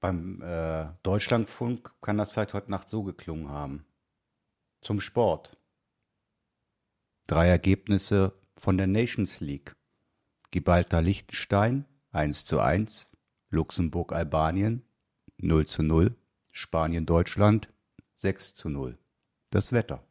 Beim äh, Deutschlandfunk kann das vielleicht heute Nacht so geklungen haben. Zum Sport. Drei Ergebnisse von der Nations League. Gibraltar Liechtenstein 1 zu 1, Luxemburg Albanien 0 zu 0, Spanien Deutschland 6 zu 0. Das Wetter.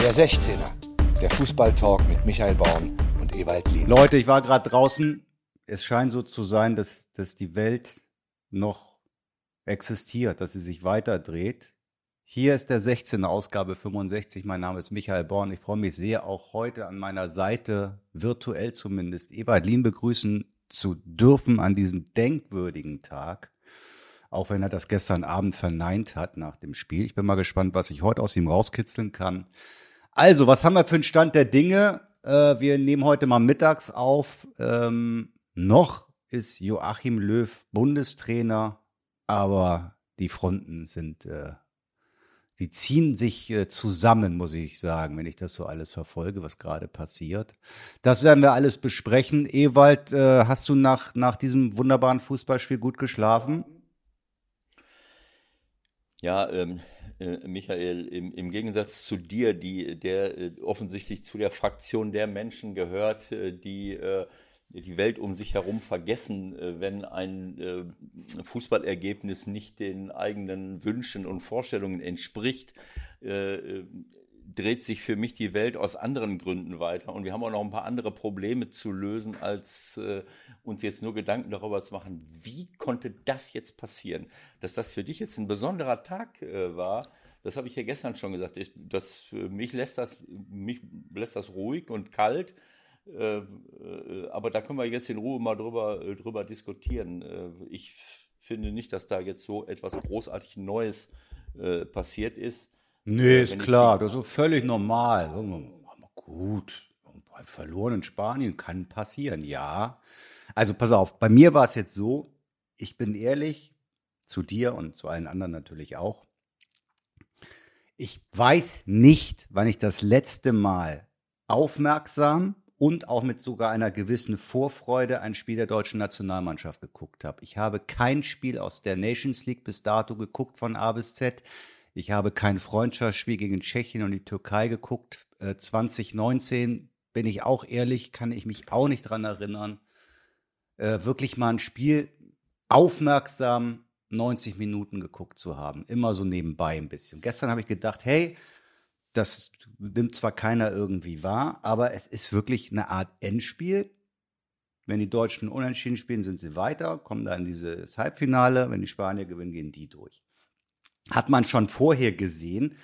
Der 16er, der Fußballtalk mit Michael Baum und Ewald Lien. Leute, ich war gerade draußen. Es scheint so zu sein, dass, dass die Welt noch existiert, dass sie sich weiterdreht. Hier ist der 16. Ausgabe 65. Mein Name ist Michael Born. Ich freue mich sehr, auch heute an meiner Seite, virtuell zumindest, Ewald Lien begrüßen zu dürfen an diesem denkwürdigen Tag. Auch wenn er das gestern Abend verneint hat nach dem Spiel. Ich bin mal gespannt, was ich heute aus ihm rauskitzeln kann. Also, was haben wir für einen Stand der Dinge? Äh, wir nehmen heute mal mittags auf. Ähm, noch ist Joachim Löw Bundestrainer, aber die Fronten sind äh, die ziehen sich äh, zusammen, muss ich sagen, wenn ich das so alles verfolge, was gerade passiert. Das werden wir alles besprechen. Ewald, äh, hast du nach, nach diesem wunderbaren Fußballspiel gut geschlafen? Ja, ähm, äh, Michael, im, im, Gegensatz zu dir, die, der äh, offensichtlich zu der Fraktion der Menschen gehört, äh, die die Welt um sich herum vergessen, äh, wenn ein äh, Fußballergebnis nicht den eigenen Wünschen und Vorstellungen entspricht, äh, dreht sich für mich die Welt aus anderen Gründen weiter. Und wir haben auch noch ein paar andere Probleme zu lösen, als uns jetzt nur Gedanken darüber zu machen, wie konnte das jetzt passieren? Dass das für dich jetzt ein besonderer Tag war, das habe ich ja gestern schon gesagt. Ich, das, mich lässt das, mich lässt das ruhig und kalt aber da können wir jetzt in Ruhe mal drüber, äh, drüber diskutieren. ich finde nicht, dass da jetzt so etwas großartig Neues passiert ist. Nee, ist klar, das ist völlig normal. Gut, verloren Spanien kann passieren, ja. Also pass auf, bei mir war es jetzt so, ich bin ehrlich, zu dir und zu allen anderen natürlich auch. Ich weiß nicht, wann ich das letzte Mal aufmerksam und auch mit sogar einer gewissen Vorfreude ein Spiel der deutschen Nationalmannschaft geguckt habe. Ich habe kein Spiel aus der Nations League bis dato geguckt von A bis Z. Ich habe kein Freundschaftsspiel gegen Tschechien und die Türkei geguckt. Äh, 2019 bin ich auch ehrlich, kann ich mich auch nicht dran erinnern, äh, wirklich mal ein Spiel aufmerksam 90 Minuten geguckt zu haben. Immer so nebenbei ein bisschen. Gestern habe ich gedacht, hey, das nimmt zwar keiner irgendwie wahr, aber es ist wirklich eine Art Endspiel. Wenn die Deutschen unentschieden spielen, sind sie weiter, kommen dann in dieses Halbfinale. Wenn die Spanier gewinnen, gehen die durch. Hat man schon vorher gesehen,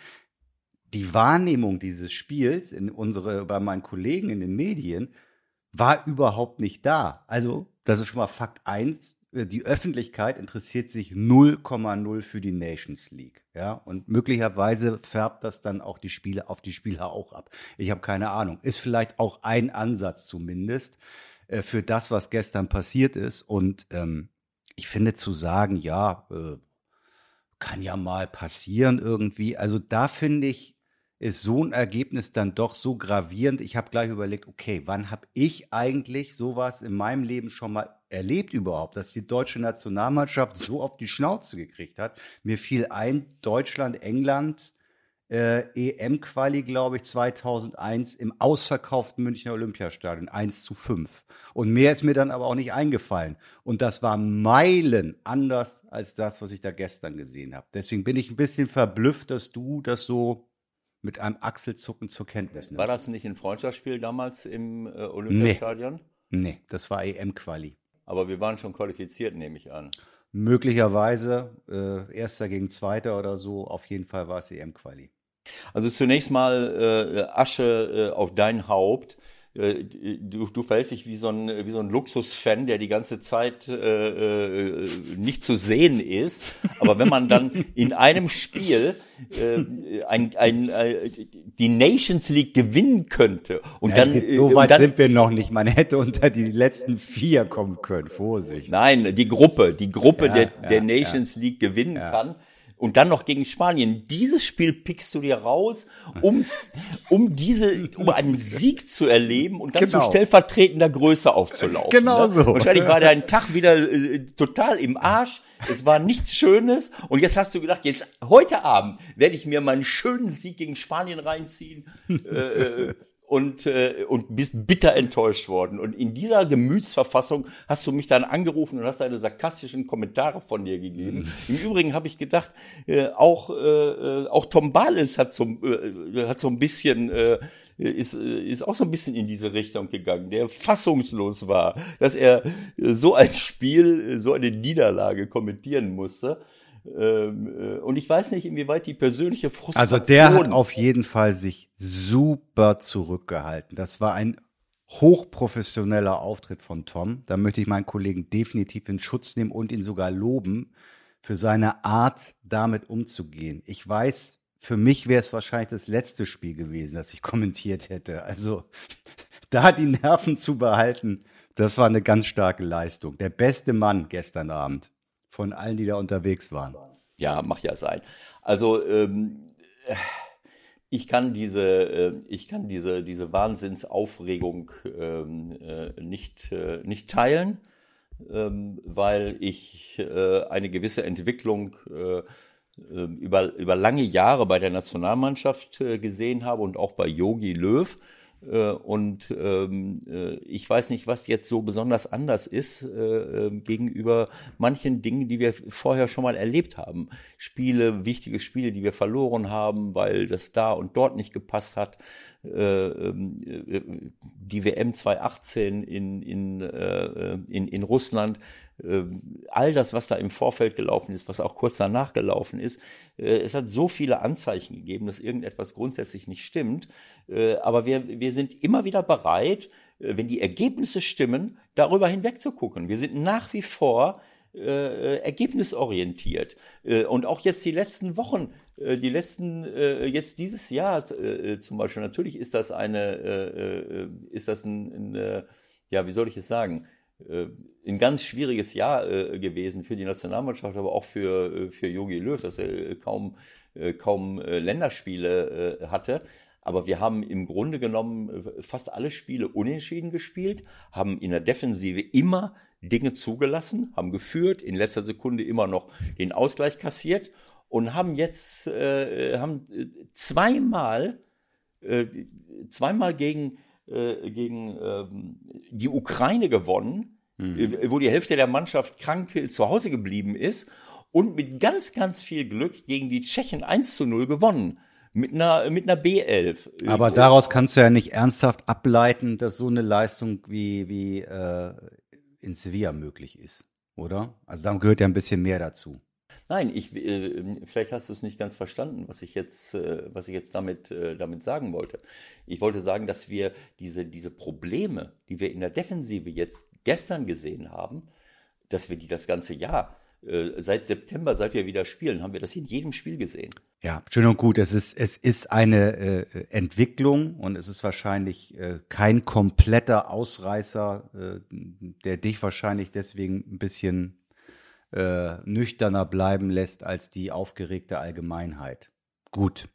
die Wahrnehmung dieses Spiels in unsere, bei meinen Kollegen in den Medien war überhaupt nicht da. Also, das ist schon mal Fakt eins. Äh, die Öffentlichkeit interessiert sich 0,0 für die Nations League. Ja, und möglicherweise färbt das dann auch die Spiele auf die Spieler auch ab. Ich habe keine Ahnung. Ist vielleicht auch ein Ansatz zumindest äh, für das, was gestern passiert ist. Und ähm, ich finde zu sagen, ja, äh, kann ja mal passieren irgendwie. Also da finde ich, ist so ein Ergebnis dann doch so gravierend. Ich habe gleich überlegt, okay, wann habe ich eigentlich sowas in meinem Leben schon mal erlebt überhaupt, dass die deutsche Nationalmannschaft so auf die Schnauze gekriegt hat? Mir fiel ein, Deutschland, England, äh, EM-Quali, glaube ich, 2001 im ausverkauften Münchner Olympiastadion, 1 zu 5. Und mehr ist mir dann aber auch nicht eingefallen. Und das war Meilen anders als das, was ich da gestern gesehen habe. Deswegen bin ich ein bisschen verblüfft, dass du das so mit einem Achselzucken zur Kenntnis nimmst. War das nicht ein Freundschaftsspiel damals im äh, Olympiastadion? Nee. nee, das war EM-Quali. Aber wir waren schon qualifiziert, nehme ich an. Möglicherweise äh, Erster gegen Zweiter oder so. Auf jeden Fall war es EM-Quali. Also zunächst mal äh, Asche äh, auf dein Haupt. Äh, du, du verhältst dich wie so ein, wie so ein Luxusfan, der die ganze Zeit äh, äh, nicht zu sehen ist. Aber wenn man dann in einem Spiel äh, ein, ein, äh, die Nations League gewinnen könnte und ja, dann äh, so weit dann, sind wir noch nicht. Man hätte unter die letzten vier kommen können. Vorsicht. Nein, die Gruppe, die Gruppe ja, der, der Nations League gewinnen kann und dann noch gegen Spanien. Dieses Spiel pickst du dir raus, um, um diese, um einen Sieg zu erleben und dann Genau. zu stellvertretender Größe aufzulaufen. Genau ne? so. Wahrscheinlich war dein Tag wieder äh, total im Arsch. Es war nichts Schönes. Und jetzt hast du gedacht, jetzt heute Abend werde ich mir meinen schönen Sieg gegen Spanien reinziehen. äh, äh, und, äh, und bist bitter enttäuscht worden. Und in dieser Gemütsverfassung hast du mich dann angerufen und hast deine sarkastischen Kommentare von dir gegeben. Im Übrigen habe ich gedacht, äh, auch, äh, äh, auch Tom Balens hat so, äh, hat so ein bisschen, äh, ist, äh, ist auch so ein bisschen in diese Richtung gegangen, der fassungslos war, dass er so ein Spiel, so eine Niederlage kommentieren musste. Ähm, äh, Und ich weiß nicht, inwieweit die persönliche Frustration. Also der hat auf jeden Fall sich super zurückgehalten. Das war ein hochprofessioneller Auftritt von Tom. Da möchte ich meinen Kollegen definitiv in Schutz nehmen und ihn sogar loben für seine Art, damit umzugehen. Ich weiß, für mich wäre es wahrscheinlich das letzte Spiel gewesen, das ich kommentiert hätte. Also da die Nerven zu behalten, das war eine ganz starke Leistung. Der beste Mann gestern Abend von allen, die da unterwegs waren. Ja, mag ja sein. Also ähm, äh, ich kann diese, äh, ich kann diese, diese Wahnsinnsaufregung ähm, äh, nicht, äh, nicht teilen, ähm, weil ich äh, eine gewisse Entwicklung äh, äh, über, über lange Jahre bei der Nationalmannschaft gesehen habe und auch bei Yogi Löw. Äh, Und ähm, äh, ich weiß nicht, was jetzt so besonders anders ist äh, gegenüber manchen Dingen, die wir vorher schon mal erlebt haben. Spiele, wichtige Spiele, die wir verloren haben, weil das da und dort nicht gepasst hat. Äh, ähm, äh, die WM 2018 in, in, äh, in, in Russland, all das, was da im Vorfeld gelaufen ist, was auch kurz danach gelaufen ist, es hat so viele Anzeichen gegeben, dass irgendetwas grundsätzlich nicht stimmt. Aber wir, wir sind immer wieder bereit, wenn die Ergebnisse stimmen, darüber hinwegzugucken. Wir sind nach wie vor äh, ergebnisorientiert. Äh, und auch jetzt die letzten Wochen, äh, die letzten, äh, jetzt dieses Jahr äh, zum Beispiel, natürlich ist das eine, äh, äh, ist das ein, ein äh, ja, wie soll ich es sagen, äh, ein ganz schwieriges Jahr äh, gewesen für die Nationalmannschaft, aber auch für, äh, für Jogi Löw, dass er äh, kaum, äh, kaum äh, Länderspiele äh, hatte. Aber wir haben im Grunde genommen äh, fast alle Spiele unentschieden gespielt, haben in der Defensive immer Dinge zugelassen, haben geführt, in letzter Sekunde immer noch den Ausgleich kassiert und haben jetzt äh, haben äh, zweimal äh, zweimal gegen, äh, gegen ähm, die Ukraine gewonnen, äh, wo die Hälfte der Mannschaft krank äh, zu Hause geblieben ist und mit ganz, ganz viel Glück gegen die Tschechen 1 zu 0 gewonnen. Mit einer, mit einer B11. Aber daraus kannst du ja nicht ernsthaft ableiten, dass so eine Leistung wie, wie äh, in Sevilla möglich ist, oder? Also da gehört ja ein bisschen mehr dazu. Nein, ich, äh, vielleicht hast du es nicht ganz verstanden, was ich jetzt, äh, was ich jetzt damit, äh, damit sagen wollte. Ich wollte sagen, dass wir diese, diese Probleme, die wir in der Defensive jetzt gestern gesehen haben, dass wir die das ganze Jahr, seit September, seit wir wieder spielen, haben wir das in jedem Spiel gesehen. Ja, schön und gut. Es ist, es ist eine äh, Entwicklung und es ist wahrscheinlich äh, kein kompletter Ausreißer, äh, der dich wahrscheinlich deswegen ein bisschen äh, nüchterner bleiben lässt als die aufgeregte Allgemeinheit. Gut.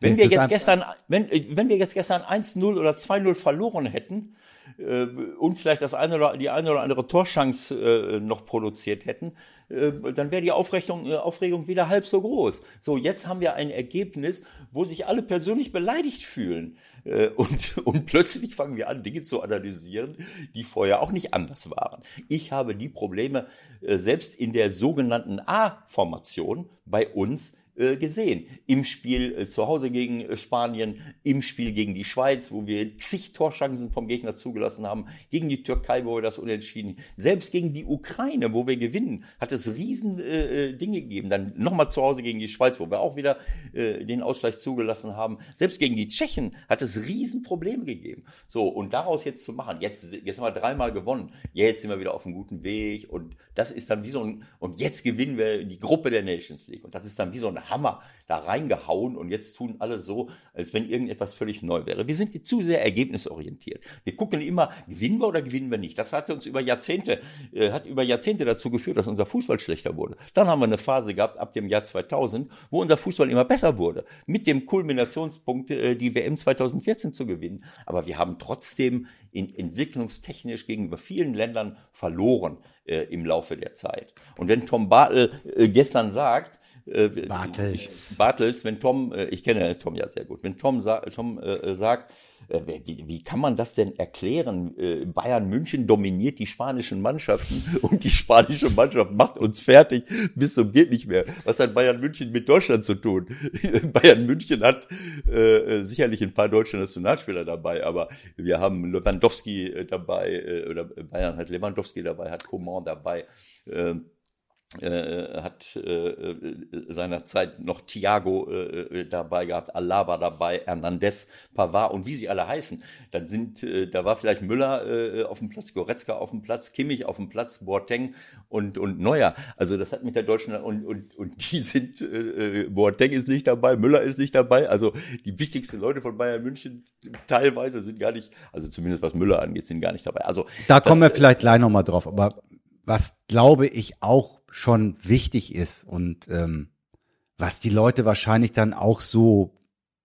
Wenn wir jetzt gestern, wenn, äh, wenn wir jetzt gestern 1-0 oder 2-0 verloren hätten äh, und vielleicht das eine oder, die eine oder andere Torschance äh, noch produziert hätten, äh, dann wäre die Aufregung, äh, Aufregung wieder halb so groß. So, jetzt haben wir ein Ergebnis, wo sich alle persönlich beleidigt fühlen. Äh, und, und plötzlich fangen wir an, Dinge zu analysieren, die vorher auch nicht anders waren. Ich habe die Probleme selbst in der sogenannten A-Formation bei uns gesehen. Im Spiel äh, zu Hause gegen äh, Spanien, im Spiel gegen die Schweiz, wo wir zig Torschancen vom Gegner zugelassen haben, gegen die Türkei, wo wir das unentschieden, selbst gegen die Ukraine, wo wir gewinnen, hat es riesen äh, äh, Dinge gegeben. Dann nochmal zu Hause gegen die Schweiz, wo wir auch wieder äh, den Ausgleich zugelassen haben. Selbst gegen die Tschechen hat es riesen Probleme gegeben. So, und daraus jetzt zu machen, jetzt, jetzt haben wir dreimal gewonnen, jetzt sind wir wieder auf einem guten Weg und das ist dann wie so ein, und jetzt gewinnen wir die Gruppe der Nations League und das ist dann wie so ein Hammer da reingehauen und jetzt tun alle so, als wenn irgendetwas völlig neu wäre. Wir sind zu sehr ergebnisorientiert. Wir gucken immer, gewinnen wir oder gewinnen wir nicht. Das hat uns über Jahrzehnte, äh, hat über Jahrzehnte dazu geführt, dass unser Fußball schlechter wurde. Dann haben wir eine Phase gehabt ab dem Jahr 2000, wo unser Fußball immer besser wurde. Mit dem Kulminationspunkt, äh, die WM 2014 zu gewinnen. Aber wir haben trotzdem in, entwicklungstechnisch gegenüber vielen Ländern verloren äh, im Laufe der Zeit. Und wenn Tom Bartel äh, gestern sagt, äh, Bartels. Bartels, wenn Tom, äh, ich kenne Tom ja sehr gut, wenn Tom, sa Tom äh, sagt, äh, wie, wie, kann man das denn erklären? Äh, Bayern München dominiert die spanischen Mannschaften und die spanische Mannschaft macht uns fertig bis zum geht nicht mehr. Was hat Bayern München mit Deutschland zu tun? Bayern München hat äh, sicherlich ein paar deutsche Nationalspieler dabei, aber wir haben Lewandowski äh, dabei, oder Bayern hat Lewandowski dabei, hat Coman dabei. Äh, äh, hat äh, seinerzeit noch Thiago äh, äh, dabei gehabt, Alaba dabei, Hernandez, Pavard und wie sie alle heißen. Dann sind, äh, da war vielleicht Müller äh, auf dem Platz, Goretzka auf dem Platz, Kimmich auf dem Platz, Boateng und, und Neuer. Also das hat mit der deutschen und, und, und die sind, äh, Boateng ist nicht dabei, Müller ist nicht dabei. Also die wichtigsten Leute von Bayern München teilweise sind gar nicht, also zumindest was Müller angeht, sind gar nicht dabei. Also da kommen wir vielleicht gleich nochmal drauf, aber was glaube ich auch schon wichtig ist und ähm, was die Leute wahrscheinlich dann auch so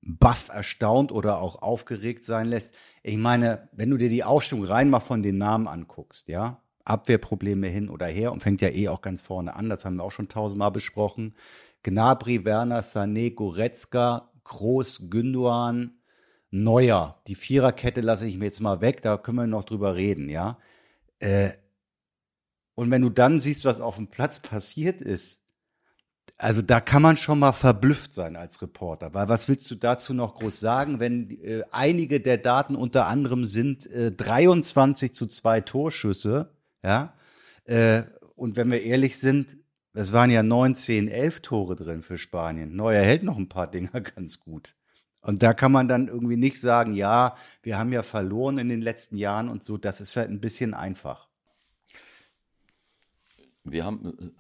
baff erstaunt oder auch aufgeregt sein lässt. Ich meine, wenn du dir die Aufstellung rein mal von den Namen anguckst, ja, Abwehrprobleme hin oder her und fängt ja eh auch ganz vorne an, das haben wir auch schon tausendmal besprochen. Gnabry, Werner, Sané, Goretzka, Groß, Günduan, Neuer. Die Viererkette lasse ich mir jetzt mal weg, da können wir noch drüber reden, ja. Äh, und wenn du dann siehst, was auf dem Platz passiert ist, also da kann man schon mal verblüfft sein als Reporter, weil was willst du dazu noch groß sagen, wenn äh, einige der Daten unter anderem sind äh, 23 zu zwei Torschüsse, ja, äh, und wenn wir ehrlich sind, es waren ja 9, 10, 11 Tore drin für Spanien. Neuer hält noch ein paar Dinger ganz gut. Und da kann man dann irgendwie nicht sagen, ja, wir haben ja verloren in den letzten Jahren und so, das ist vielleicht ein bisschen einfach wir haben,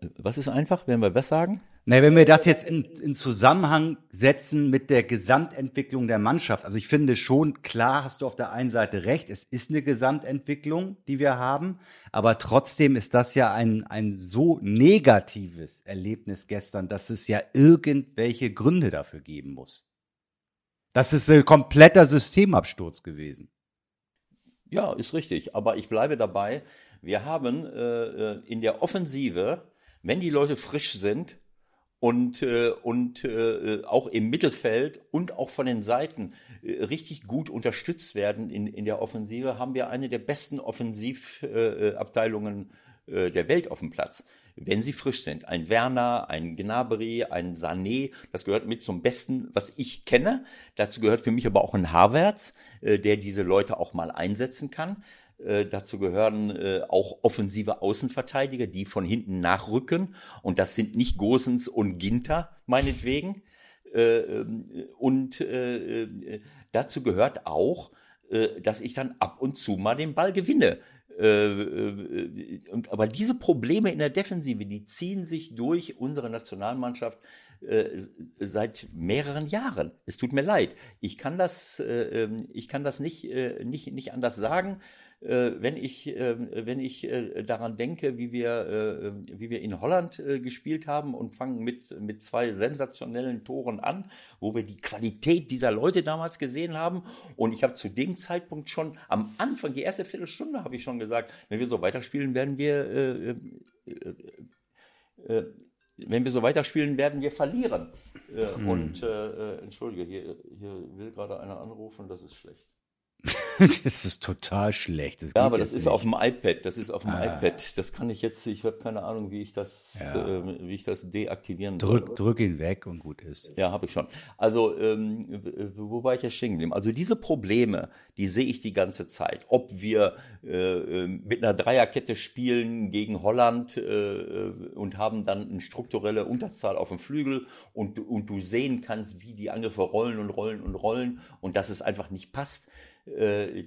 äh, was ist einfach, wenn wir was sagen? Na, wenn wir das jetzt in, in Zusammenhang setzen mit der Gesamtentwicklung der Mannschaft, also ich finde schon, klar hast du auf der einen Seite recht, es ist eine Gesamtentwicklung, die wir haben, aber trotzdem ist das ja ein, ein so negatives Erlebnis gestern, dass es ja irgendwelche Gründe dafür geben muss. Das ist ein kompletter Systemabsturz gewesen. Ja, ist richtig, aber ich bleibe dabei, wir haben äh, äh, in der Offensive, wenn die Leute frisch sind und, äh, und äh, auch im Mittelfeld und auch von den Seiten äh, richtig gut unterstützt werden in, in der Offensive, haben wir eine der besten Offensivabteilungen äh, der Welt auf dem Platz wenn sie frisch sind. Ein Werner, ein Gnabry, ein Sané, das gehört mit zum Besten, was ich kenne. Dazu gehört für mich aber auch ein Havertz, der diese Leute auch mal einsetzen kann. Äh, dazu gehören äh, auch offensive Außenverteidiger, die von hinten nachrücken. Und das sind nicht Gosens und Ginter, meinetwegen. Äh, ähm, und äh, äh, dazu gehört auch, dass ich dann ab und zu mal den Ball gewinne. Aber diese Probleme in der Defensive, die ziehen sich durch unsere Nationalmannschaft seit mehreren Jahren. Es tut mir leid. Ich kann das, ähm, ich kann das nicht, nicht, nicht anders sagen. Äh, wenn ich, ähm, wenn ich äh, daran denke, wie wir, äh, wie wir in Holland gespielt haben und fangen mit, mit zwei sensationellen Toren an, wo wir die Qualität dieser Leute damals gesehen haben. Und ich habe zu dem Zeitpunkt schon am Anfang, die erste Viertelstunde, habe ich schon gesagt, wenn wir so weiterspielen, werden wir äh, äh, wenn wir so weiterspielen, werden wir verlieren. Äh, hm. Und äh, entschuldige, hier, hier will gerade einer anrufen, das ist schlecht. das ist total schlecht. Ja, aber das ist nicht. auf dem iPad. Das ist auf dem ah. iPad. Das kann ich jetzt, ich habe keine Ahnung, wie ich das, ja. äh, wie ich das deaktivieren drück, soll. Drück ihn weg und gut ist. Ja, habe ich schon. Also, ähm, wo war ich jetzt stehen geblieben? Also diese Probleme, die sehe ich die ganze Zeit. Ob wir äh, ähm, mit einer Dreierkette spielen gegen Holland äh, und haben dann eine strukturelle Unterzahl auf dem Flügel und, und du sehen kannst, wie die Angriffe rollen und rollen und rollen und dass es einfach nicht passt äh,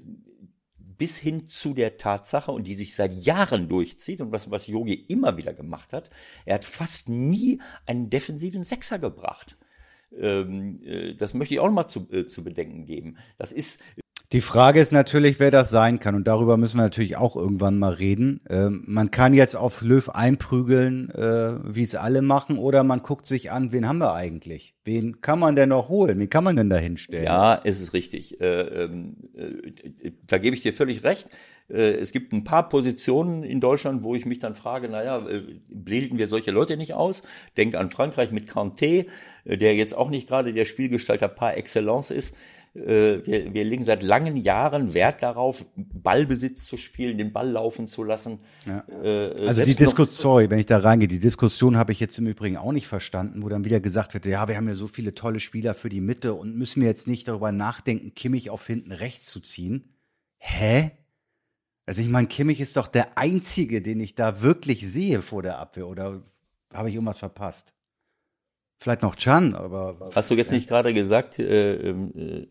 bis hin zu der Tatsache und die sich seit Jahren durchzieht und was, was Yogi immer wieder gemacht hat, er hat fast nie einen defensiven Sechser gebracht. Ähm, äh, das möchte ich auch nochmal zu, äh, zu bedenken geben. Das ist die Frage ist natürlich, wer das sein kann. Und darüber müssen wir natürlich auch irgendwann mal reden. Ähm, man kann jetzt auf Löw einprügeln, äh, wie es alle machen, oder man guckt sich an, wen haben wir eigentlich? Wen kann man denn noch holen? Wen kann man denn da hinstellen? Ja, es ist richtig. Äh, ähm, äh, da gebe ich dir völlig recht. Äh, es gibt ein paar Positionen in Deutschland, wo ich mich dann frage, naja, äh, bilden wir solche Leute nicht aus? Denk an Frankreich mit Kanté, äh, der jetzt auch nicht gerade der Spielgestalter par excellence ist. Äh, wir, wir legen seit langen Jahren Wert darauf, Ballbesitz zu spielen, den Ball laufen zu lassen. Ja. Äh, also die Diskussion, sorry, wenn ich da reingehe, die Diskussion habe ich jetzt im Übrigen auch nicht verstanden, wo dann wieder gesagt wird, ja, wir haben ja so viele tolle Spieler für die Mitte und müssen wir jetzt nicht darüber nachdenken, Kimmich auf hinten rechts zu ziehen. Hä? Also ich meine, Kimmich ist doch der Einzige, den ich da wirklich sehe vor der Abwehr, oder habe ich irgendwas verpasst? Vielleicht noch Chan, aber. Hast du jetzt ja. nicht gerade gesagt, äh, ähm, äh,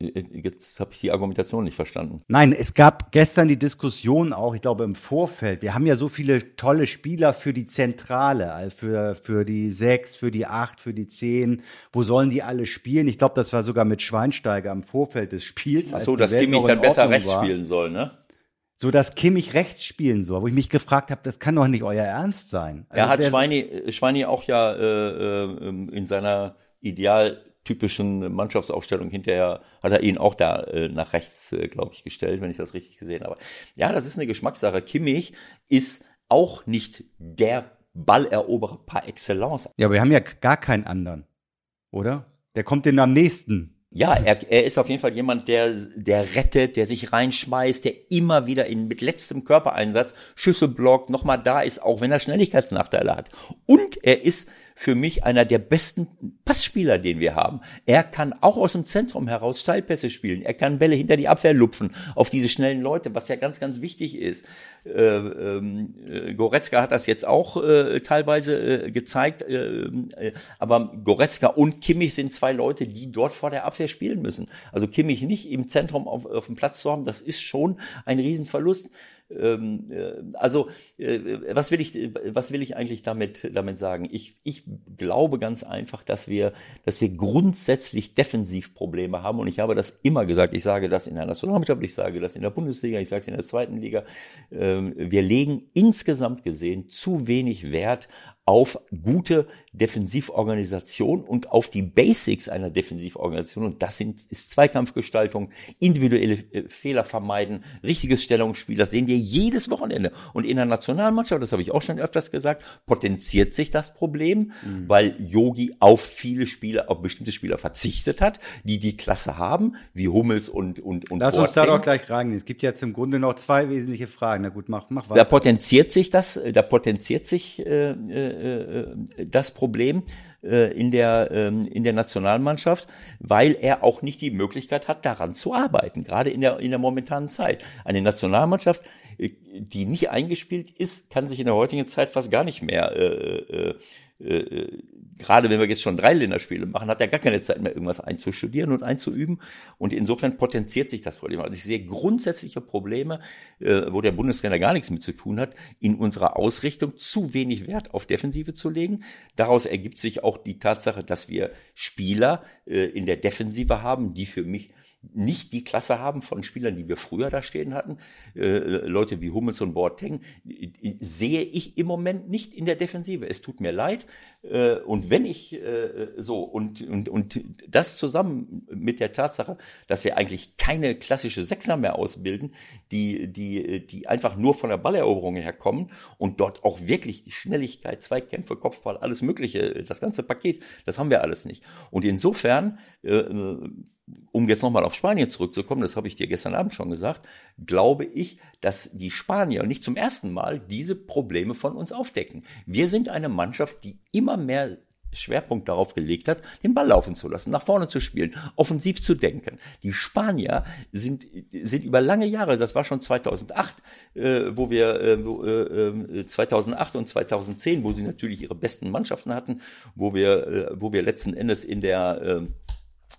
äh, Jetzt habe ich die Argumentation nicht verstanden. Nein, es gab gestern die Diskussion auch, ich glaube im Vorfeld. Wir haben ja so viele tolle Spieler für die Zentrale, also für, für die sechs, für die acht, für die zehn. Wo sollen die alle spielen? Ich glaube, das war sogar mit Schweinsteiger im Vorfeld des Spiels. Ach so, dass Kimmich dann besser rechts spielen soll, ne? So dass Kimmich rechts spielen soll, wo ich mich gefragt habe, das kann doch nicht euer Ernst sein. Also er hat Schweini, Schweini auch ja äh, äh, in seiner idealtypischen Mannschaftsaufstellung hinterher, hat er ihn auch da äh, nach rechts, äh, glaube ich, gestellt, wenn ich das richtig gesehen habe. Ja, das ist eine Geschmackssache. Kimmich ist auch nicht der Balleroberer par excellence. Ja, aber wir haben ja gar keinen anderen, oder? Der kommt denn am nächsten. Ja, er, er ist auf jeden Fall jemand, der, der rettet, der sich reinschmeißt, der immer wieder in, mit letztem Körpereinsatz Schüsse blockt, nochmal da ist, auch wenn er Schnelligkeitsnachteile hat. Und er ist für mich einer der besten Passspieler, den wir haben. Er kann auch aus dem Zentrum heraus Steilpässe spielen. Er kann Bälle hinter die Abwehr lupfen auf diese schnellen Leute, was ja ganz, ganz wichtig ist. Äh, ähm, äh, Goretzka hat das jetzt auch äh, teilweise äh, gezeigt, äh, aber Goretzka und Kimmich sind zwei Leute, die dort vor der Abwehr spielen müssen. Also Kimmich nicht im Zentrum auf, auf dem Platz zu haben, das ist schon ein Riesenverlust. Ähm, äh, also, äh, was will ich, was will ich eigentlich damit, damit sagen? Ich, ich glaube ganz einfach, dass wir, dass wir grundsätzlich Defensivprobleme haben und ich habe das immer gesagt. Ich sage das in der Nationalmannschaft, ich sage das in der Bundesliga, ich sage es in der zweiten Liga. Ähm, wir legen insgesamt gesehen zu wenig Wert auf gute Defensivorganisation und auf die Basics einer Defensivorganisation. Und das sind, ist Zweikampfgestaltung, individuelle äh, Fehler vermeiden, richtiges Stellungsspiel. Das sehen wir jedes Wochenende. Und in der Nationalmannschaft, das habe ich auch schon öfters gesagt, potenziert sich das Problem, mhm. weil Yogi auf viele Spieler, auf bestimmte Spieler verzichtet hat, die die Klasse haben, wie Hummels und und und. Lass uns da doch gleich rein. Es gibt jetzt im Grunde noch zwei wesentliche Fragen. Na gut, mach mach weiter. Da potenziert sich das, da potenziert sich äh, äh, äh, das Problem äh, in der, ähm, in der Nationalmannschaft, weil er auch nicht die Möglichkeit hat, daran zu arbeiten, gerade in der, in der momentanen Zeit. Eine Nationalmannschaft, äh, die nicht eingespielt ist, kann sich in der heutigen Zeit fast gar nicht mehr äh, äh, äh, gerade wenn wir jetzt schon drei Länderspiele machen, hat er gar keine Zeit mehr, irgendwas einzustudieren und einzuüben. Und insofern potenziert sich das Problem. Also ich sehe grundsätzliche Probleme, äh, wo der Bundestrainer gar nichts mit zu tun hat, in unserer Ausrichtung zu wenig Wert auf Defensive zu legen. Daraus ergibt sich auch die Tatsache, dass wir Spieler äh, in der Defensive haben, die für mich nicht die Klasse haben von Spielern, die wir früher da stehen hatten. Äh, Leute wie Hummels und Boateng sehe ich im Moment nicht in der Defensive. Es tut mir leid. Äh, und wenn ich äh, so und, und, und das zusammen mit der Tatsache, dass wir eigentlich keine klassische Sechser mehr ausbilden, die, die, die einfach nur von der Balleroberung herkommen und dort auch wirklich die Schnelligkeit, Zweikämpfe, Kopfball, alles Mögliche, das ganze Paket, das haben wir alles nicht. Und insofern äh, um jetzt nochmal auf Spanien zurückzukommen, das habe ich dir gestern Abend schon gesagt, glaube ich, dass die Spanier nicht zum ersten Mal diese Probleme von uns aufdecken. Wir sind eine Mannschaft, die immer mehr Schwerpunkt darauf gelegt hat, den Ball laufen zu lassen, nach vorne zu spielen, offensiv zu denken. Die Spanier sind, sind über lange Jahre, das war schon 2008, äh, wo wir äh, wo, äh, 2008 und 2010, wo sie natürlich ihre besten Mannschaften hatten, wo wir, äh, wo wir letzten Endes in der äh,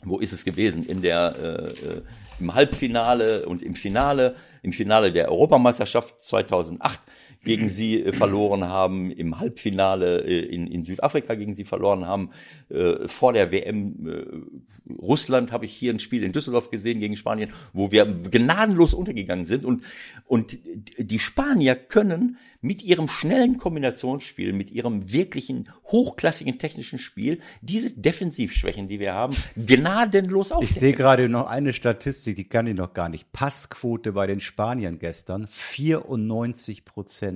wo ist es gewesen? In der, äh, im Halbfinale und im Finale, im Finale der Europameisterschaft 2008 gegen sie äh, verloren haben, im Halbfinale äh, in, in Südafrika gegen sie verloren haben, äh, vor der WM Russland habe ich hier ein Spiel in Düsseldorf gesehen gegen Spanien, wo wir gnadenlos untergegangen sind und, und die Spanier können mit ihrem schnellen Kombinationsspiel, mit ihrem wirklichen hochklassigen technischen Spiel diese Defensivschwächen, die wir haben, gnadenlos aufdecken. Ich sehe gerade noch eine Statistik, die kann ich noch gar nicht. Passquote bei den Spaniern gestern 94 Prozent.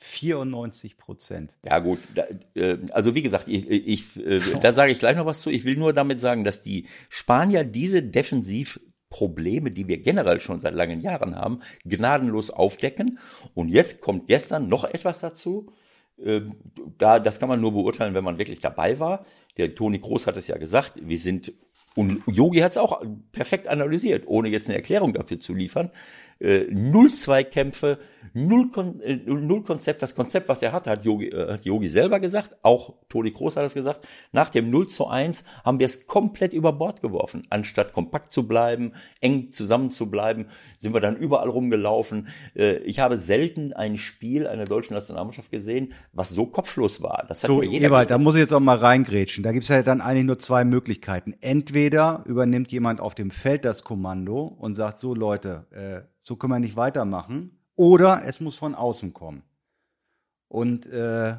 94 Prozent. Ja gut, da, äh, also wie gesagt, ich, ich äh, da sage ich gleich noch was zu. Ich will nur damit sagen, dass die Spanier diese Defensivprobleme, die wir generell schon seit langen Jahren haben, gnadenlos aufdecken. Und jetzt kommt gestern noch etwas dazu. Äh, da, das kann man nur beurteilen, wenn man wirklich dabei war. Der Toni Groß hat es ja gesagt, wir sind, und Yogi hat es auch perfekt analysiert, ohne jetzt eine Erklärung dafür zu liefern äh, null Zweikämpfe, null, Kon äh, null Konzept. Das Konzept, was er hatte, hat Yogi, äh, hat Yogi selber gesagt, auch Toni Kroos hat es gesagt. Nach dem 0 zu 1 haben wir es komplett über Bord geworfen. Anstatt kompakt zu bleiben, eng zusammen zu bleiben, sind wir dann überall rumgelaufen. Äh, ich habe selten ein Spiel einer deutschen Nationalmannschaft gesehen, was so kopflos war. Das hat so, jeder Ewald, da muss ich jetzt auch mal reingrätschen. Da gibt es ja dann eigentlich nur zwei Möglichkeiten. Entweder übernimmt jemand auf dem Feld das Kommando und sagt, so Leute, äh, so können wir nicht weitermachen. Oder es muss von außen kommen. Und äh,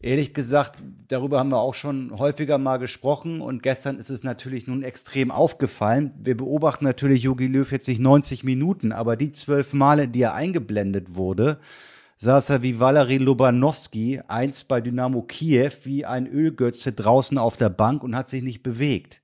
ehrlich gesagt, darüber haben wir auch schon häufiger mal gesprochen. Und gestern ist es natürlich nun extrem aufgefallen. Wir beobachten natürlich Jogi Löw jetzt nicht 90 Minuten, aber die zwölf Male, die er eingeblendet wurde, saß er wie Valery Lobanowski einst bei Dynamo Kiew wie ein Ölgötze draußen auf der Bank und hat sich nicht bewegt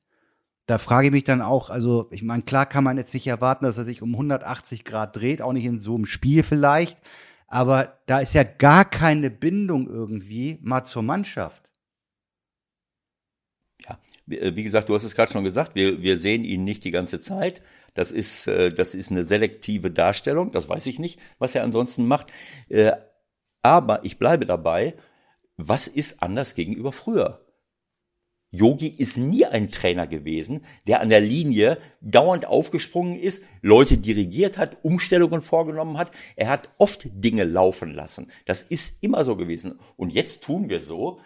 da frage ich mich dann auch, also ich meine, klar kann man jetzt nicht erwarten, dass er sich um 180 Grad dreht, auch nicht in so einem Spiel vielleicht, aber da ist ja gar keine Bindung irgendwie mal zur Mannschaft. Ja, wie gesagt, du hast es gerade schon gesagt, wir, wir sehen ihn nicht die ganze Zeit. Das ist, äh, das ist eine selektive Darstellung, das weiß ich nicht, was er ansonsten macht. Äh, aber ich bleibe dabei, was ist anders gegenüber früher? Yogi ist nie ein Trainer gewesen, der an der Linie dauernd aufgesprungen ist, Leute dirigiert hat, Umstellungen vorgenommen hat. Er hat oft Dinge laufen lassen. Das ist immer so gewesen. Und jetzt tun wir so,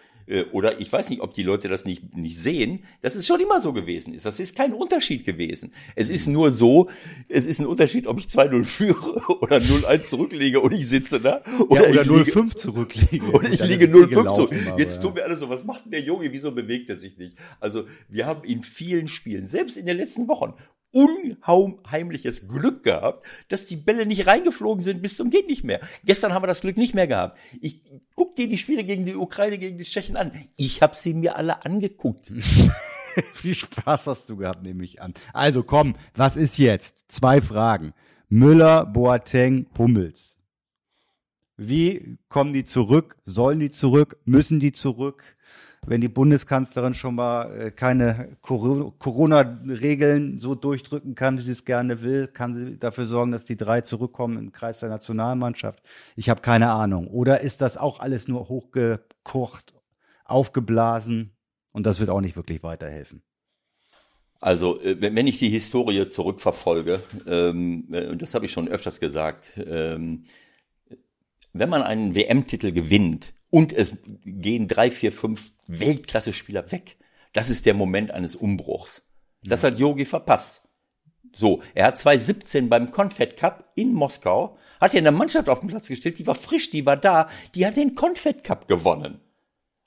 oder ich weiß nicht, ob die Leute das nicht, nicht sehen, dass es schon immer so gewesen ist. Das ist kein Unterschied gewesen. Es ist nur so, es ist ein Unterschied, ob ich 2-0 führe oder 0-1 zurücklege und ich sitze da. Oder, ja, oder 0-5 zurücklege. Oder ich liege 0-5 zurück. Jetzt tun wir alle so, was macht denn der Junge, wieso bewegt er sich nicht? Also wir haben in vielen Spielen, selbst in den letzten Wochen, unheimliches Glück gehabt, dass die Bälle nicht reingeflogen sind bis zum geht nicht mehr. Gestern haben wir das Glück nicht mehr gehabt. Ich guck dir die Spiele gegen die Ukraine, gegen die Tschechen an. Ich habe sie mir alle angeguckt. Viel Spaß hast du gehabt, nehme ich an. Also komm, was ist jetzt? Zwei Fragen. Müller, Boateng, Hummels. Wie kommen die zurück? Sollen die zurück? Müssen die zurück? Wenn die Bundeskanzlerin schon mal äh, keine Corona-Regeln so durchdrücken kann, wie sie es gerne will, kann sie dafür sorgen, dass die drei zurückkommen im Kreis der Nationalmannschaft. Ich habe keine Ahnung. Oder ist das auch alles nur hochgekocht, aufgeblasen und das wird auch nicht wirklich weiterhelfen? Also, äh, wenn ich die Historie zurückverfolge, ähm, äh, und das habe ich schon öfters gesagt, ähm, wenn man einen WM-Titel gewinnt, und es gehen drei, vier, fünf Weltklasse-Spieler weg. Das ist der Moment eines Umbruchs. Das ja. hat Yogi verpasst. So, er hat 2017 beim Confed Cup in Moskau, hat ja eine Mannschaft auf dem Platz gestellt, die war frisch, die war da, die hat den Confed Cup gewonnen.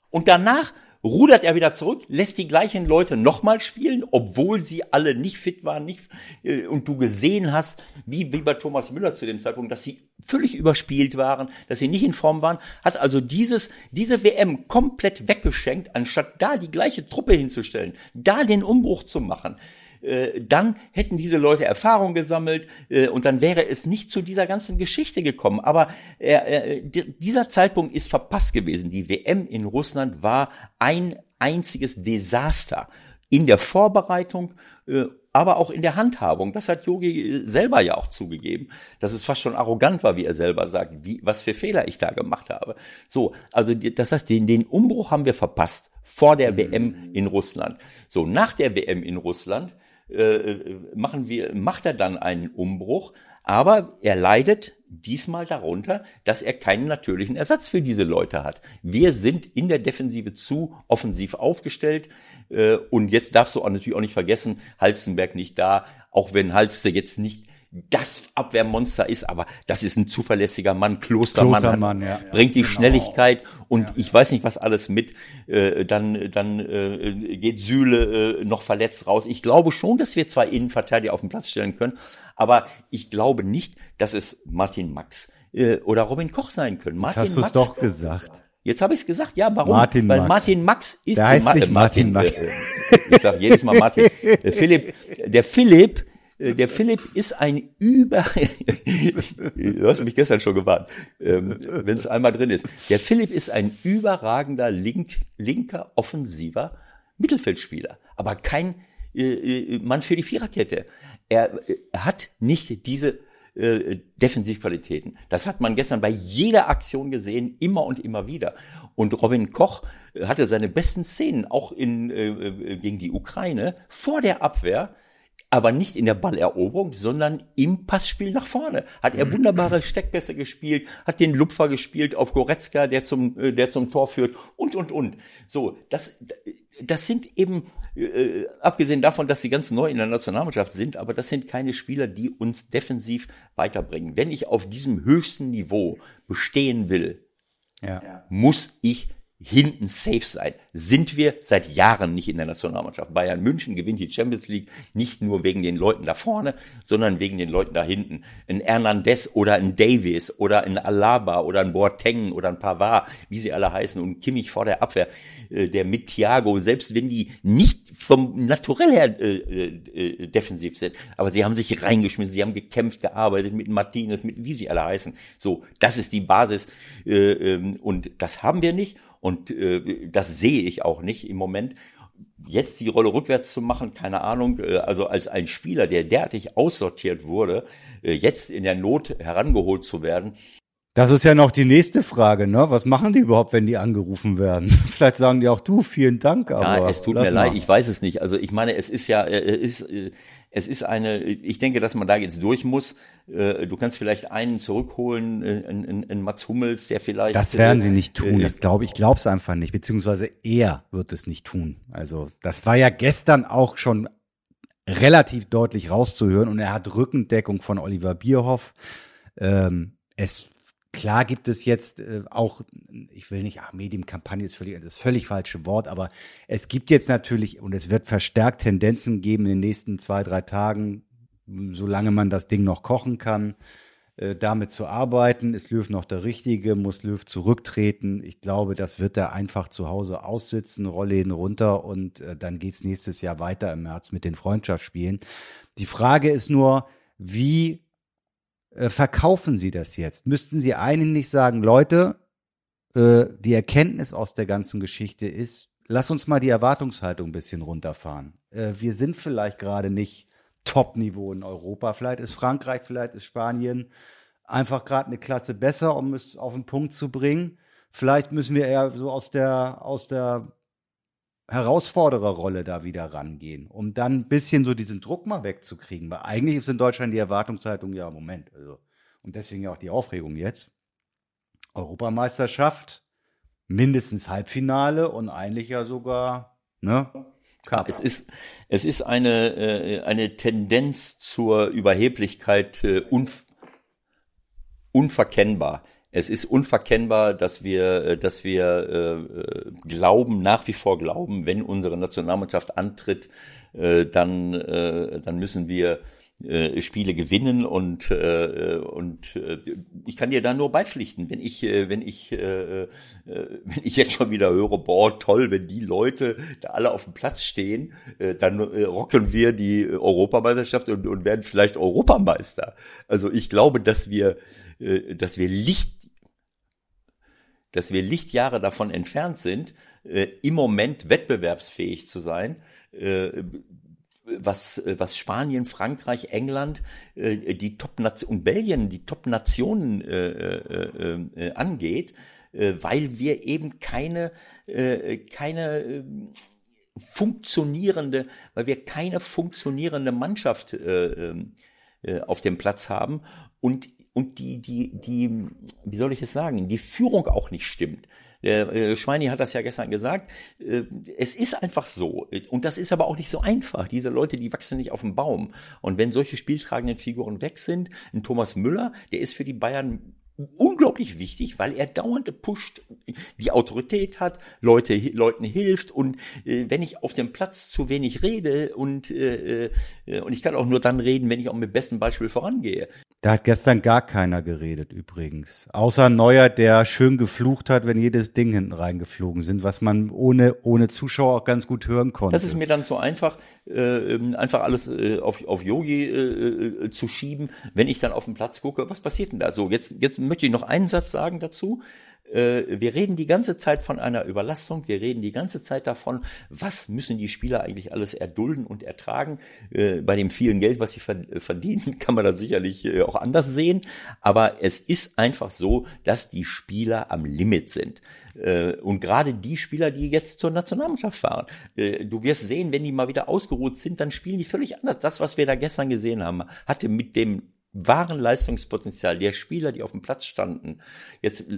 Und danach rudert er wieder zurück, lässt die gleichen Leute nochmal spielen, obwohl sie alle nicht fit waren, nicht, äh, und du gesehen hast, wie, wie bei Thomas Müller zu dem Zeitpunkt, dass sie völlig überspielt waren, dass sie nicht in Form waren, hat also dieses, diese WM komplett weggeschenkt, anstatt da die gleiche Truppe hinzustellen, da den Umbruch zu machen. Äh, dann hätten diese Leute Erfahrung gesammelt äh, und dann wäre es nicht zu dieser ganzen Geschichte gekommen. Aber äh, dieser Zeitpunkt ist verpasst gewesen. Die WM in Russland war ein einziges Desaster in der Vorbereitung, aber auch in der Handhabung. Das hat Yogi selber ja auch zugegeben, dass es fast schon arrogant war, wie er selber sagt, wie, was für Fehler ich da gemacht habe. So, also das heißt, den, den Umbruch haben wir verpasst. vor der WM in Russland. So, nach der WM in Russland äh, machen wir, macht er dann einen Umbruch, aber er leidet diesmal darunter, dass er keinen natürlichen Ersatz für diese Leute hat. Wir sind in der Defensive zu offensiv aufgestellt äh, und jetzt darfst du auch natürlich auch nicht vergessen, Halstenberg nicht da, auch wenn Halste jetzt nicht das Abwehrmonster ist, aber das ist ein zuverlässiger Mann, Klostermann, Klostermann hat, ja. bringt die Genau. Schnelligkeit und ich weiß nicht, was alles mit. Äh, dann dann äh, geht Süle äh, noch verletzt raus. Ich glaube schon, dass wir zwei Innenverteidiger auf den Platz stellen können, aber ich glaube nicht, dass es Martin Max äh, oder Robin Koch sein können. Martin hast du es doch gesagt. Jetzt habe ich es gesagt. Ja, warum? Martin Weil Max. Martin Max ist Der heißt Ma- nicht Martin Max. Äh, ich sage jedes Mal Martin. Der Philipp, der Philipp, äh, der Philipp ist ein über. du hast mich gestern schon gewarnt, ähm, wenn es einmal drin ist. Der Philipp ist ein überragender link, linker offensiver Mittelfeldspieler, aber kein äh, äh, Mann für die Viererkette. Er, äh, hat nicht diese äh, Defensivqualitäten. Das hat man gestern bei jeder Aktion gesehen, immer und immer wieder. Und Robin Koch äh, hatte seine besten Szenen auch in, äh, äh, gegen die Ukraine vor der Abwehr, aber nicht in der Balleroberung, sondern im Passspiel nach vorne. Hat er wunderbare Steckpässe gespielt, hat den Lupfer gespielt auf Goretzka, der zum, äh, der zum Tor führt und, und, und. So, das, das sind eben, äh, abgesehen davon, dass sie ganz neu in der Nationalmannschaft sind, aber das sind keine Spieler, die uns defensiv weiterbringen. Wenn ich auf diesem höchsten Niveau bestehen will, Ja. muss ich hinten safe sein. Sind wir seit Jahren nicht in der Nationalmannschaft. Bayern München gewinnt die Champions League nicht nur wegen den Leuten da vorne, sondern wegen den Leuten da hinten. Ein Hernandez oder ein Davis oder ein Alaba oder ein Boateng oder ein Pavard, wie sie alle heißen und Kimmich vor der Abwehr, äh, der mit Thiago, selbst wenn die nicht vom Naturell her äh, äh, defensiv sind, aber sie haben sich reingeschmissen, sie haben gekämpft, gearbeitet mit Martinez, mit wie sie alle heißen. So, das ist die Basis äh, ähm, und das haben wir nicht und äh, das sehe ich auch nicht im Moment. Jetzt die Rolle rückwärts zu machen, keine Ahnung, äh, also als ein Spieler, der derartig aussortiert wurde, äh, jetzt in der Not herangeholt zu werden, Das ist ja noch die nächste Frage, ne? Was machen die überhaupt, wenn die angerufen werden? Vielleicht sagen die auch du, vielen Dank, aber. Ja, es tut mir leid, ich weiß es nicht. Also ich meine, es ist ja, äh, es ist, äh, es ist eine, ich denke, dass man da jetzt durch muss. Äh, Du kannst vielleicht einen zurückholen, äh, einen, einen- Mats Hummels, der vielleicht. Das werden äh, sie nicht tun. äh, Das glaube ich, glaub's einfach nicht. Beziehungsweise er wird es nicht tun. Also das war ja gestern auch schon relativ deutlich rauszuhören und er hat Rückendeckung von Oliver Bierhoff. Ähm, es klar gibt es jetzt äh, auch, ich will nicht, ach, Medienkampagne ist völlig das völlig falsche Wort, aber es gibt jetzt natürlich und es wird verstärkt Tendenzen geben in den nächsten zwei drei Tagen, solange man das Ding noch kochen kann äh, damit zu arbeiten. Ist Löw noch der Richtige? Muss Löw zurücktreten? Ich glaube, das wird er einfach zu Hause aussitzen, Rollläden runter und äh, dann geht's nächstes Jahr weiter im März mit den Freundschaftsspielen. Die Frage ist nur, wie äh, verkaufen Sie das jetzt? Müssten Sie einen nicht sagen, Leute, äh, die Erkenntnis aus der ganzen Geschichte ist, lass uns mal die Erwartungshaltung ein bisschen runterfahren. Äh, wir sind vielleicht gerade nicht Top-Niveau in Europa. Vielleicht ist Frankreich, vielleicht ist Spanien einfach gerade eine Klasse besser, um es auf den Punkt zu bringen. Vielleicht müssen wir eher so aus der, aus der Herausfordererrolle da wieder rangehen, um dann ein bisschen so diesen Druck mal wegzukriegen. Weil eigentlich ist in Deutschland die Erwartungshaltung ja Moment. Also, und deswegen ja auch die Aufregung jetzt. Europameisterschaft, mindestens Halbfinale und eigentlich ja sogar, ne? Cup. Es ist, es ist eine, äh, eine Tendenz zur Überheblichkeit äh, unv unverkennbar. Es ist unverkennbar, dass wir, äh, dass wir äh, glauben, nach wie vor glauben, wenn unsere Nationalmannschaft antritt, äh, dann, äh, dann müssen wir äh, Spiele gewinnen und äh, und äh, ich kann dir da nur beipflichten, wenn ich äh, wenn ich äh, äh, wenn ich jetzt schon wieder höre, boah toll, wenn die Leute da alle auf dem Platz stehen, äh, dann äh, rocken wir die Europameisterschaft und, und werden vielleicht Europameister. Also ich glaube, dass wir äh, dass wir Licht dass wir Lichtjahre davon entfernt sind, äh, im Moment wettbewerbsfähig zu sein. Äh, was, was Spanien, Frankreich, England, äh, die Top und Belgien, die Top-Nationen äh, äh, äh, angeht, äh, weil wir eben keine, äh, keine äh, funktionierende, weil wir keine funktionierende Mannschaft äh, äh, auf dem Platz haben und und die die die wie soll ich es sagen, die Führung auch nicht stimmt. Der äh, Schweini hat das ja gestern gesagt. Äh, es ist einfach so. Und das ist aber auch nicht so einfach. Diese Leute, die wachsen nicht auf dem Baum. Und wenn solche spieltragenden Figuren weg sind, ein Thomas Müller, der ist für die Bayern unglaublich wichtig, weil er dauernd pusht, die Autorität hat, Leute, Leuten hilft und äh, wenn ich auf dem Platz zu wenig rede und, äh, äh, und ich kann auch nur dann reden, wenn ich auch mit bestem Beispiel vorangehe. Da hat gestern gar keiner geredet übrigens. Außer Neuer, der schön geflucht hat, wenn jedes Ding hinten reingeflogen sind, was man ohne, ohne Zuschauer auch ganz gut hören konnte. Das ist mir dann zu einfach, äh, einfach alles äh, auf, auf Yogi äh, äh, zu schieben, wenn ich dann auf den Platz gucke, was passiert denn da? So, jetzt, jetzt möchte ich noch einen Satz sagen dazu. Äh, wir reden die ganze Zeit von einer Überlastung, wir reden die ganze Zeit davon, was müssen die Spieler eigentlich alles erdulden und ertragen. Äh, bei dem vielen Geld, was sie verdienen, kann man das sicherlich äh, auch anders sehen. Aber es ist einfach so, dass die Spieler am Limit sind. Und gerade die Spieler, die jetzt zur Nationalmannschaft fahren, du wirst sehen, wenn die mal wieder ausgeruht sind, dann spielen die völlig anders. Das, was wir da gestern gesehen haben, hatte mit dem wahren Leistungspotenzial der Spieler, die auf dem Platz standen. Jetzt äh,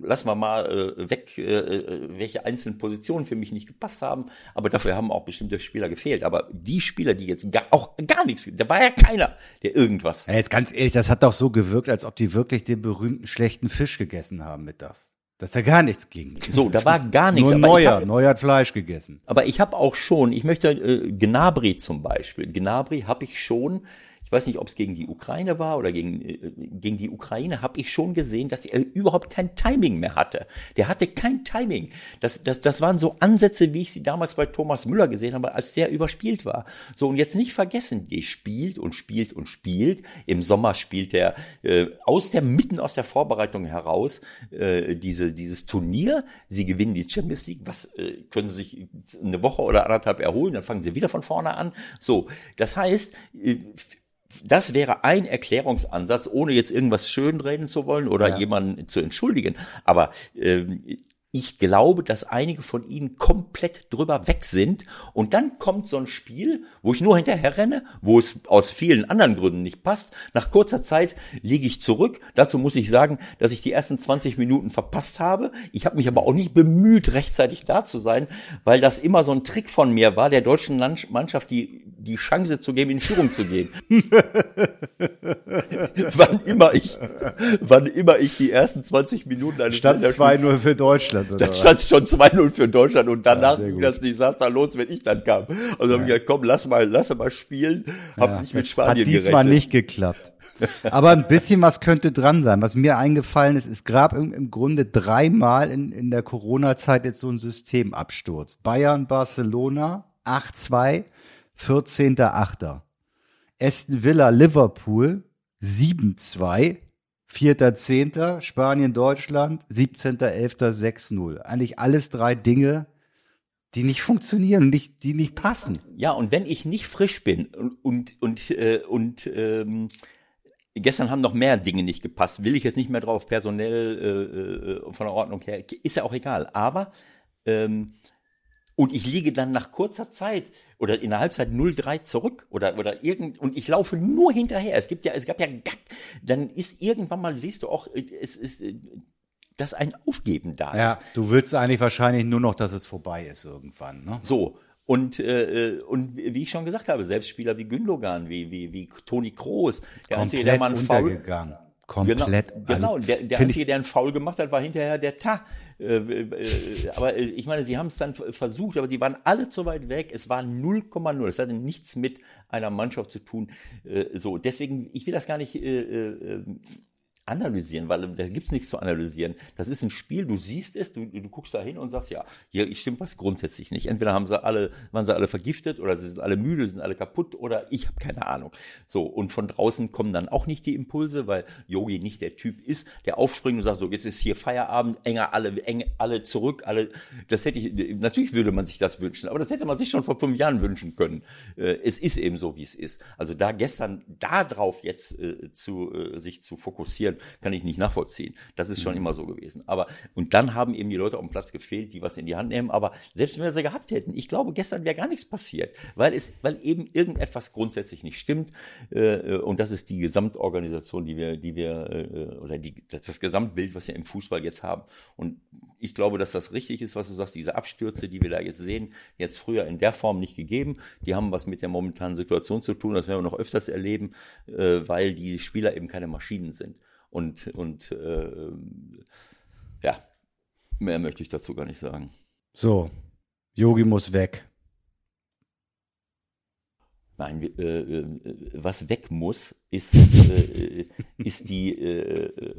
lassen wir mal äh, weg, äh, welche einzelnen Positionen für mich nicht gepasst haben, aber dafür haben auch bestimmte Spieler gefehlt. Aber die Spieler, die jetzt gar, auch gar nichts, da war ja keiner, der irgendwas. Ja, jetzt ganz ehrlich, das hat doch so gewirkt, als ob die wirklich den berühmten schlechten Fisch gegessen haben mit das. Dass da gar nichts ging. So, da war gar nichts. Nur Neuer, hab, Neuer hat Fleisch gegessen. Aber ich habe auch schon, ich möchte äh, Gnabry zum Beispiel, Gnabry habe ich schon ich weiß nicht, ob es gegen die Ukraine war oder gegen, äh, gegen die Ukraine, habe ich schon gesehen, dass er überhaupt kein Timing mehr hatte. Der hatte kein Timing. Das, das, das waren so Ansätze, wie ich sie damals bei Thomas Müller gesehen habe, als der überspielt war. So, und jetzt nicht vergessen, der spielt und spielt und spielt. Im Sommer spielt er äh, aus der mitten aus der Vorbereitung heraus äh, diese, dieses Turnier. Sie gewinnen die Champions League. Was äh, können sie sich eine Woche oder anderthalb erholen? Dann fangen sie wieder von vorne an. So, das heißt, äh, das wäre ein Erklärungsansatz, ohne jetzt irgendwas schönreden zu wollen oder ja. jemanden zu entschuldigen. Aber ähm, ich glaube, dass einige von ihnen komplett drüber weg sind. Und dann kommt so ein Spiel, wo ich nur hinterher renne, wo es aus vielen anderen Gründen nicht passt. Nach kurzer Zeit liege ich zurück. Dazu muss ich sagen, dass ich die ersten 20 Minuten verpasst habe. Ich habe mich aber auch nicht bemüht, rechtzeitig da zu sein, weil das immer so ein Trick von mir war, der deutschen Mannschaft die, die Chance zu geben, in Führung zu gehen. wann immer ich, wann immer ich die ersten 20 Minuten eines Stand 2-0 für Deutschland. Deutschland. Dann stand es schon 2-0 für Deutschland und danach ja, ging das Desaster los, wenn ich dann kam. Also ja. habe ich gesagt, komm, lass mal, lass mal spielen. Hab ja, nicht mit Spanien Hat diesmal gerechnet. nicht geklappt. Aber ein bisschen was könnte dran sein. Was mir eingefallen ist, es gab im, im Grunde dreimal in, in der Corona-Zeit jetzt so ein Systemabsturz. Bayern, Barcelona, 8-2, 14.8. Aston Villa, Liverpool, 7-2, Vierter, Zehnter, Spanien, Deutschland, 17.11. 6-0. Eigentlich alles drei Dinge, die nicht funktionieren, nicht, die nicht passen. Ja, und wenn ich nicht frisch bin und, und, und, äh, und ähm, gestern haben noch mehr Dinge nicht gepasst, will ich jetzt nicht mehr drauf, personell äh, äh von der Ordnung her, ist ja auch egal. Aber ähm, und ich liege dann nach kurzer Zeit oder in der Halbzeit 0-3 zurück oder, oder irgend, und ich laufe nur hinterher. Es gibt ja, es gab ja, dann ist irgendwann mal, siehst du auch, es ist, dass ein Aufgeben da ist. Ja, du willst eigentlich wahrscheinlich nur noch, dass es vorbei ist irgendwann, ne? So. Und, äh, und wie ich schon gesagt habe, selbst Spieler wie Gündogan, wie, wie, wie Toni Kroos, der einzige, der mal einen Foul, komplett. Genau, genau. der, der Einzige, der einen Foul gemacht hat, war hinterher der Ta. Äh, äh, aber äh, ich meine, sie haben es dann versucht, aber die waren alle zu weit weg. Es war 0,0. Es hatte nichts mit einer Mannschaft zu tun. So, deswegen, ich will das gar nicht analysieren, weil da gibt es nichts zu analysieren. Das ist ein Spiel, du siehst es, du, du guckst da hin und sagst, ja, hier stimmt was grundsätzlich nicht. Entweder haben sie alle, waren sie alle vergiftet oder sie sind alle müde, sind alle kaputt oder ich habe keine Ahnung. So, und von draußen kommen dann auch nicht die Impulse, weil Yogi nicht der Typ ist, der aufspringt und sagt, so, jetzt ist hier Feierabend, enger alle, eng, alle zurück, alle, das hätte ich, natürlich würde man sich das wünschen, aber das hätte man sich schon vor fünf Jahren wünschen können. Äh, es ist eben so, wie es ist. Also da gestern darauf jetzt äh, zu, äh, sich zu fokussieren, kann ich nicht nachvollziehen. Das ist schon mhm. immer so gewesen. Aber, und dann haben eben die Leute auf dem Platz gefehlt, die was in die Hand nehmen. Aber selbst wenn wir sie gehabt hätten, ich glaube, gestern wäre gar nichts passiert, weil es, weil eben irgendetwas grundsätzlich nicht stimmt. Äh, und das ist die Gesamtorganisation, die wir, die wir, äh, oder die, das Gesamtbild, was wir im Fußball jetzt haben. Und ich glaube, dass das richtig ist, was du sagst, diese Abstürze, die wir da jetzt sehen, jetzt früher in der Form nicht gegeben. Die haben was mit der momentanen Situation zu tun. Das werden wir noch öfters erleben, äh, weil die Spieler eben keine Maschinen sind. Und, und äh, ja, mehr möchte ich dazu gar nicht sagen. So, Yogi muss weg. Nein, äh, äh, was weg muss, ist, äh, ist die, äh,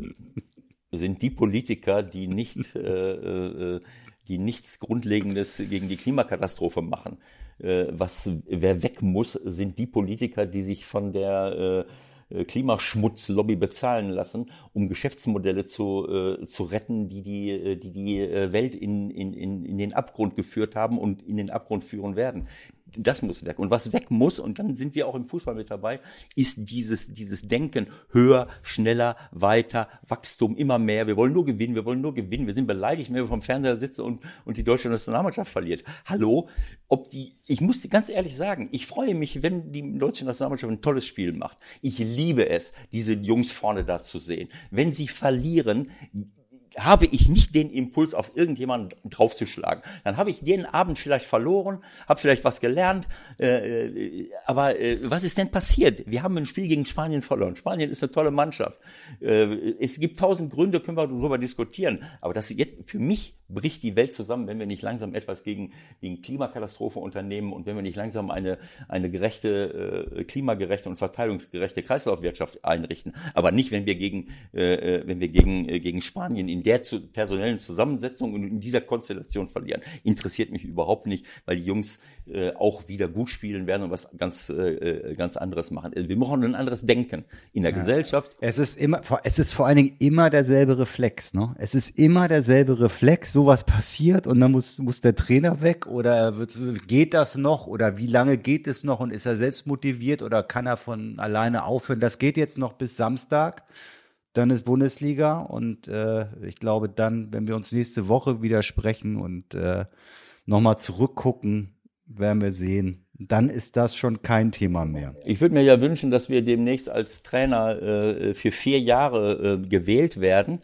sind die Politiker, die nicht, äh, äh, die nichts Grundlegendes gegen die Klimakatastrophe machen. was, wer weg muss, sind die Politiker, die sich von der äh, Klimaschmutzlobby bezahlen lassen, um Geschäftsmodelle zu, äh, zu retten, die die, äh, die, die äh, Welt in, in, in den Abgrund geführt haben und in den Abgrund führen werden das muss weg. Und was weg muss, und dann sind wir auch im Fußball mit dabei, ist dieses, dieses Denken höher, schneller, weiter, Wachstum, immer mehr. Wir wollen nur gewinnen, wir wollen nur gewinnen. Wir sind beleidigt, wenn wir vom Fernseher sitzen und, und die deutsche Nationalmannschaft verliert. Hallo? Ob die, ich muss ganz ehrlich sagen, ich freue mich, wenn die deutsche Nationalmannschaft ein tolles Spiel macht. Ich liebe es, diese Jungs vorne da zu sehen. Wenn sie verlieren, habe ich nicht den Impuls, auf irgendjemanden draufzuschlagen. Dann habe ich den Abend vielleicht verloren, habe vielleicht was gelernt. Äh, äh, aber äh, was ist denn passiert? Wir haben ein Spiel gegen Spanien verloren. Spanien ist eine tolle Mannschaft. Äh, es gibt tausend Gründe, können wir darüber diskutieren. Aber das jetzt für mich bricht die Welt zusammen, wenn wir nicht langsam etwas gegen, gegen Klimakatastrophe unternehmen und wenn wir nicht langsam eine, eine gerechte, äh, klimagerechte und verteilungsgerechte Kreislaufwirtschaft einrichten. Aber nicht, wenn wir gegen, äh, äh wenn wir gegen, äh, gegen Spanien in der zu, personellen Zusammensetzung und in dieser Konstellation verlieren. Interessiert mich überhaupt nicht, weil die Jungs äh, auch wieder gut spielen werden und was ganz, äh, äh ganz anderes machen. Also wir brauchen ein anderes Denken in der ja. Gesellschaft. Es ist immer, es ist vor allen Dingen immer derselbe Reflex, ne? Es ist immer derselbe Reflex sowas passiert und dann muss, muss der Trainer weg oder geht das noch oder wie lange geht es noch und ist er selbst motiviert oder kann er von alleine aufhören? Das geht jetzt noch bis Samstag. Dann ist Bundesliga und äh, ich glaube dann, wenn wir uns nächste Woche wieder sprechen und äh, nochmal zurückgucken, werden wir sehen, dann ist das schon kein Thema mehr. Ich würde mir ja wünschen, dass wir demnächst als Trainer äh, für vier Jahre äh, gewählt werden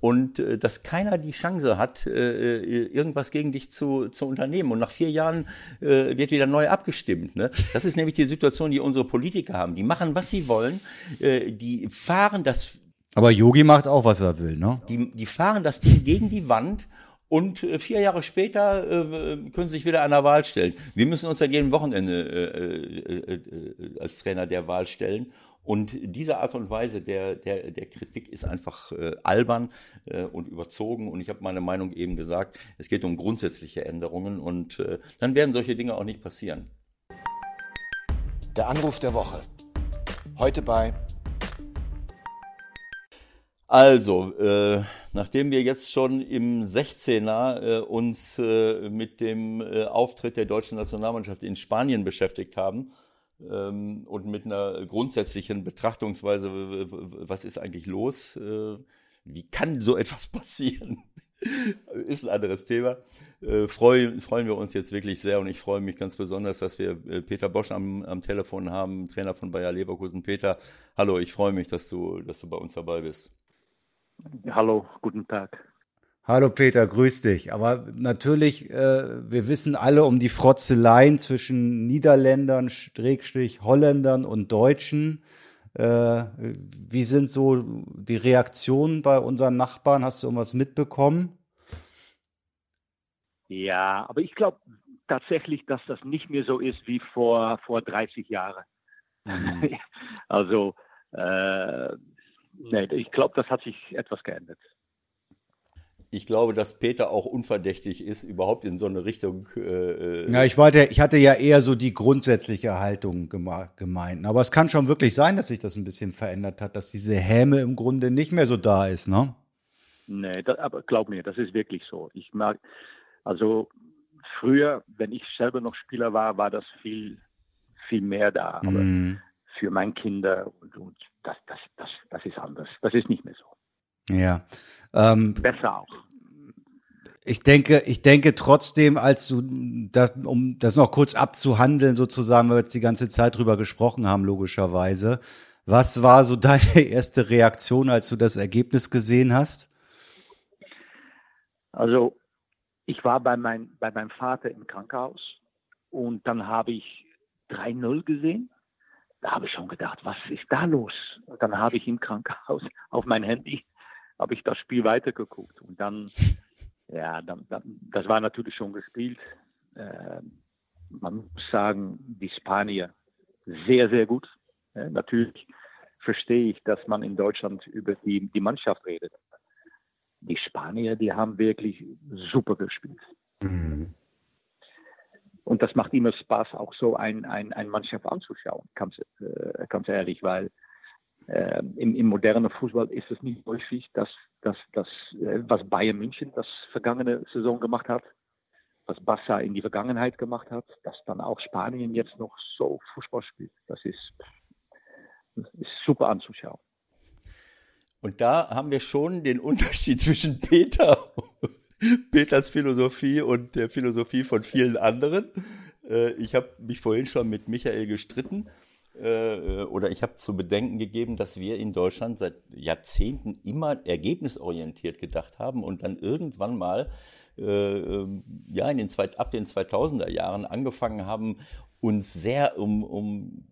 und äh, dass keiner die Chance hat, äh, irgendwas gegen dich zu, zu unternehmen. Und nach vier Jahren wird wieder neu abgestimmt. Ne? Das ist nämlich die Situation, die unsere Politiker haben. Die machen, was sie wollen. Die fahren das. Aber Yogi macht auch, was er will, ne? Die, die fahren das Ding gegen die Wand und vier Jahre später äh, können sie sich wieder an der Wahl stellen. Wir müssen uns dann jeden Wochenende äh, äh, als Trainer der Wahl stellen. Und diese Art und Weise der, der, der Kritik ist einfach äh, albern äh, und überzogen. Und ich habe meine Meinung eben gesagt, es geht um grundsätzliche Änderungen und äh, dann werden solche Dinge auch nicht passieren. Der Anruf der Woche. Heute bei. Also, äh, nachdem wir jetzt schon im 16er äh, uns äh, mit dem Auftritt der deutschen Nationalmannschaft in Spanien beschäftigt haben, ähm, und mit einer grundsätzlichen Betrachtungsweise, was ist eigentlich los? Äh, wie kann so etwas passieren? ist ein anderes Thema. Äh, freuen, freuen wir uns jetzt wirklich sehr und ich freue mich ganz besonders, dass wir äh, Peter Bosch am, am Telefon haben, Trainer von Bayer Leverkusen. Peter, hallo, ich freue mich, dass du, dass du bei uns dabei bist. Hallo, guten Tag. Hallo Peter, grüß dich. Aber natürlich, äh, wir wissen alle um die Frotzeleien zwischen Niederländern, Schrägstrich Holländern und Deutschen. Äh, wie sind so die Reaktionen bei unseren Nachbarn? Hast du irgendwas mitbekommen? Ja, aber ich glaube tatsächlich, dass das nicht mehr so ist wie vor, vor 30 Jahren. Mhm. also äh, Nee, ich glaube, das hat sich etwas geändert. Ich glaube, dass Peter auch unverdächtig ist, überhaupt in so eine Richtung. Äh, äh ja, ich, wollte, ich hatte ja eher so die grundsätzliche Haltung gemeint. Aber es kann schon wirklich sein, dass sich das ein bisschen verändert hat, dass diese Häme im Grunde nicht mehr so da ist, ne? Nee, das, aber glaub mir, das ist wirklich so. Ich mag, also früher, wenn ich selber noch Spieler war, war das viel, viel mehr da. Aber mm. für meine Kinder und, und das, das, das, das ist anders. Das ist nicht mehr so. Ja. Ähm, Besser auch. Ich denke, ich denke trotzdem, als du das, um das noch kurz abzuhandeln, sozusagen, weil wir jetzt die ganze Zeit drüber gesprochen haben, logischerweise. Was war so deine erste Reaktion, als du das Ergebnis gesehen hast? Also ich war bei, mein, bei meinem Vater im Krankenhaus und dann habe ich 3-0 gesehen. Da habe ich schon gedacht, was ist da los? Und dann habe ich im Krankenhaus auf mein Handy habe ich das Spiel weitergeguckt und dann, ja, dann, dann, das war natürlich schon gespielt. Äh, man muss sagen, die Spanier sehr, sehr gut. Äh, natürlich verstehe ich, dass man in Deutschland über die, die Mannschaft redet die Spanier, die haben wirklich super gespielt. Mhm. Und das macht immer Spaß, auch so ein, ein, ein Mannschaft anzuschauen, ganz, äh, ganz ehrlich, weil äh, im, im modernen Fußball ist es nicht häufig, dass, dass, dass äh, was Bayern München das vergangene Saison gemacht hat, was Barca in die Vergangenheit gemacht hat, dass dann auch Spanien jetzt noch so Fußball spielt. Das ist, das ist super anzuschauen. Und da haben wir schon den Unterschied zwischen Peter, Peters Philosophie und der Philosophie von vielen anderen. Äh, ich habe mich vorhin schon mit Michael gestritten äh, oder ich habe zu bedenken gegeben, dass wir in Deutschland seit Jahrzehnten immer ergebnisorientiert gedacht haben und dann irgendwann mal äh, ähm, ja in den ab den 2000er Jahren angefangen haben, uns sehr um, um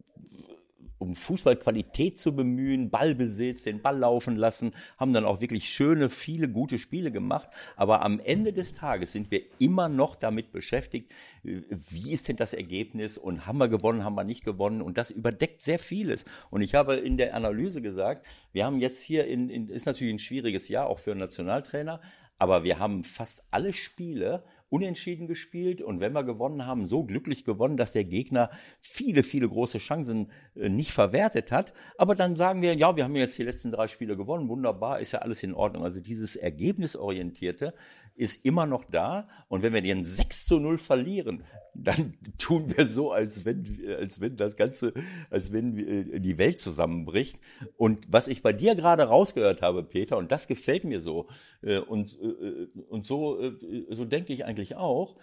um Fußballqualität zu bemühen, Ballbesitz, den Ball laufen lassen, haben dann auch wirklich schöne, viele gute Spiele gemacht. Aber am Ende des Tages sind wir immer noch damit beschäftigt, äh, wie ist denn das Ergebnis und haben wir gewonnen, haben wir nicht gewonnen und das überdeckt sehr vieles. Und ich habe in der Analyse gesagt, wir haben jetzt hier in, in ist natürlich ein schwieriges Jahr auch für einen Nationaltrainer, aber wir haben fast alle Spiele unentschieden gespielt und wenn wir gewonnen haben, so glücklich gewonnen, dass der Gegner viele, viele große Chancen äh, nicht verwertet hat. Aber dann sagen wir, ja, wir haben jetzt die letzten drei Spiele gewonnen, wunderbar, ist ja alles in Ordnung. Also dieses Ergebnisorientierte ist immer noch da. Und wenn wir den 6 zu 0 verlieren, dann tun wir so, als wenn, als wenn das Ganze, als wenn äh, die Welt zusammenbricht. Und was ich bei dir gerade rausgehört habe, Peter, und das gefällt mir so, äh, und, äh, und so, so denke ich eigentlich auch,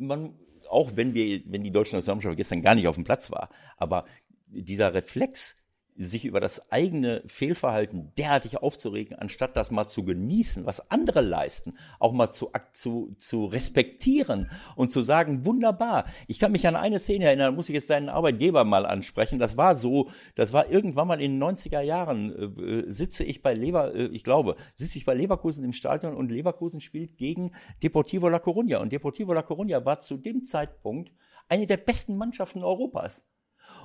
man, auch wenn wir, wenn die deutsche Nationalmannschaft gestern gar nicht auf dem Platz war, aber dieser Reflex, sich über das eigene Fehlverhalten derartig aufzuregen, anstatt das mal zu genießen, was andere leisten, auch mal zu, zu, zu respektieren und zu sagen, wunderbar. Ich kann mich an eine Szene erinnern, muss ich jetzt deinen Arbeitgeber mal ansprechen. Das war so, das war irgendwann mal in den 90er Jahren, äh, sitze ich bei Lever, äh, ich glaube, sitze ich bei Leverkusen im Stadion und Leverkusen spielt gegen Deportivo La Coruña. Und Deportivo La Coruña war zu dem Zeitpunkt eine der besten Mannschaften Europas.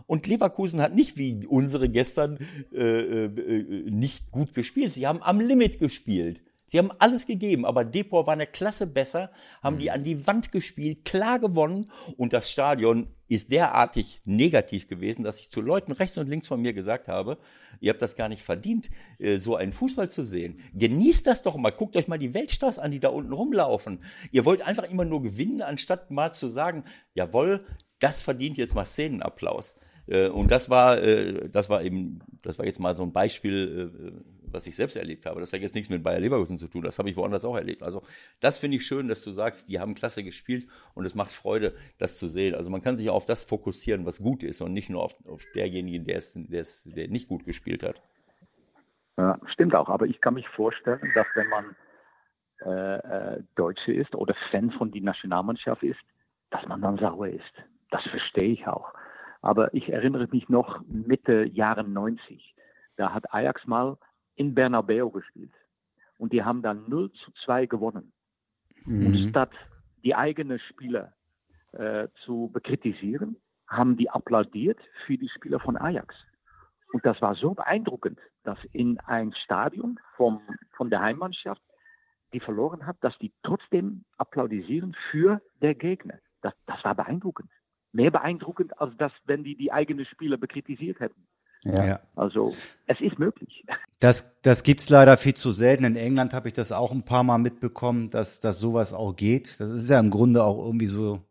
Und Leverkusen hat nicht wie unsere gestern äh, äh, nicht gut gespielt. Sie haben am Limit gespielt. Sie haben alles gegeben, aber Depor war eine Klasse besser, haben die mhm. an die Wand gespielt, klar gewonnen und das Stadion ist derartig negativ gewesen, dass ich zu Leuten rechts und links von mir gesagt habe, ihr habt das gar nicht verdient, äh, so einen Fußball zu sehen. Genießt das doch mal, guckt euch mal die Weltstars an, die da unten rumlaufen. Ihr wollt einfach immer nur gewinnen, anstatt mal zu sagen, jawohl, das verdient jetzt mal Szenenapplaus. Äh, und das war, äh, das war eben, das war jetzt mal so ein Beispiel, äh, was ich selbst erlebt habe. Das hat jetzt nichts mit Bayer Leverkusen zu tun. Das habe ich woanders auch erlebt. Also das finde ich schön, dass du sagst, die haben klasse gespielt und es macht Freude, das zu sehen. Also man kann sich auf das fokussieren, was gut ist und nicht nur auf, auf derjenigen, der es, der es, der nicht gut gespielt hat. Ja, stimmt auch. Aber ich kann mich vorstellen, dass wenn man äh, Deutsche ist oder Fan von der Nationalmannschaft ist, dass man dann sauer ist. Das verstehe ich auch. Aber ich erinnere mich noch Mitte Jahre 90. Da hat Ajax mal in Bernabeu gespielt. Und die haben dann 0 zu 2 gewonnen. Mhm. Und statt die eigenen Spieler äh, zu bekritisieren, haben die applaudiert für die Spieler von Ajax. Und das war so beeindruckend, dass in ein Stadion vom, von der Heimmannschaft, die verloren hat, dass die trotzdem applaudisieren für der Gegner. Das, das war beeindruckend. Mehr beeindruckend, als das, wenn die die eigenen Spieler bekritisiert hätten. Ja. Also es ist möglich. Das, das gibt es leider viel zu selten. In England habe ich das auch ein paar Mal mitbekommen, dass, dass sowas auch geht. Das ist ja im Grunde auch irgendwie so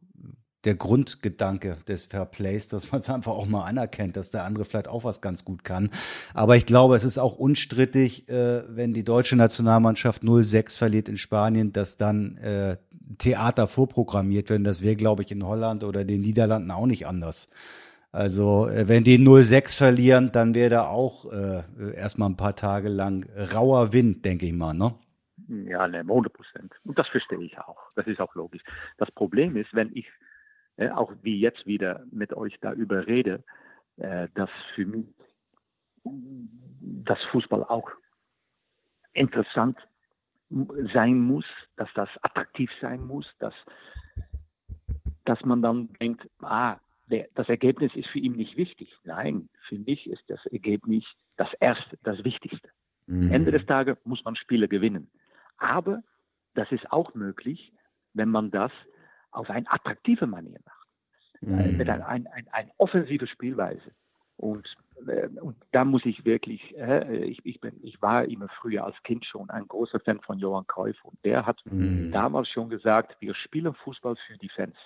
der Grundgedanke des Fairplays, dass man es einfach auch mal anerkennt, dass der andere vielleicht auch was ganz gut kann. Aber ich glaube, es ist auch unstrittig, äh, wenn die deutsche Nationalmannschaft 0-6 verliert in Spanien, dass dann äh, Theater vorprogrammiert werden. Das wäre, glaube ich, in Holland oder den Niederlanden auch nicht anders. Also äh, wenn die 0-6 verlieren, dann wäre da auch äh, erstmal ein paar Tage lang rauer Wind, denke ich mal, ne? Ja, ne, 100 Prozent. Und das verstehe ich auch. Das ist auch logisch. Das Problem ist, wenn ich äh, auch wie jetzt wieder mit euch darüber rede, äh, dass für mich das Fußball auch interessant sein muss, dass das attraktiv sein muss, dass, dass man dann denkt, ah, der, das Ergebnis ist für ihn nicht wichtig. Nein, für mich ist das Ergebnis das Erste, das Wichtigste. Mhm. Ende des Tages muss man Spiele gewinnen. Aber das ist auch möglich, wenn man das auf eine attraktive Manier macht. Mhm. Mit einer ein, ein, ein offensive Spielweise. Und, äh, und da muss ich wirklich, äh, ich, ich, bin, ich war immer früher als Kind schon ein großer Fan von Johann Cruyff und der hat mhm. damals schon gesagt, wir spielen Fußball für die Fans.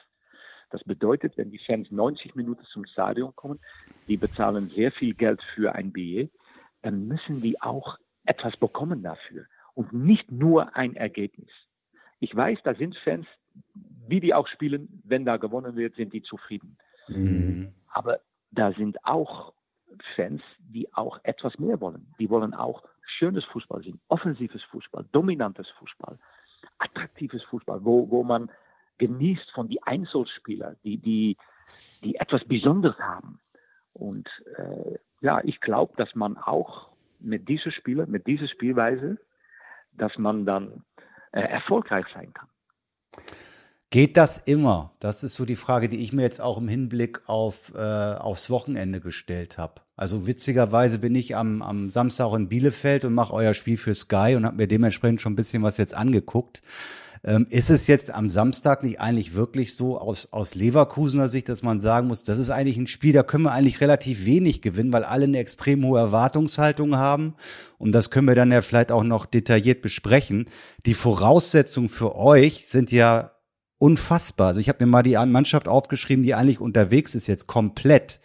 Das bedeutet, wenn die Fans 90 Minuten zum Stadion kommen, die bezahlen sehr viel Geld für ein Billet, dann müssen die auch etwas bekommen dafür und nicht nur ein Ergebnis. Ich weiß, da sind Fans, wie die auch spielen, wenn da gewonnen wird, sind die zufrieden. Mhm. Aber da sind auch Fans, die auch etwas mehr wollen. Die wollen auch schönes Fußball sehen, offensives Fußball, dominantes Fußball, attraktives Fußball, wo, wo man genießt von die Einzelspieler, die, die, die etwas Besonderes haben. Und äh, ja, ich glaube, dass man auch mit dieser Spieler, mit dieser Spielweise, dass man dann äh, erfolgreich sein kann. Geht das immer? Das ist so die Frage, die ich mir jetzt auch im Hinblick auf, äh, aufs Wochenende gestellt habe. Also witzigerweise bin ich am, am Samstag in Bielefeld und mache euer Spiel für Sky und habe mir dementsprechend schon ein bisschen was jetzt angeguckt. Ähm, ist es jetzt am Samstag nicht eigentlich wirklich so aus, aus Leverkusener Sicht, dass man sagen muss, das ist eigentlich ein Spiel, da können wir eigentlich relativ wenig gewinnen, weil alle eine extrem hohe Erwartungshaltung haben. Und das können wir dann ja vielleicht auch noch detailliert besprechen. Die Voraussetzungen für euch sind ja unfassbar. Also ich habe mir mal die Mannschaft aufgeschrieben, die eigentlich unterwegs ist jetzt komplett.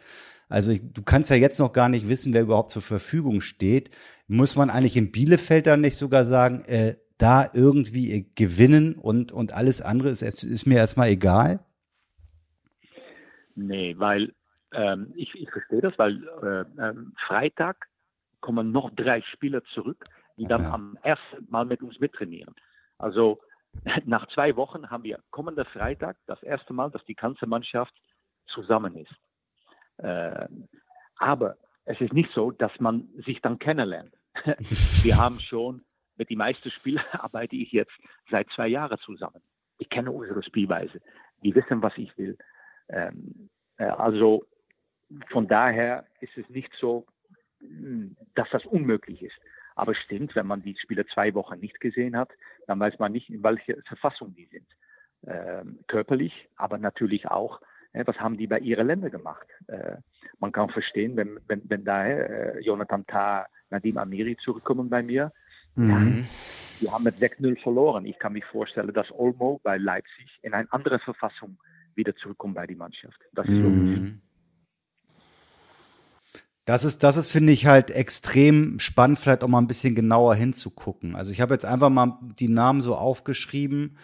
Also ich, du kannst ja jetzt noch gar nicht wissen, wer überhaupt zur Verfügung steht. Muss man eigentlich in Bielefeld dann nicht sogar sagen, äh, da irgendwie gewinnen und, und alles andere ist, ist mir erstmal egal? Nee, weil ähm, ich, ich verstehe das, weil äh, ähm, Freitag kommen noch drei Spieler zurück, die dann ja. am ersten Mal mit uns mittrainieren. Also nach zwei Wochen haben wir kommender Freitag das erste Mal, dass die ganze Mannschaft zusammen ist. Äh, aber es ist nicht so, dass man sich dann kennenlernt. wir haben schon mit den meisten Spielern arbeite ich jetzt seit zwei Jahren zusammen. Ich kenne unsere Spielweise. Die wissen, was ich will. Ähm, äh, also von daher ist es nicht so, hm, dass das unmöglich ist. Aber stimmt, wenn man die Spieler zwei Wochen nicht gesehen hat, dann weiß man nicht, in welcher Verfassung die sind. Ähm, körperlich, aber natürlich auch, äh, was haben die bei ihren Ländern gemacht. Äh, man kann verstehen, wenn, wenn, wenn da äh, Jonathan Tah, Nadim Amiri zurückkommen bei mir, Mhm. Die haben mit 6-0 verloren. Ich kann mir vorstellen, dass Olmo bei Leipzig in eine andere Verfassung wieder zurückkommt bei die Mannschaft. Das ist mhm. Das ist, das ist, finde ich, halt extrem spannend, vielleicht auch mal ein bisschen genauer hinzugucken. Also ich habe jetzt einfach mal die Namen so aufgeschrieben,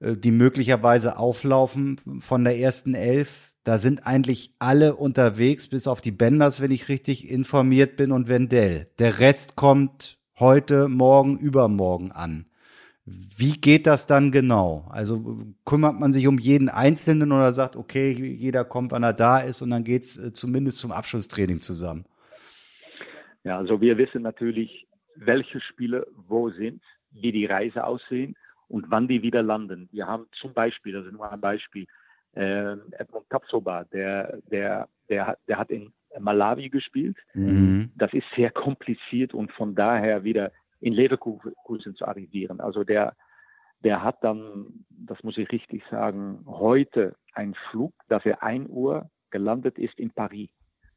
äh, die möglicherweise auflaufen von der ersten Elf. Da sind eigentlich alle unterwegs, bis auf die Benders, wenn ich richtig informiert bin, und Wendell. Der Rest kommt heute, morgen, übermorgen an. Wie geht das dann genau? Also kümmert man sich um jeden Einzelnen oder sagt, okay, jeder kommt, wann er da ist und dann geht es äh, zumindest zum Abschlusstraining zusammen? Ja, also wir wissen natürlich, welche Spiele wo sind, wie die Reise aussehen und wann die wieder landen. Wir haben zum Beispiel, das ist nur ein Beispiel, äh, Edmund Tapsoba, der, der, der, der hat in Malawi gespielt. Mhm. Das ist sehr kompliziert und von daher wieder in Leverkusen zu arrivieren. Also der, der hat dann, das muss ich richtig sagen, heute einen Flug, dass er 1 Uhr gelandet ist in Paris.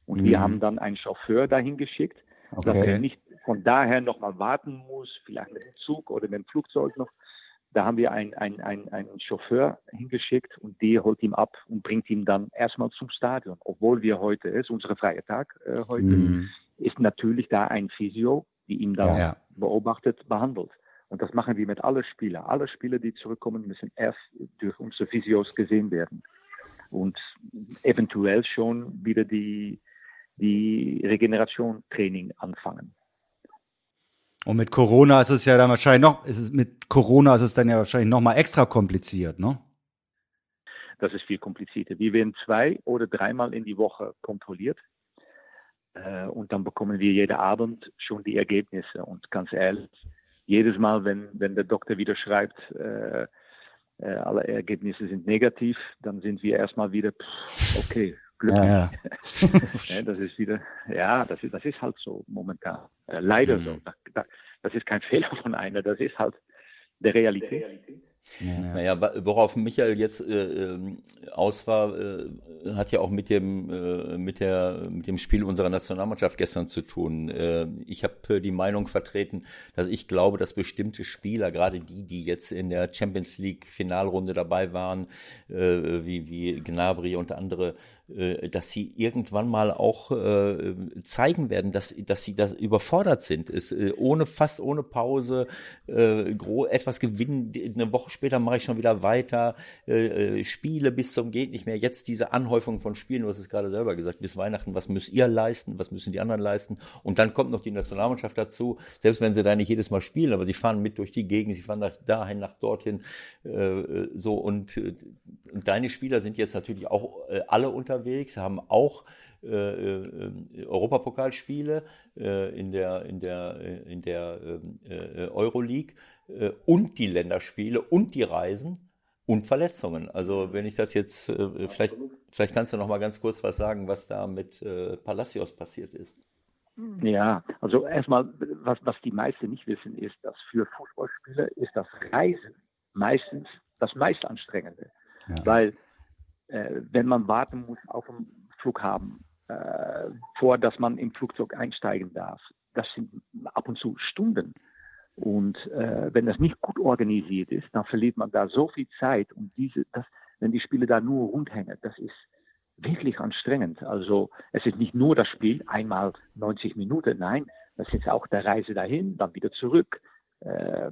Und Mhm. wir haben dann einen Chauffeur dahin geschickt, dass Okay. er nicht von daher nochmal warten muss, vielleicht mit dem Zug oder mit dem Flugzeug noch. Da haben wir einen, einen, einen, einen Chauffeur hingeschickt und der holt ihn ab und bringt ihn dann erstmal zum Stadion. Obwohl wir heute, ist unser freier Tag äh, heute, Mhm. ist natürlich da ein Physio, die ihn dann Ja. beobachtet, behandelt. Und das machen wir mit allen Spielern. Alle Spieler, die zurückkommen, müssen erst durch unsere Physios gesehen werden. Und eventuell schon wieder die, die Regeneration-Training anfangen. Und mit Corona ist es ja dann wahrscheinlich noch, ist es mit Corona ist es dann ja wahrscheinlich noch mal extra kompliziert, ne? Das ist viel komplizierter. Wir werden zwei oder dreimal in die Woche kontrolliert. Äh, und dann bekommen wir jeden Abend schon die Ergebnisse. Und ganz ehrlich, jedes Mal, wenn, wenn der Doktor wieder schreibt, äh, äh, alle Ergebnisse sind negativ, dann sind wir erstmal wieder, pff, okay, Glück. Ja. Ja, das ist wieder, ja, das ist, das ist halt so momentan. Äh, leider Mhm. so. Da, da, das ist kein Fehler von einer, das ist halt der Realität. Naja, wa- worauf Michael jetzt äh, ähm, aus war, äh, hat ja auch mit dem, äh, mit, der, mit dem Spiel unserer Nationalmannschaft gestern zu tun. Äh, ich habe äh, die Meinung vertreten, dass ich glaube, dass bestimmte Spieler, gerade die, die jetzt in der Champions League Finalrunde dabei waren, äh, wie, wie Gnabry und andere, dass sie irgendwann mal auch zeigen werden, dass, dass sie das überfordert sind. Es, ohne, fast ohne Pause, etwas gewinnen, eine Woche später mache ich schon wieder weiter, äh, äh, Spiele bis zum geht nicht mehr. Jetzt diese Anhäufung von Spielen, du hast es gerade selber gesagt, bis Weihnachten, was müsst ihr leisten, was müssen die anderen leisten? Und dann kommt noch die Nationalmannschaft dazu, selbst wenn sie da nicht jedes Mal spielen, aber sie fahren mit durch die Gegend, sie fahren nach dahin, nach dorthin, äh, äh, so und, äh, und deine Spieler sind jetzt natürlich auch äh, alle unterwegs, haben auch äh, äh, Europapokalspiele äh, in der in der in der ähm, äh, Euroleague und die Länderspiele und die Reisen und Verletzungen. Also wenn ich das jetzt äh, vielleicht vielleicht kannst du noch mal ganz kurz was sagen, was da mit äh, Palacios passiert ist. Ja, also erstmal, was, was die meisten nicht wissen, ist, dass für Fußballspieler ist das Reisen meistens das meist anstrengende. Ja. Weil äh, wenn man warten muss auf dem Flughafen, äh, vor dass man im Flugzeug einsteigen darf, das sind ab und zu Stunden. Und äh, wenn das nicht gut organisiert ist, dann verliert man da so viel Zeit. Und diese, das, wenn die Spiele da nur rundhängen, das ist wirklich anstrengend. Also es ist nicht nur das Spiel, einmal 90 Minuten, nein, das ist auch der Reise dahin, dann wieder zurück. Äh,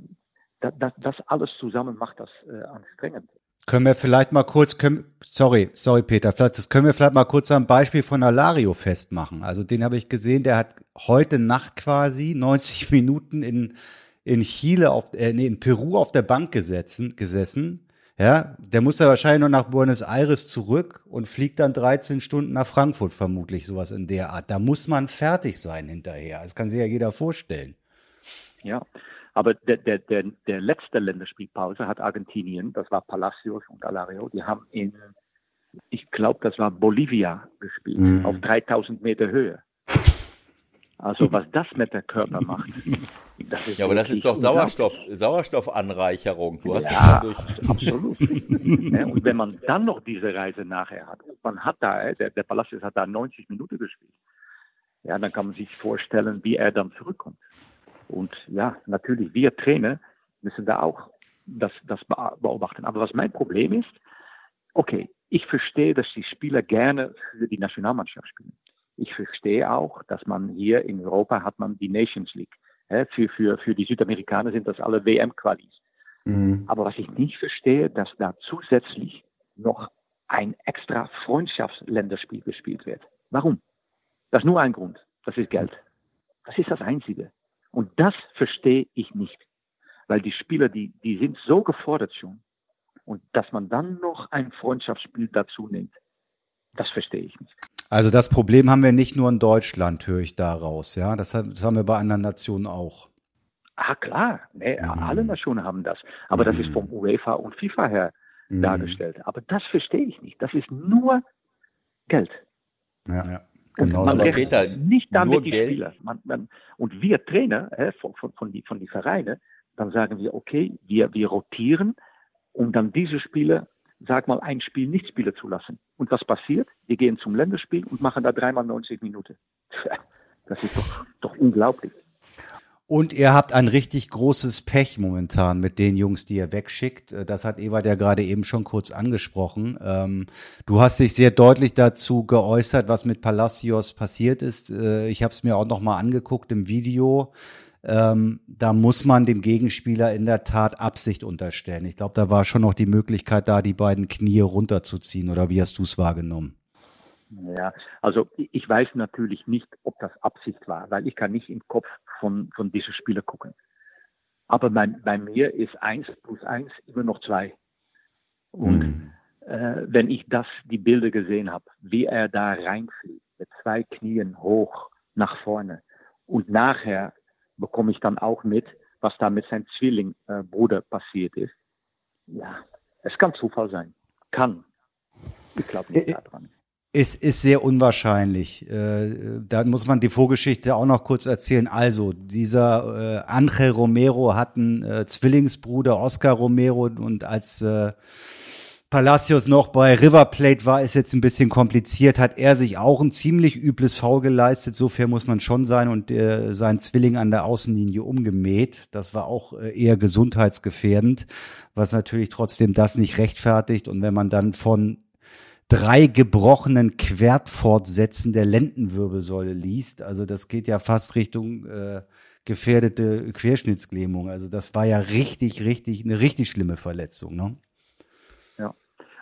das, das, das alles zusammen macht das äh, anstrengend. Können wir vielleicht mal kurz, können, sorry, sorry Peter, vielleicht, das können wir vielleicht mal kurz am Beispiel von Alario festmachen. Also den habe ich gesehen, der hat heute Nacht quasi 90 Minuten in, in Chile, auf, äh, nee, in Peru auf der Bank gesetzen, gesessen. Ja, der muss ja wahrscheinlich noch nach Buenos Aires zurück und fliegt dann 13 Stunden nach Frankfurt, vermutlich sowas in der Art. Da muss man fertig sein hinterher. Das kann sich ja jeder vorstellen. Ja, aber der, der, der, der letzte Länderspielpause hat Argentinien, das war Palacios und Alario, die haben in, ich glaube, das war Bolivia gespielt, Mhm. auf 3000 Meter Höhe. Also was das mit der Körper macht. Das ist Ja, aber das ist doch. Sauerstoff Sauerstoffanreicherung. Du hast Ja, das absolut. ja, und wenn man dann noch diese Reise nachher hat, man hat da, äh, der, der Palacios hat da 90 Minuten gespielt, ja, dann kann man sich vorstellen, wie er dann zurückkommt. Und ja, natürlich, wir Trainer müssen da auch das, das beobachten. Aber was mein Problem ist, okay, ich verstehe, dass die Spieler gerne für die Nationalmannschaft spielen. Ich verstehe auch, dass man hier in Europa hat man die Nations League. Für, für, für die Südamerikaner sind das alle WM-Qualis. Aber was ich nicht verstehe, dass da zusätzlich noch ein extra Freundschaftsländerspiel gespielt wird. Warum? Das ist nur ein Grund. Das ist Geld. Das ist das Einzige. Und das verstehe ich nicht. Weil die Spieler, die, die sind so gefordert schon. Und dass man dann noch ein Freundschaftsspiel dazu nimmt, das verstehe ich nicht. Also das Problem haben wir nicht nur in Deutschland, höre ich daraus. Ja, das, das haben wir bei anderen Nationen auch. Ah, klar. Nee, Mhm. Alle Nationen haben das. Aber das ist Mhm. vom UEFA und FIFA her Mhm. dargestellt. Aber das verstehe ich nicht. Das ist nur Geld. Ja. Genau, man rechnet nicht damit die Geld. Spieler. Man, man, und wir Trainer äh, von, von, von, die, von die Vereine, dann sagen wir, okay, wir, wir rotieren, um dann diese Spieler, sag mal, ein Spiel nicht spielen zu lassen. Und was passiert? Wir gehen zum Länderspiel und machen da dreimal 90 Minuten. Das ist doch, doch unglaublich. Und ihr habt ein richtig großes Pech momentan mit den Jungs, die ihr wegschickt. Äh, das hat Ewald ja gerade eben schon kurz angesprochen. Ähm, du hast dich sehr deutlich dazu geäußert, was mit Palacios passiert ist. Äh, ich habe es mir auch noch mal angeguckt im Video. Ähm, da muss man dem Gegenspieler in der Tat Absicht unterstellen. Ich glaube, da war schon noch die Möglichkeit da, die beiden Knie runterzuziehen. Oder wie hast du es wahrgenommen? Ja, also ich weiß natürlich nicht, ob das Absicht war, weil ich kann nicht im Kopf von, von diesen Spielern gucken. Aber bei, bei mir ist eins plus eins immer noch zwei. Und mhm. äh, wenn ich das, die Bilder gesehen habe, wie er da reinfliegt, mit zwei Knien hoch nach vorne. Und nachher bekomme ich dann auch mit, was da mit seinem Zwillingbruder äh, passiert ist. Ja, es kann Zufall sein. Kann. Ich glaube nicht daran. Es ist sehr unwahrscheinlich. Äh, da muss man die Vorgeschichte auch noch kurz erzählen. Also, dieser äh, Angel Romero hat einen äh, Zwillingsbruder, Oscar Romero, und als Palacios noch bei River Plate war, ist jetzt ein bisschen kompliziert, hat er sich auch ein ziemlich übles Foul geleistet, so fair muss man schon sein, und äh, sein Zwilling an der Außenlinie umgemäht. Das war auch äh, eher gesundheitsgefährdend, was natürlich trotzdem das nicht rechtfertigt. Und wenn man dann von drei gebrochenen Querfortsätzen der Lendenwirbelsäule liest. Also das geht ja fast Richtung äh, gefährdete Querschnittslähmung. Also das war ja richtig, richtig, eine richtig schlimme Verletzung. Ne?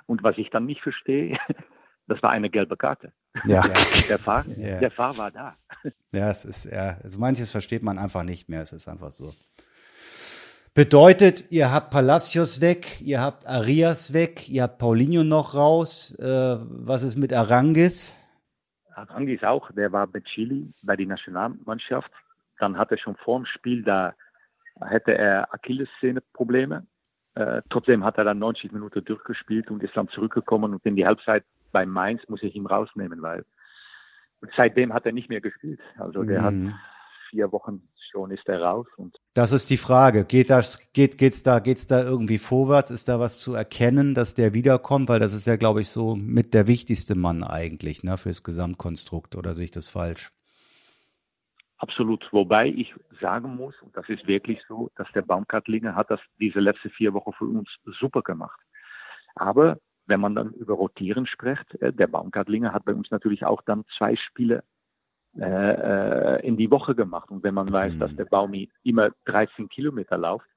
Und was ich dann nicht verstehe, das war eine gelbe Karte. Ja. Der, Fahr, ja. der Fahr war da. Ja, es ist, ja, also manches versteht man einfach nicht mehr. Es ist einfach so. Bedeutet, ihr habt Palacios weg, ihr habt Arias weg, ihr habt Paulinho noch raus. Äh, was ist mit Arangis? Arangis auch, der war bei Chile, bei der Nationalmannschaft. Dann hat er schon vor dem Spiel, da hätte er Achillessehne-Probleme. Äh, trotzdem hat er dann 90 Minuten durchgespielt und ist dann zurückgekommen und in die Halbzeit bei Mainz muss ich ihn rausnehmen, weil seitdem hat er nicht mehr gespielt. Also der mhm. hat vier Wochen schon ist er raus. Und das ist die Frage. Geht das, geht, geht's da, geht's da irgendwie vorwärts? Ist da was zu erkennen, dass der wiederkommt? Weil das ist ja, glaube ich, so mit der wichtigste Mann eigentlich, ne, fürs Gesamtkonstrukt. Oder sehe ich das falsch? Absolut. Wobei ich sagen muss, und das ist wirklich so, dass der Baumgartlinger hat das diese letzten vier Wochen für uns super gemacht. Aber wenn man dann über Rotieren spricht, äh, der Baumgartlinger hat bei uns natürlich auch dann zwei Spiele äh, äh, in die Woche gemacht. Und wenn man weiß, mhm. dass der Baumi immer 13 Kilometer läuft,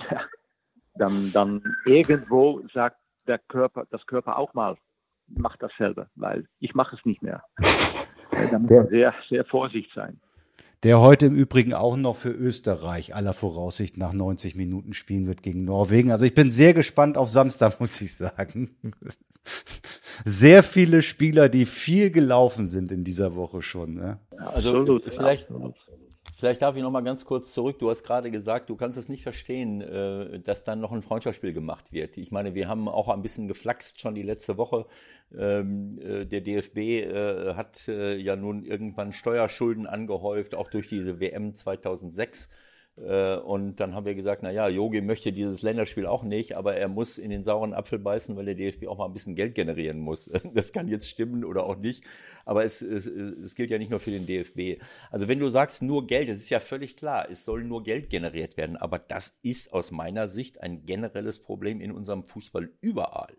dann, dann irgendwo sagt der Körper, das Körper auch mal, macht dasselbe, weil ich mache es nicht mehr. da muss man sehr, sehr vorsichtig sein. Der heute im Übrigen auch noch für Österreich aller Voraussicht nach 90 Minuten spielen wird gegen Norwegen. Also ich bin sehr gespannt auf Samstag, muss ich sagen sehr viele Spieler, die viel gelaufen sind in dieser Woche schon. Ne? Also absolut, vielleicht, vielleicht darf ich noch mal ganz kurz zurück. Du hast gerade gesagt, du kannst es nicht verstehen, äh, dass dann noch ein Freundschaftsspiel gemacht wird. Ich meine, wir haben auch ein bisschen geflaxt schon die letzte Woche. Ähm, äh, der DFB äh, hat ja nun irgendwann Steuerschulden angehäuft, auch durch diese WM 2006. Äh, und dann haben wir gesagt, na ja, Yogi möchte dieses Länderspiel auch nicht, aber er muss in den sauren Apfel beißen, weil der DFB auch mal ein bisschen Geld generieren muss. Das kann jetzt stimmen oder auch nicht, aber es, es, es gilt ja nicht nur für den DFB. Also wenn du sagst nur Geld, das ist ja völlig klar, es soll nur Geld generiert werden, aber das ist aus meiner Sicht ein generelles Problem in unserem Fußball überall.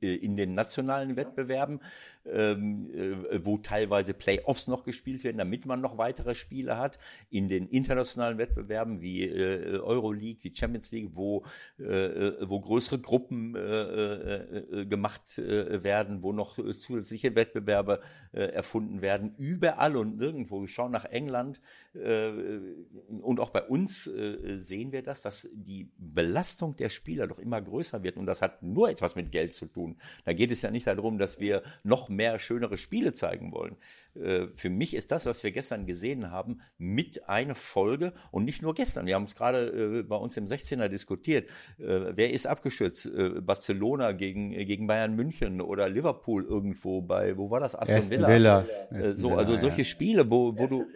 Äh, in den nationalen Wettbewerben, ähm, äh, wo teilweise Playoffs noch gespielt werden, damit man noch weitere Spiele hat. In den internationalen Wettbewerben wie äh, Euroleague, wie Champions League, wo, äh wo größere Gruppen äh, gemacht werden, wo noch zusätzliche Wettbewerbe erfunden werden. Überall und nirgendwo. Wir schauen nach England und auch bei uns sehen wir das, dass die Belastung der Spieler doch immer größer wird. Und das hat nur etwas mit Geld zu tun. Da geht es ja nicht darum, dass wir noch mehr schönere Spiele zeigen wollen. Äh, für mich ist das, was wir gestern gesehen haben, mit eine Folge und nicht nur gestern. Wir haben es gerade äh, bei uns im 16er diskutiert. Äh, wer ist abgestürzt? Barcelona gegen, gegen Bayern München oder Liverpool irgendwo bei, wo war das? Aston Villa. Villa. so, also solche Spiele, wo, wo du.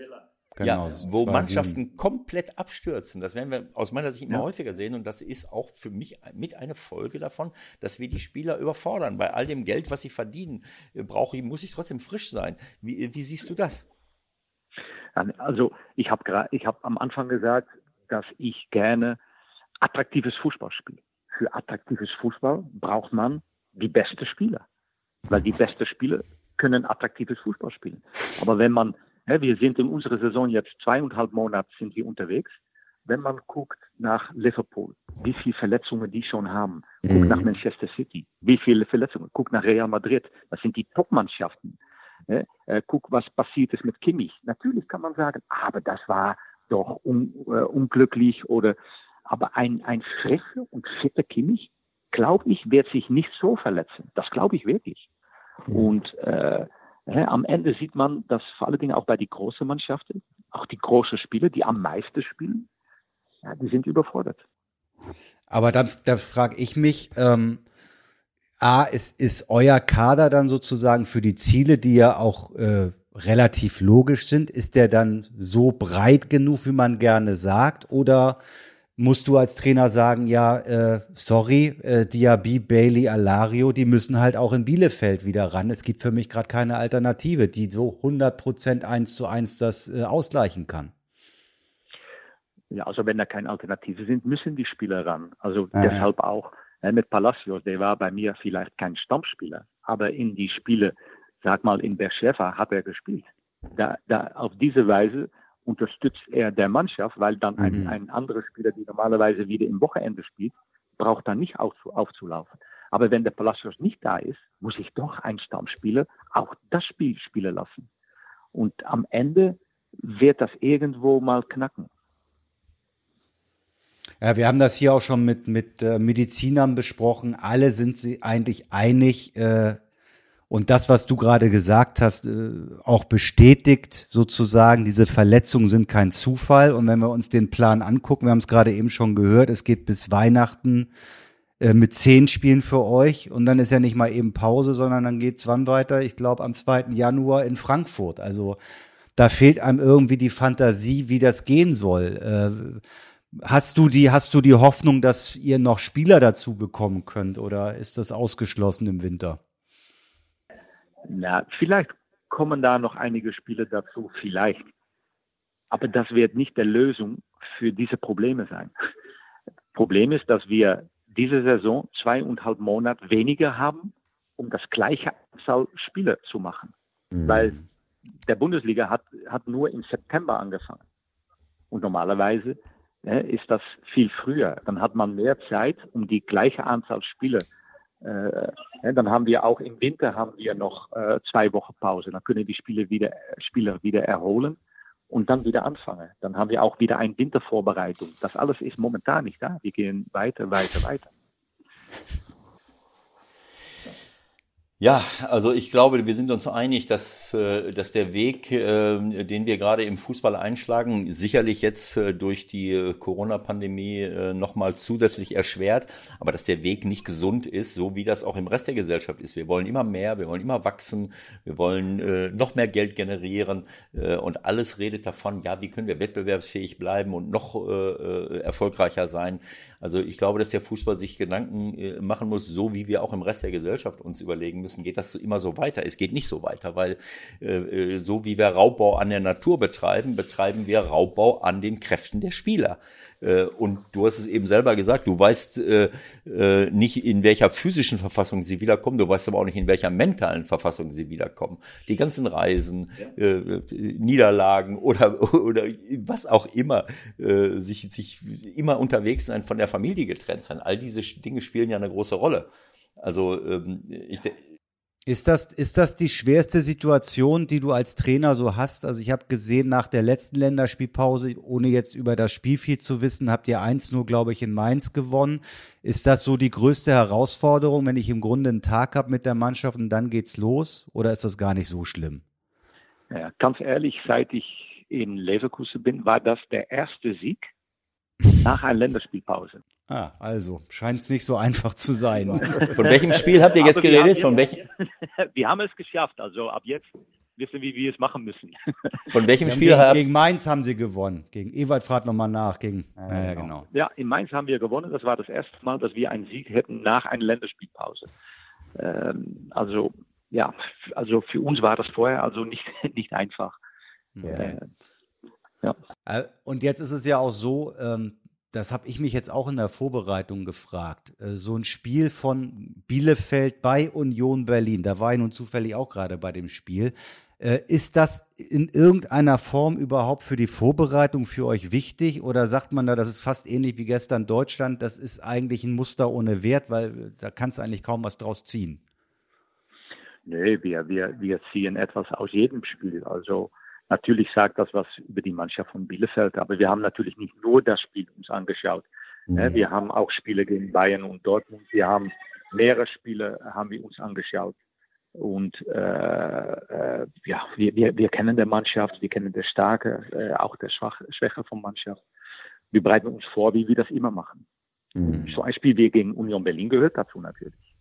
Genau, ja, wo Mannschaften sieben. komplett abstürzen. Das werden wir aus meiner Sicht immer ja. häufiger sehen. Und das ist auch für mich mit eine Folge davon, dass wir die Spieler überfordern. Bei all dem Geld, was sie verdienen, äh, brauche ich, muss ich trotzdem frisch sein. Wie, wie siehst du das? Also ich habe ich hab am Anfang gesagt, dass ich gerne attraktives Fußball spiele. Für attraktives Fußball braucht man die besten Spieler. Weil die besten Spieler können attraktives Fußball spielen. Aber wenn man wir sind in unserer Saison jetzt zweieinhalb Monate sind wir unterwegs. Wenn man guckt nach Liverpool, wie viele Verletzungen die schon haben, guckt mhm. nach Manchester City, wie viele Verletzungen, guckt nach Real Madrid, das sind die Top-Mannschaften. Äh, guck, was passiert ist mit Kimmich. Natürlich kann man sagen, aber das war doch un, äh, unglücklich oder, aber ein, ein frischer und fitter Kimmich, glaube ich, wird sich nicht so verletzen. Das glaube ich wirklich. Mhm. Und äh, am Ende sieht man, dass vor allen Dingen auch bei den großen Mannschaften, auch die großen Spieler, die am meisten spielen, ja, die sind überfordert. Aber dann, da frage ich mich, ähm, A, ist, ist euer Kader dann sozusagen für die Ziele, die ja auch äh, relativ logisch sind, ist der dann so breit genug, wie man gerne sagt? Oder musst du als Trainer sagen, ja, äh, sorry, äh, Diaby, Bailey, Alario, die müssen halt auch in Bielefeld wieder ran. Es gibt für mich gerade keine Alternative, die so 100 Prozent eins zu eins das äh, ausgleichen kann. Ja, also wenn da keine Alternative sind, müssen die Spieler ran. Also ja. deshalb auch äh, mit Palacios, der war bei mir vielleicht kein Stammspieler, aber in die Spiele, sag mal, in Bercheva hat er gespielt. Da, da auf diese Weise unterstützt er der Mannschaft, weil dann ein, mhm. ein anderer Spieler, die normalerweise wieder im Wochenende spielt, braucht dann nicht auf, aufzulaufen. Aber wenn der Palacios nicht da ist, muss ich doch ein Stammspieler auch das Spiel spielen lassen. Und am Ende wird das irgendwo mal knacken. Ja, wir haben das hier auch schon mit, mit äh, Medizinern besprochen. Alle sind sie eigentlich einig, äh, und das, was du gerade gesagt hast, äh, auch bestätigt sozusagen, diese Verletzungen sind kein Zufall. Und wenn wir uns den Plan angucken, wir haben es gerade eben schon gehört, es geht bis Weihnachten äh, mit zehn Spielen für euch. Und dann ist ja nicht mal eben Pause, sondern dann geht's wann weiter? Ich glaube am 2. Januar in Frankfurt. Also da fehlt einem irgendwie die Fantasie, wie das gehen soll. Äh, Hast du die, hast du die Hoffnung, dass ihr noch Spieler dazu bekommen könnt oder ist das ausgeschlossen im Winter? Na, vielleicht kommen da noch einige Spiele dazu, vielleicht. Aber das wird nicht der Lösung für diese Probleme sein. Problem ist, dass wir diese Saison zweieinhalb Monate weniger haben, um das gleiche Anzahl Spiele zu machen. Mhm. Weil der Bundesliga hat, hat nur im September angefangen. Und normalerweise äh, ist das viel früher. Dann hat man mehr Zeit, um die gleiche Anzahl Spiele äh, dann haben wir auch im Winter haben wir noch äh, zwei Wochen Pause. Dann können die Spieler wieder, Spieler wieder erholen und dann wieder anfangen. Dann haben wir auch wieder eine Wintervorbereitung. Das alles ist momentan nicht da. Wir gehen weiter, weiter, weiter. Ja, also ich glaube, wir sind uns einig, dass, äh, dass der Weg, äh, den wir gerade im Fußball einschlagen, sicherlich jetzt äh, durch die Corona-Pandemie nochmal zusätzlich erschwert, aber dass der Weg nicht gesund ist, so wie das auch im Rest der Gesellschaft ist. Wir wollen immer mehr, wir wollen immer wachsen, wir wollen noch mehr Geld generieren und alles redet davon, ja, wie können wir wettbewerbsfähig bleiben und noch erfolgreicher sein. Also ich glaube, dass der Fußball sich Gedanken machen muss, so wie wir auch im Rest der Gesellschaft uns überlegen müssen, geht das immer so weiter. Es geht nicht so weiter, weil äh, äh, so wie wir Raubbau an der Natur betreiben, betreiben wir Raubbau an den Kräften der Spieler. Äh, und du hast es eben selber gesagt, du weißt äh, äh, nicht, in welcher physischen Verfassung sie wiederkommen, du weißt aber auch nicht, in welcher mentalen Verfassung sie wiederkommen. Die ganzen Reisen, ja. äh, Niederlagen oder, oder was auch immer, äh, sich, sich immer unterwegs sein, von der Familie getrennt sein, all diese Dinge spielen ja eine große Rolle. Also ähm, ich, Ist das, ist das die schwerste Situation, die du als Trainer so hast? Also ich habe gesehen, nach der letzten Länderspielpause, ohne jetzt über das Spiel viel zu wissen, habt ihr eins nur, glaube ich, in Mainz gewonnen. Ist das so die größte Herausforderung, wenn ich im Grunde einen Tag habe mit der Mannschaft und dann geht's los? Oder ist das gar nicht so schlimm? Ja, ganz ehrlich, seit ich in Leverkusen bin, war das der erste Sieg nach einer Länderspielpause. Ah, also scheint es nicht so einfach zu sein. Von welchem Spiel habt ihr jetzt geredet? Von welchem? Wir haben es geschafft. Also ab jetzt wissen wir, wie wir es machen müssen. Von welchem Spiel gegen, habt gegen Mainz haben sie gewonnen. Gegen Ewald fragt nochmal nach. Gegen, ja, ja, genau. Ja, in Mainz haben wir gewonnen. Das war das erste Mal, dass wir einen Sieg hätten nach einer Länderspielpause. Ähm, also ja, also für uns war das vorher also nicht, nicht einfach. Okay. Äh, ja. Äh, und jetzt ist es ja auch so, ähm, das habe ich mich jetzt auch in der Vorbereitung gefragt. Äh, so ein Spiel von Bielefeld bei Union Berlin, da war ich nun zufällig auch gerade bei dem Spiel. Äh, ist das in irgendeiner Form überhaupt für die Vorbereitung für euch wichtig oder sagt man da, das ist fast ähnlich wie gestern Deutschland, das ist eigentlich ein Muster ohne Wert, weil da kannst du eigentlich kaum was draus ziehen? Nee, wir, wir, wir ziehen etwas aus jedem Spiel. Also Natürlich sagt das was über die Mannschaft von Bielefeld, aber wir haben natürlich nicht nur das Spiel uns angeschaut. Mhm. Wir haben auch Spiele gegen Bayern und Dortmund. Wir haben mehrere Spiele haben wir uns angeschaut. Und äh, äh, ja, wir, wir, wir kennen der Mannschaft, wir kennen der Starke, äh, auch der Schwache, Schwäche von Mannschaft. Wir bereiten uns vor, wie wir das immer machen. Mhm. So ein Spiel wie gegen Union Berlin gehört dazu natürlich.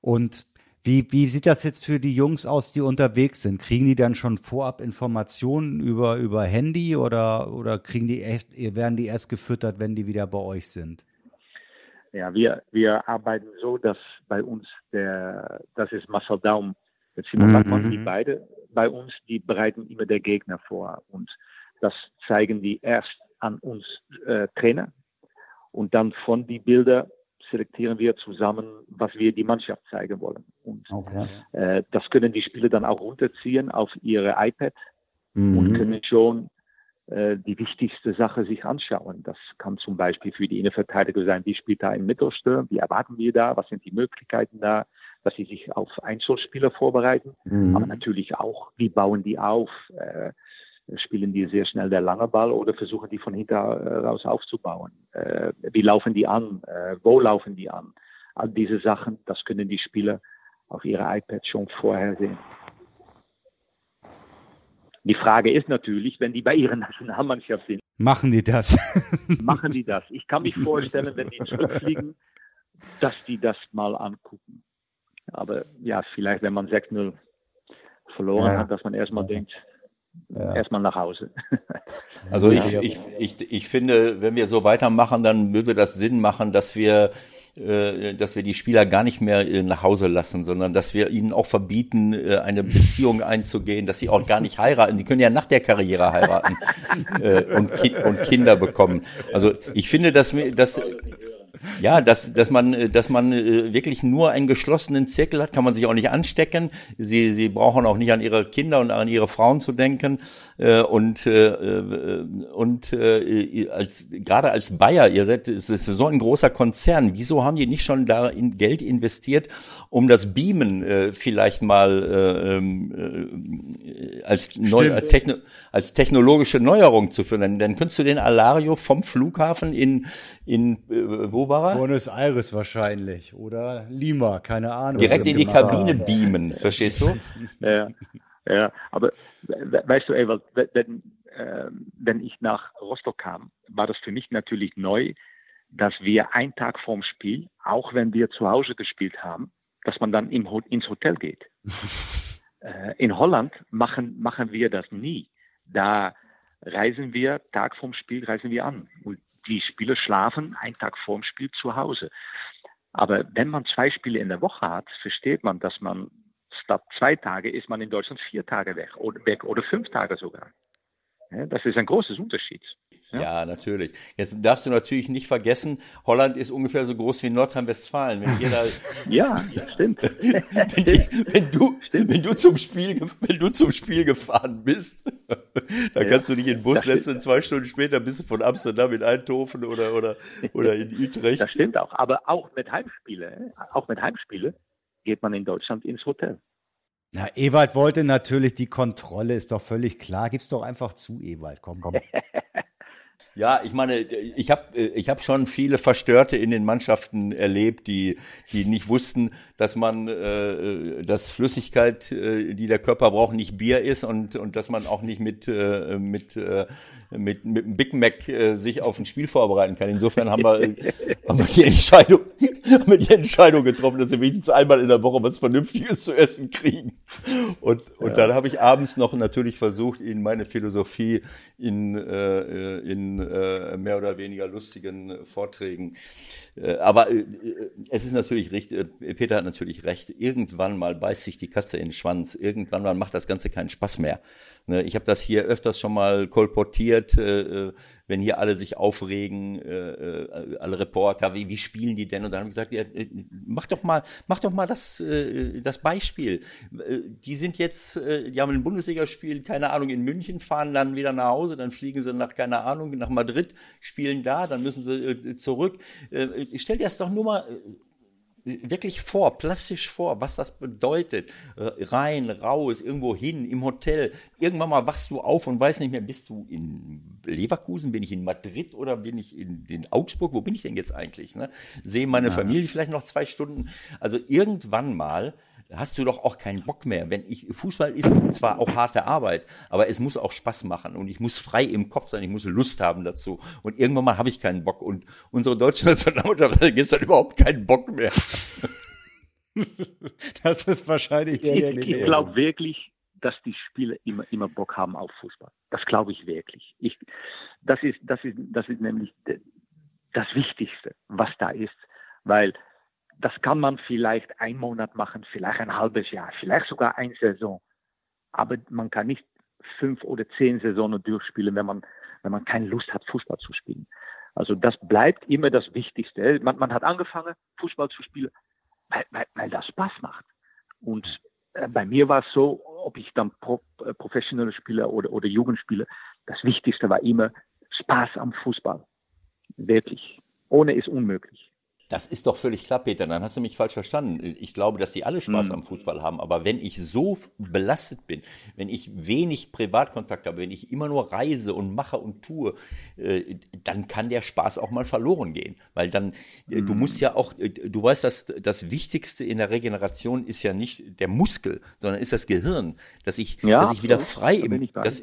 Und wie, wie sieht das jetzt für die Jungs aus, die unterwegs sind? Kriegen die dann schon vorab Informationen über, über Handy oder, oder kriegen die echt, werden die erst gefüttert, wenn die wieder bei euch sind? Ja, wir, wir arbeiten so, dass bei uns der, das ist Marcel Daum, der Simon mhm. Backmann, die beide bei uns, die bereiten immer der Gegner vor. Und das zeigen die erst an uns äh, Trainer. Und dann von die Bilder selektieren wir zusammen, was wir die Mannschaft zeigen wollen. Und okay. äh, das können die Spieler dann auch runterziehen auf ihre iPad mhm. und können schon äh, die wichtigste Sache sich anschauen. Das kann zum Beispiel für die Innenverteidiger sein, wie spielt da im Mittelsturm, wie erwarten wir da, was sind die Möglichkeiten da, dass sie sich auf Einzelspieler vorbereiten, mhm. aber natürlich auch, wie bauen die auf, äh, spielen die sehr schnell der lange Ball oder versuchen die von hinten raus aufzubauen? Äh, wie laufen die an? Äh, wo laufen die an? All diese Sachen, das können die Spieler auf ihre iPads schon vorher sehen. Die Frage ist natürlich, wenn die bei ihrer Nationalmannschaft sind. Machen die das? machen die das? Ich kann mich vorstellen, wenn die zurückfliegen, dass die das mal angucken. Aber ja, vielleicht, wenn man 6-0 verloren ja. hat, dass man erstmal denkt, ja. erstmal nach Hause. Also ich, ich, ich, ich finde, wenn wir so weitermachen, dann würde das Sinn machen, dass wir äh, dass wir die Spieler gar nicht mehr äh, nach Hause lassen, sondern dass wir ihnen auch verbieten, äh, eine Beziehung einzugehen, dass sie auch gar nicht heiraten. Die können ja nach der Karriere heiraten und, und Kinder bekommen. Also ich finde, dass, dass ja, dass, dass man, äh, dass man äh, wirklich nur einen geschlossenen Zirkel hat, kann man sich auch nicht anstecken. Sie, sie brauchen auch nicht an ihre Kinder und an ihre Frauen zu denken. Äh, und und als gerade als Bayer, ihr seid, es ist so ein großer Konzern. Wieso haben die nicht schon da in Geld investiert, um das Beamen vielleicht mal ähm, als, neu, als, Techno, als technologische Neuerung zu führen? Dann könntest du den Alario vom Flughafen in in wo war er? Buenos Aires wahrscheinlich oder Lima, keine Ahnung. Direkt in die Kabine beamen, verstehst du? ja, ja, aber weißt du, Ewald, wenn, äh, wenn ich nach Rostock kam, war das für mich natürlich neu, dass wir einen Tag vorm Spiel, auch wenn wir zu Hause gespielt haben, dass man dann im, ins Hotel geht. äh, in Holland machen, machen wir das nie. Da reisen wir, Tag vorm Spiel reisen wir an. Und die Spieler schlafen einen Tag vorm Spiel zu Hause. Aber wenn man zwei Spiele in der Woche hat, versteht man, dass man statt zwei Tage ist man in Deutschland vier Tage weg oder, weg, oder fünf Tage sogar. Das ist ein großes Unterschied. Ja. ja. natürlich. Jetzt darfst du natürlich nicht vergessen, Holland ist ungefähr so groß wie Nordrhein-Westfalen. Wenn jeder, ja, stimmt. wenn, wenn, du, stimmt. wenn du zum Spiel, wenn du zum Spiel gefahren bist, dann ja. kannst du dich in den Bus setzen, zwei Stunden später bist du von Amsterdam in Eindhoven oder, oder, oder in Utrecht. Das stimmt auch. Aber auch mit Heimspiele, auch mit Heimspiele, geht man in Deutschland ins Hotel. Na, Ewald wollte natürlich die Kontrolle, ist doch völlig klar. Gib's doch einfach zu, Ewald. Komm, komm. Ja, ich meine, ich habe ich hab schon viele Verstörte in den Mannschaften erlebt, die, die nicht wussten, dass man, äh, dass Flüssigkeit, äh, die der Körper braucht, nicht Bier ist und, und dass man auch nicht mit, äh, mit, äh, mit, mit einem Big Mac äh, sich auf ein Spiel vorbereiten kann. Insofern haben wir, haben wir die Entscheidung, haben wir die Entscheidung getroffen, dass wir wenigstens einmal in der Woche was Vernünftiges zu essen kriegen. Und, und ja. dann habe ich abends noch natürlich versucht, in meine Philosophie in, äh, in äh, mehr oder weniger lustigen Vorträgen. Äh, aber äh, äh, es ist natürlich richtig, Peter hat natürlich recht, irgendwann mal beißt sich die Katze in den Schwanz, irgendwann mal macht das Ganze keinen Spaß mehr. Ne, ich habe das hier öfters schon mal kolportiert, wenn hier alle sich aufregen, alle Reporter, wie, wie spielen die denn? Und dann habe ich gesagt, ja, mach doch mal, mach doch mal das, das Beispiel. Die sind jetzt, die haben ein Bundesligaspiel, keine Ahnung, in München, fahren dann wieder nach Hause, dann fliegen sie nach, keine Ahnung, nach Madrid, spielen da, dann müssen sie zurück stell dir das doch nur mal äh, wirklich vor, plastisch vor, was das bedeutet. Rein, raus, irgendwo hin, im Hotel. Irgendwann mal wachst du auf und weißt nicht mehr, bist du in Leverkusen, bin ich in Madrid oder bin ich in, in Augsburg? Wo bin ich denn jetzt eigentlich? Ne? Sehe meine ja. Familie vielleicht noch zwei Stunden. Also irgendwann mal hast du doch auch keinen Bock mehr. Wenn ich, Fußball ist zwar auch harte Arbeit, aber es muss auch Spaß machen und ich muss frei im Kopf sein, ich muss Lust haben dazu. Und irgendwann mal habe ich keinen Bock. Und unsere deutsche Nationalmannschaft hat gestern überhaupt keinen Bock mehr. das ist wahrscheinlich die Ich, ich glaube wirklich, dass die Spieler immer, immer Bock haben auf Fußball. Das glaube ich wirklich. Ich, das, ist, das, ist, das ist nämlich das Wichtigste, was da ist. Weil das kann man vielleicht einen Monat machen, vielleicht ein halbes Jahr, vielleicht sogar eine Saison. Aber man kann nicht fünf oder zehn Saisonen durchspielen, wenn man, wenn man keine Lust hat, Fußball zu spielen. Also das bleibt immer das Wichtigste. Man, man hat angefangen, Fußball zu spielen, weil, weil, weil das Spaß macht. Und äh, bei mir war es so, ob ich dann Pro, äh, professionelle Spieler oder, oder Jugendspieler, das Wichtigste war immer Spaß am Fußball. Wirklich. Ohne ist unmöglich. Das ist doch völlig klar, Peter. Dann hast du mich falsch verstanden. Ich glaube, dass die alle Spaß mhm. am Fußball haben. Aber wenn ich so belastet bin, wenn ich wenig Privatkontakt habe, wenn ich immer nur reise und mache und tue, äh, dann kann der Spaß auch mal verloren gehen. Weil dann, mhm. du musst ja auch, äh, du weißt, dass das Wichtigste in der Regeneration ist ja nicht der Muskel, sondern ist das Gehirn. Dass ich, ja, dass ich wieder frei im, dass,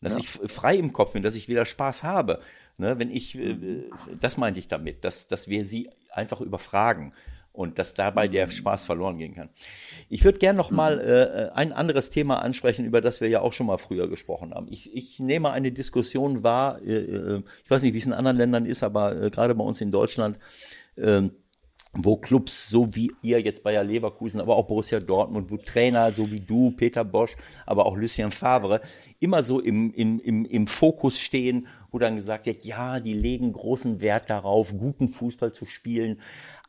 dass ja. ich frei im Kopf bin, dass ich wieder Spaß habe. Ne, wenn ich, äh, das meinte ich damit, dass, dass wir sie einfach überfragen und dass dabei der Spaß verloren gehen kann. Ich würde gerne noch mal äh, ein anderes Thema ansprechen, über das wir ja auch schon mal früher gesprochen haben. Ich, ich nehme eine Diskussion wahr, äh, äh ich weiß nicht, wie es in anderen Ländern ist, aber äh, gerade bei uns in Deutschland, äh, wo Clubs so wie ihr jetzt Bayer Leverkusen, aber auch Borussia Dortmund, wo Trainer so wie du, Peter Bosch, aber auch Lucien Favre immer so im, im, im, im Fokus stehen, wo dann gesagt wird, ja, die legen großen Wert darauf, guten Fußball zu spielen,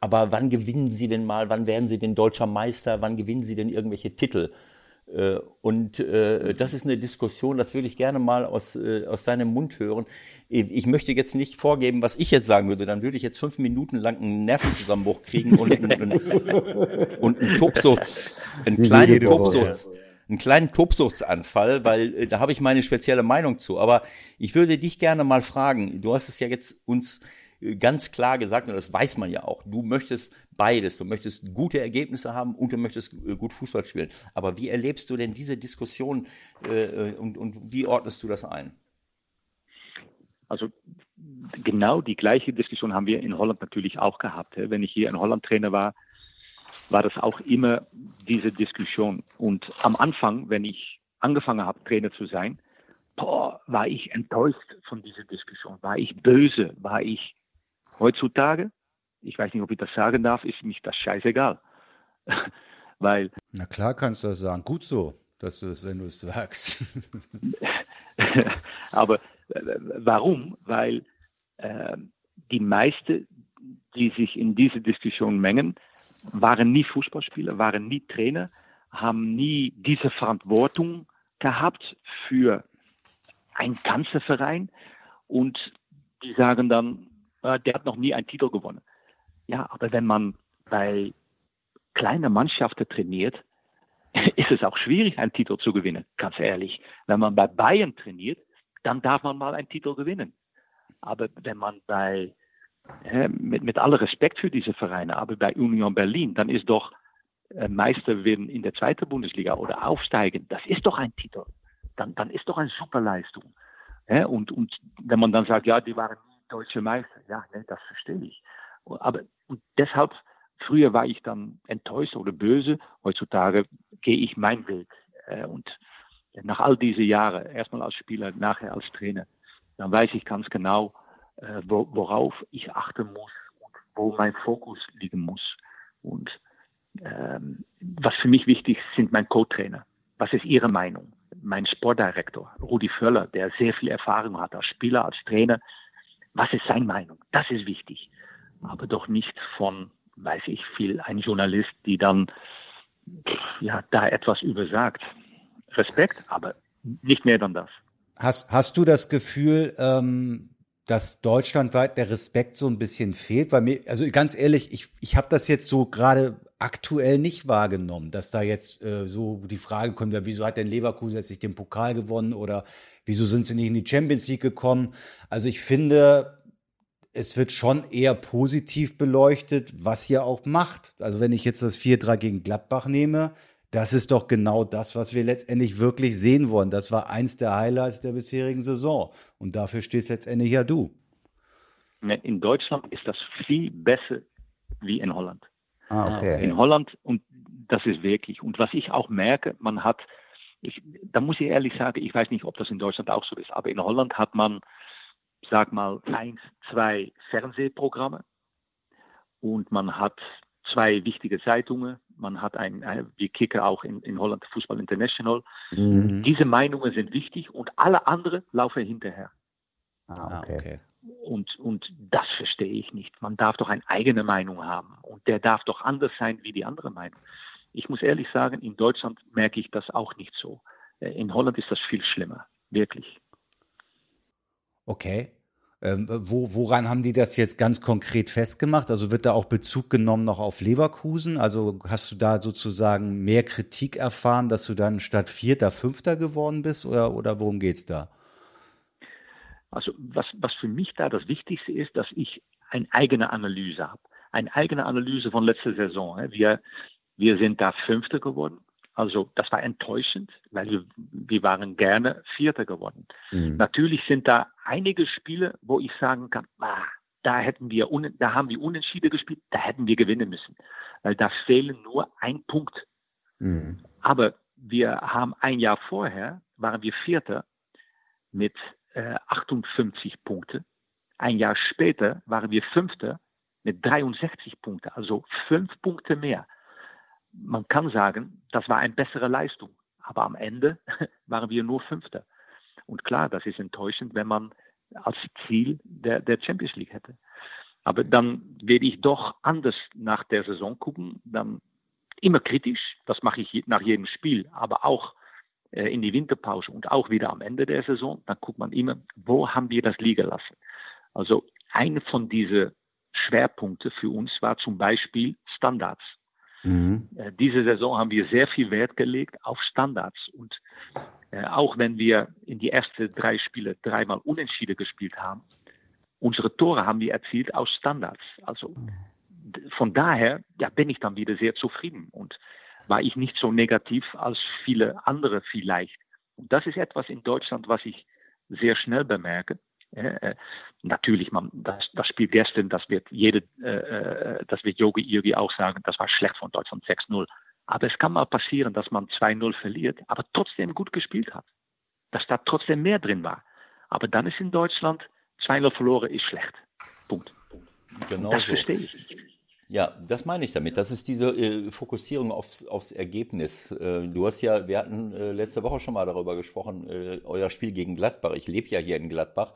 aber wann gewinnen sie denn mal, wann werden sie denn deutscher Meister, wann gewinnen sie denn irgendwelche Titel? Äh, und äh, das ist eine Diskussion, das würde ich gerne mal aus, äh, aus seinem Mund hören. Ich möchte jetzt nicht vorgeben, was ich jetzt sagen würde, dann würde ich jetzt fünf Minuten lang einen Nervenzusammenbruch kriegen und, und, und, und einen Tobsucht, einen kleinen Tobsucht, einen kleinen Tobsuchtsanfall, weil äh, da habe ich meine spezielle Meinung zu. Aber ich würde dich gerne mal fragen, du hast es ja jetzt uns ganz klar gesagt, und das weiß man ja auch, du möchtest beides. Du möchtest gute Ergebnisse haben und du möchtest äh, gut Fußball spielen. Aber wie erlebst du denn diese Diskussion äh, und, und wie ordnest du das ein? Also genau die gleiche Diskussion haben wir in Holland natürlich auch gehabt. Wenn ich hier in Holland Trainer war, war das auch immer diese Diskussion. Und am Anfang, wenn ich angefangen habe, Trainer zu sein, boah, war ich enttäuscht von dieser Diskussion. War ich böse? War ich heutzutage ich weiß nicht, ob ich das sagen darf, ist mich das scheißegal. Weil. Na klar kannst du das sagen. Gut so, dass du das, wenn du es sagst. Aber äh, warum? Weil äh, die meisten, die sich in diese Diskussion mengen, waren nie Fußballspieler, waren nie Trainer, haben nie diese Verantwortung gehabt für einen ganzen Verein und die sagen dann, äh, der hat noch nie einen Titel gewonnen. Ja, aber wenn man bei kleine Mannschaften trainiert, ist es auch schwierig, einen Titel zu gewinnen, ganz ehrlich. Wenn man bei Bayern trainiert, dann darf man mal einen Titel gewinnen. Aber wenn man bei, äh, mit, mit aller Respekt für diese Vereine, aber bei Union Berlin, dann ist doch äh, Meister werden in der zweiten Bundesliga oder aufsteigen, das ist doch ein Titel. Dann, dann ist doch eine super Leistung. Ja, und, und wenn man dann sagt, ja, die waren deutsche Meister, ja, ne, das verstehe ich. Aber deshalb, früher war ich dann enttäuscht oder böse, heutzutage gehe ich meinen Weg. Äh, und nach all diesen Jahren, erstmal als Spieler, nachher als Trainer, dann weiß ich ganz genau, äh, worauf ich achten muss und wo mein Fokus liegen muss. Und ähm, was für mich wichtig ist, sind mein Co-Trainer. Was ist Ihre Meinung? Mein Sportdirektor, Rudi Völler, der sehr viel Erfahrung hat als Spieler, als Trainer. Was ist seine Meinung? Das ist wichtig. Aber doch nicht von, weiß ich viel, ein Journalist, die dann ja, da etwas übersagt. Respekt, aber nicht mehr dann das. Hast, hast du das Gefühl, ähm, dass deutschlandweit der Respekt so ein bisschen fehlt? Weil mir, also ganz ehrlich, ich, ich habe das jetzt so gerade aktuell nicht wahrgenommen, dass da jetzt äh, so die Frage kommt, ja, wieso hat denn Leverkusen jetzt nicht den Pokal gewonnen oder wieso sind sie nicht in die Champions League gekommen? Also ich finde, es wird schon eher positiv beleuchtet, was ihr auch macht. Also wenn ich jetzt das 4-3 gegen Gladbach nehme, das ist doch genau das, was wir letztendlich wirklich sehen wollen. Das war eins der Highlights der bisherigen Saison. Und dafür stehst letztendlich ja du. Ne, in Deutschland ist das viel besser wie in Holland. Ah, okay. In Holland, und das ist wirklich, und was ich auch merke, man hat, ich, da muss ich ehrlich sagen, ich weiß nicht, ob das in Deutschland auch so ist, aber in Holland hat man, sag mal, eins, zwei Fernsehprogramme und man hat zwei wichtige Zeitungen. Man hat ein, ein wir kicken auch in, in Holland Fußball International. Mhm. Diese Meinungen sind wichtig und alle anderen laufen hinterher. Ah, okay. okay. Und, und das verstehe ich nicht. Man darf doch eine eigene Meinung haben und der darf doch anders sein wie die andere Meinung. Ich muss ehrlich sagen, in Deutschland merke ich das auch nicht so. Äh, in Holland ist das viel schlimmer, wirklich. Okay. Ähm, wo, woran haben die das jetzt ganz konkret festgemacht? Also wird da auch Bezug genommen noch auf Leverkusen? Also hast du da sozusagen mehr Kritik erfahren, dass du dann statt Vierter Fünfter geworden bist oder, oder worum geht es da? Also was, was für mich da das Wichtigste ist, dass ich eine eigene Analyse habe. Eine eigene Analyse von letzter Saison. Wir, wir sind da Fünfter geworden. Also das war enttäuschend, weil wir, wir waren gerne Vierter geworden. Mhm. Natürlich sind da einige Spiele, wo ich sagen kann, ah, da hätten wir, da haben wir unentschieden gespielt, da hätten wir gewinnen müssen, weil da fehlen nur ein Punkt. Mhm. Aber wir haben ein Jahr vorher waren wir Vierter mit äh, 58 Punkten. Ein Jahr später waren wir Fünfter mit 63 Punkten, also fünf Punkte mehr man kann sagen, das war eine bessere Leistung. Aber am Ende waren wir nur Fünfter. Und klar, das ist enttäuschend, wenn man als Ziel der, der Champions League hätte. Aber dann werde ich doch anders nach der Saison gucken. Dann immer kritisch, das mache ich nach jedem Spiel, aber auch äh, in die Winterpause und auch wieder am Ende der Saison. Dann guckt man immer, wo haben wir das liegen lassen. Also eine von diesen Schwerpunkten für uns war zum Beispiel Standards. Mhm. Äh, diese Saison haben wir sehr viel Wert gelegt auf Standards. Und äh, auch wenn wir in die ersten drei Spiele dreimal unentschieden gespielt haben, unsere Tore haben wir erzielt aus Standards. Also von daher ja, bin ich dann wieder sehr zufrieden und war ich nicht so negativ als viele andere vielleicht. Und das ist etwas in Deutschland, was ich sehr schnell bemerke. Äh, natürlich, man, das, das Spiel gestern, das wird jede, äh, äh das wird Yogi irgendwie auch sagen, das war schlecht von Deutschland 6-0. Aber es kann mal passieren, dass man 2-0 verliert, aber trotzdem gut gespielt hat. Dass da trotzdem mehr drin war. Aber dann ist in Deutschland 2-0 verloren, ist schlecht. Punkt. Genau das so. verstehe ich. Ja, das meine ich damit. Das ist diese äh, Fokussierung aufs, aufs Ergebnis. Äh, du hast ja, wir hatten äh, letzte Woche schon mal darüber gesprochen, äh, euer Spiel gegen Gladbach. Ich lebe ja hier in Gladbach.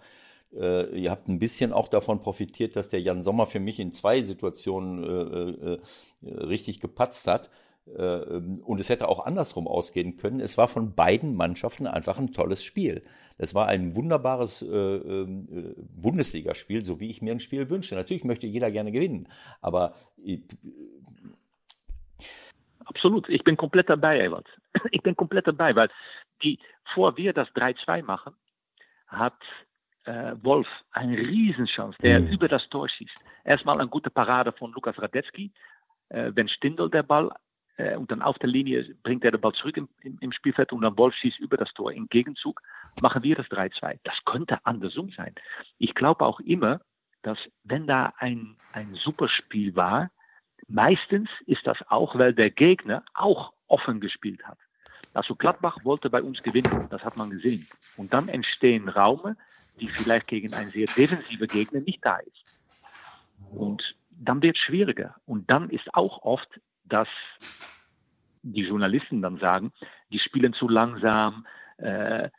Äh, ihr habt ein bisschen auch davon profitiert, dass der Jan Sommer für mich in zwei Situationen äh, richtig gepatzt hat. Äh, ähm, und es hätte auch andersrum ausgehen können. Es war von beiden Mannschaften einfach ein tolles Spiel. Es war ein wunderbares äh, ähm, Bundesligaspiel, so wie ich mir ein Spiel wünsche. Natürlich möchte jeder gerne gewinnen, aber absolut. Ich bin komplett dabei, Ewald. Ich bin komplett dabei, weil die, vor wir das 3-2 machen, hat äh, Wolf eine Riesenchance, der mhm. über das Tor schießt. Erstmal eine gute Parade von Lukas Radetzky, äh, wenn Stindl der Ball äh, und dann auf der Linie bringt er den Ball zurück im, im, im, Spielfeld und dann Wolf schießt über das Tor. Im Gegenzug machen wir das 3-2. Das könnte andersrum sein. Ich glaube auch immer, dass wenn da ein, ein Superspiel war, meistens ist das auch, weil der Gegner auch offen gespielt hat. Also Gladbach wollte bei uns gewinnen, das hat man gesehen. Und dann entstehen Raume, die vielleicht gegen einen sehr defensiven Gegner nicht da ist. Und dann wird es schwieriger. Und dann ist auch oft, dass die Journalisten dann sagen, die spielen zu langsam, äh,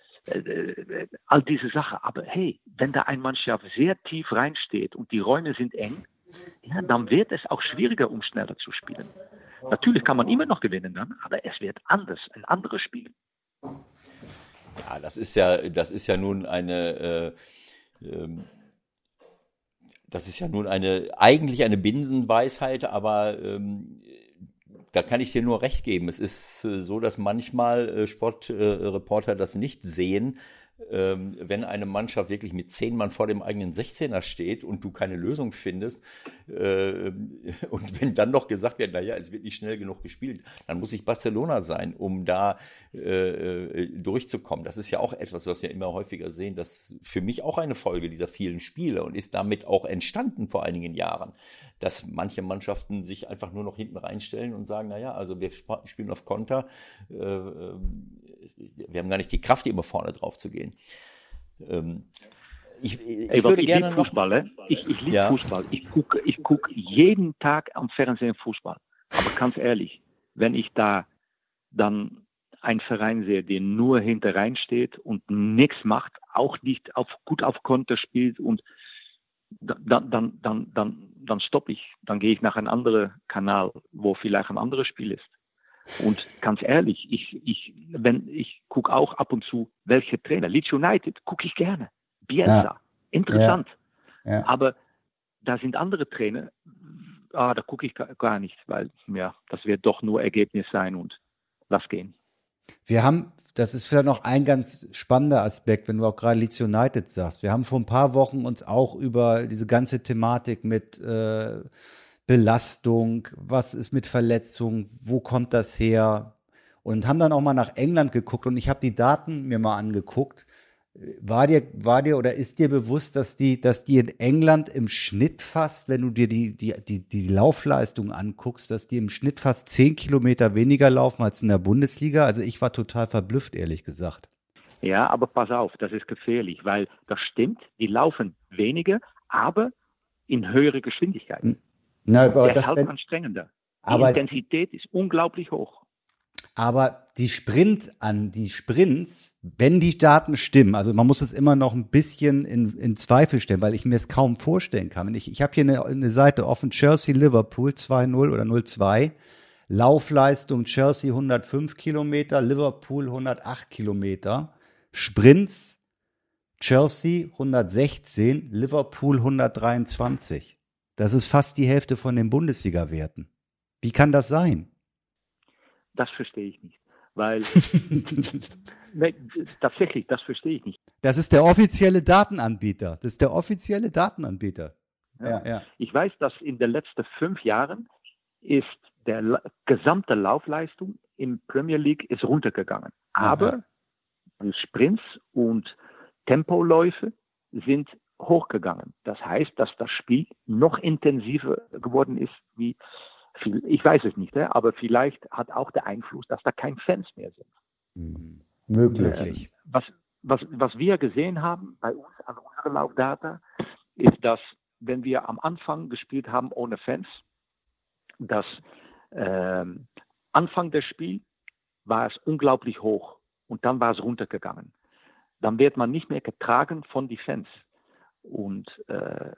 all diese Sachen. Aber hey, wenn da ein Mannschaft sehr tief reinsteht und die Räume sind eng, ja, dann wird es auch schwieriger, um schneller zu spielen. Natürlich kann man immer noch gewinnen dann, aber es wird anders, ein anderes Spiel. Ja, das ist ja, das ist ja nun eine, äh, ähm, das ist ja nun eine, eigentlich eine Binsenweisheit, aber ähm, da kann ich dir nur recht geben. Es ist äh, so, dass manchmal äh, Sportreporter das nicht sehen, ähm, wenn eine Mannschaft wirklich mit zehn Mann vor dem eigenen 16er steht und du keine Lösung findest äh, und wenn dann noch gesagt wird, naja, es wird nicht schnell genug gespielt, dann muss ich Barcelona sein, um da äh, äh, durchzukommen. Das ist ja auch etwas, was wir immer häufiger sehen, das für mich auch eine Folge dieser vielen Spiele und ist damit auch entstanden vor einigen Jahren, dass manche Mannschaften sich einfach nur noch hinten reinstellen und sagen, naja, also wir spielen auf Konter, äh, ähm, wir haben gar nicht die Kraft, immer vorne drauf zu gehen. Ähm, ich, ich, Ey, würde ich gerne Fußball, noch, ich, ich liebe ja. Fußball. Ich gucke ich guck jeden Tag am Fernsehen Fußball. Aber ganz ehrlich, wenn ich da dann einen Verein sehe, der nur hinter rein steht und nichts macht, auch nicht auf, gut auf Konter spielt und dann, dann, dann, dann, dann stoppe ich. Dann gehe ich nach einem anderen Kanal, wo vielleicht ein anderes Spiel ist. Und ganz ehrlich, ich, ich, wenn, ich gucke auch ab und zu, welche Trainer. Leeds United gucke ich gerne. Bielsa, ja. interessant. Ja. Ja. Aber da sind andere Trainer, ah, da gucke ich gar nicht, weil ja, das wird doch nur Ergebnis sein und lass gehen. Wir haben, das ist vielleicht noch ein ganz spannender Aspekt, wenn du auch gerade Leeds United sagst. Wir haben vor ein paar Wochen uns auch über diese ganze Thematik mit äh, Belastung, was ist mit Verletzungen, wo kommt das her? Und haben dann auch mal nach England geguckt und ich habe die Daten mir mal angeguckt. War dir, war dir oder ist dir bewusst, dass die, dass die in England im Schnitt fast, wenn du dir die, die, die, die Laufleistung anguckst, dass die im Schnitt fast zehn Kilometer weniger laufen als in der Bundesliga? Also ich war total verblüfft, ehrlich gesagt. Ja, aber pass auf, das ist gefährlich, weil das stimmt, die laufen weniger, aber in höhere Geschwindigkeiten. Na, aber der halt anstrengender. Die aber, Intensität ist unglaublich hoch. Aber die Sprint an die Sprints, wenn die Daten stimmen, also man muss es immer noch ein bisschen in, in Zweifel stellen, weil ich mir es kaum vorstellen kann. Ich, ich habe hier eine, eine Seite offen, Chelsea Liverpool 2-0 oder 0-2. Laufleistung Chelsea 105 Kilometer, Liverpool 108 Kilometer. Sprints Chelsea 116, Liverpool 123. Das ist fast die Hälfte von den Bundesliga-Werten. Wie kann das sein? Das verstehe ich nicht. Weil nee, tatsächlich, das verstehe ich nicht. Das ist der offizielle Datenanbieter. Das ist der offizielle Datenanbieter. Ja. Ja. Ich weiß, dass in den letzten fünf Jahren ist der gesamte Laufleistung in Premier League ist runtergegangen. Aber ja. Sprints und Tempoläufe sind hochgegangen. Das heißt, dass das Spiel noch intensiver geworden ist wie viel, ich weiß es nicht, aber vielleicht hat auch der Einfluss, dass da kein Fans mehr sind. Mhm. Möglich. Äh, was, was, was wir gesehen haben bei uns an unserer Laufdata, ist, dass wenn wir am Anfang gespielt haben ohne Fans, dass äh, Anfang des Spiels war es unglaublich hoch und dann war es runtergegangen. Dann wird man nicht mehr getragen von den Fans. Und äh,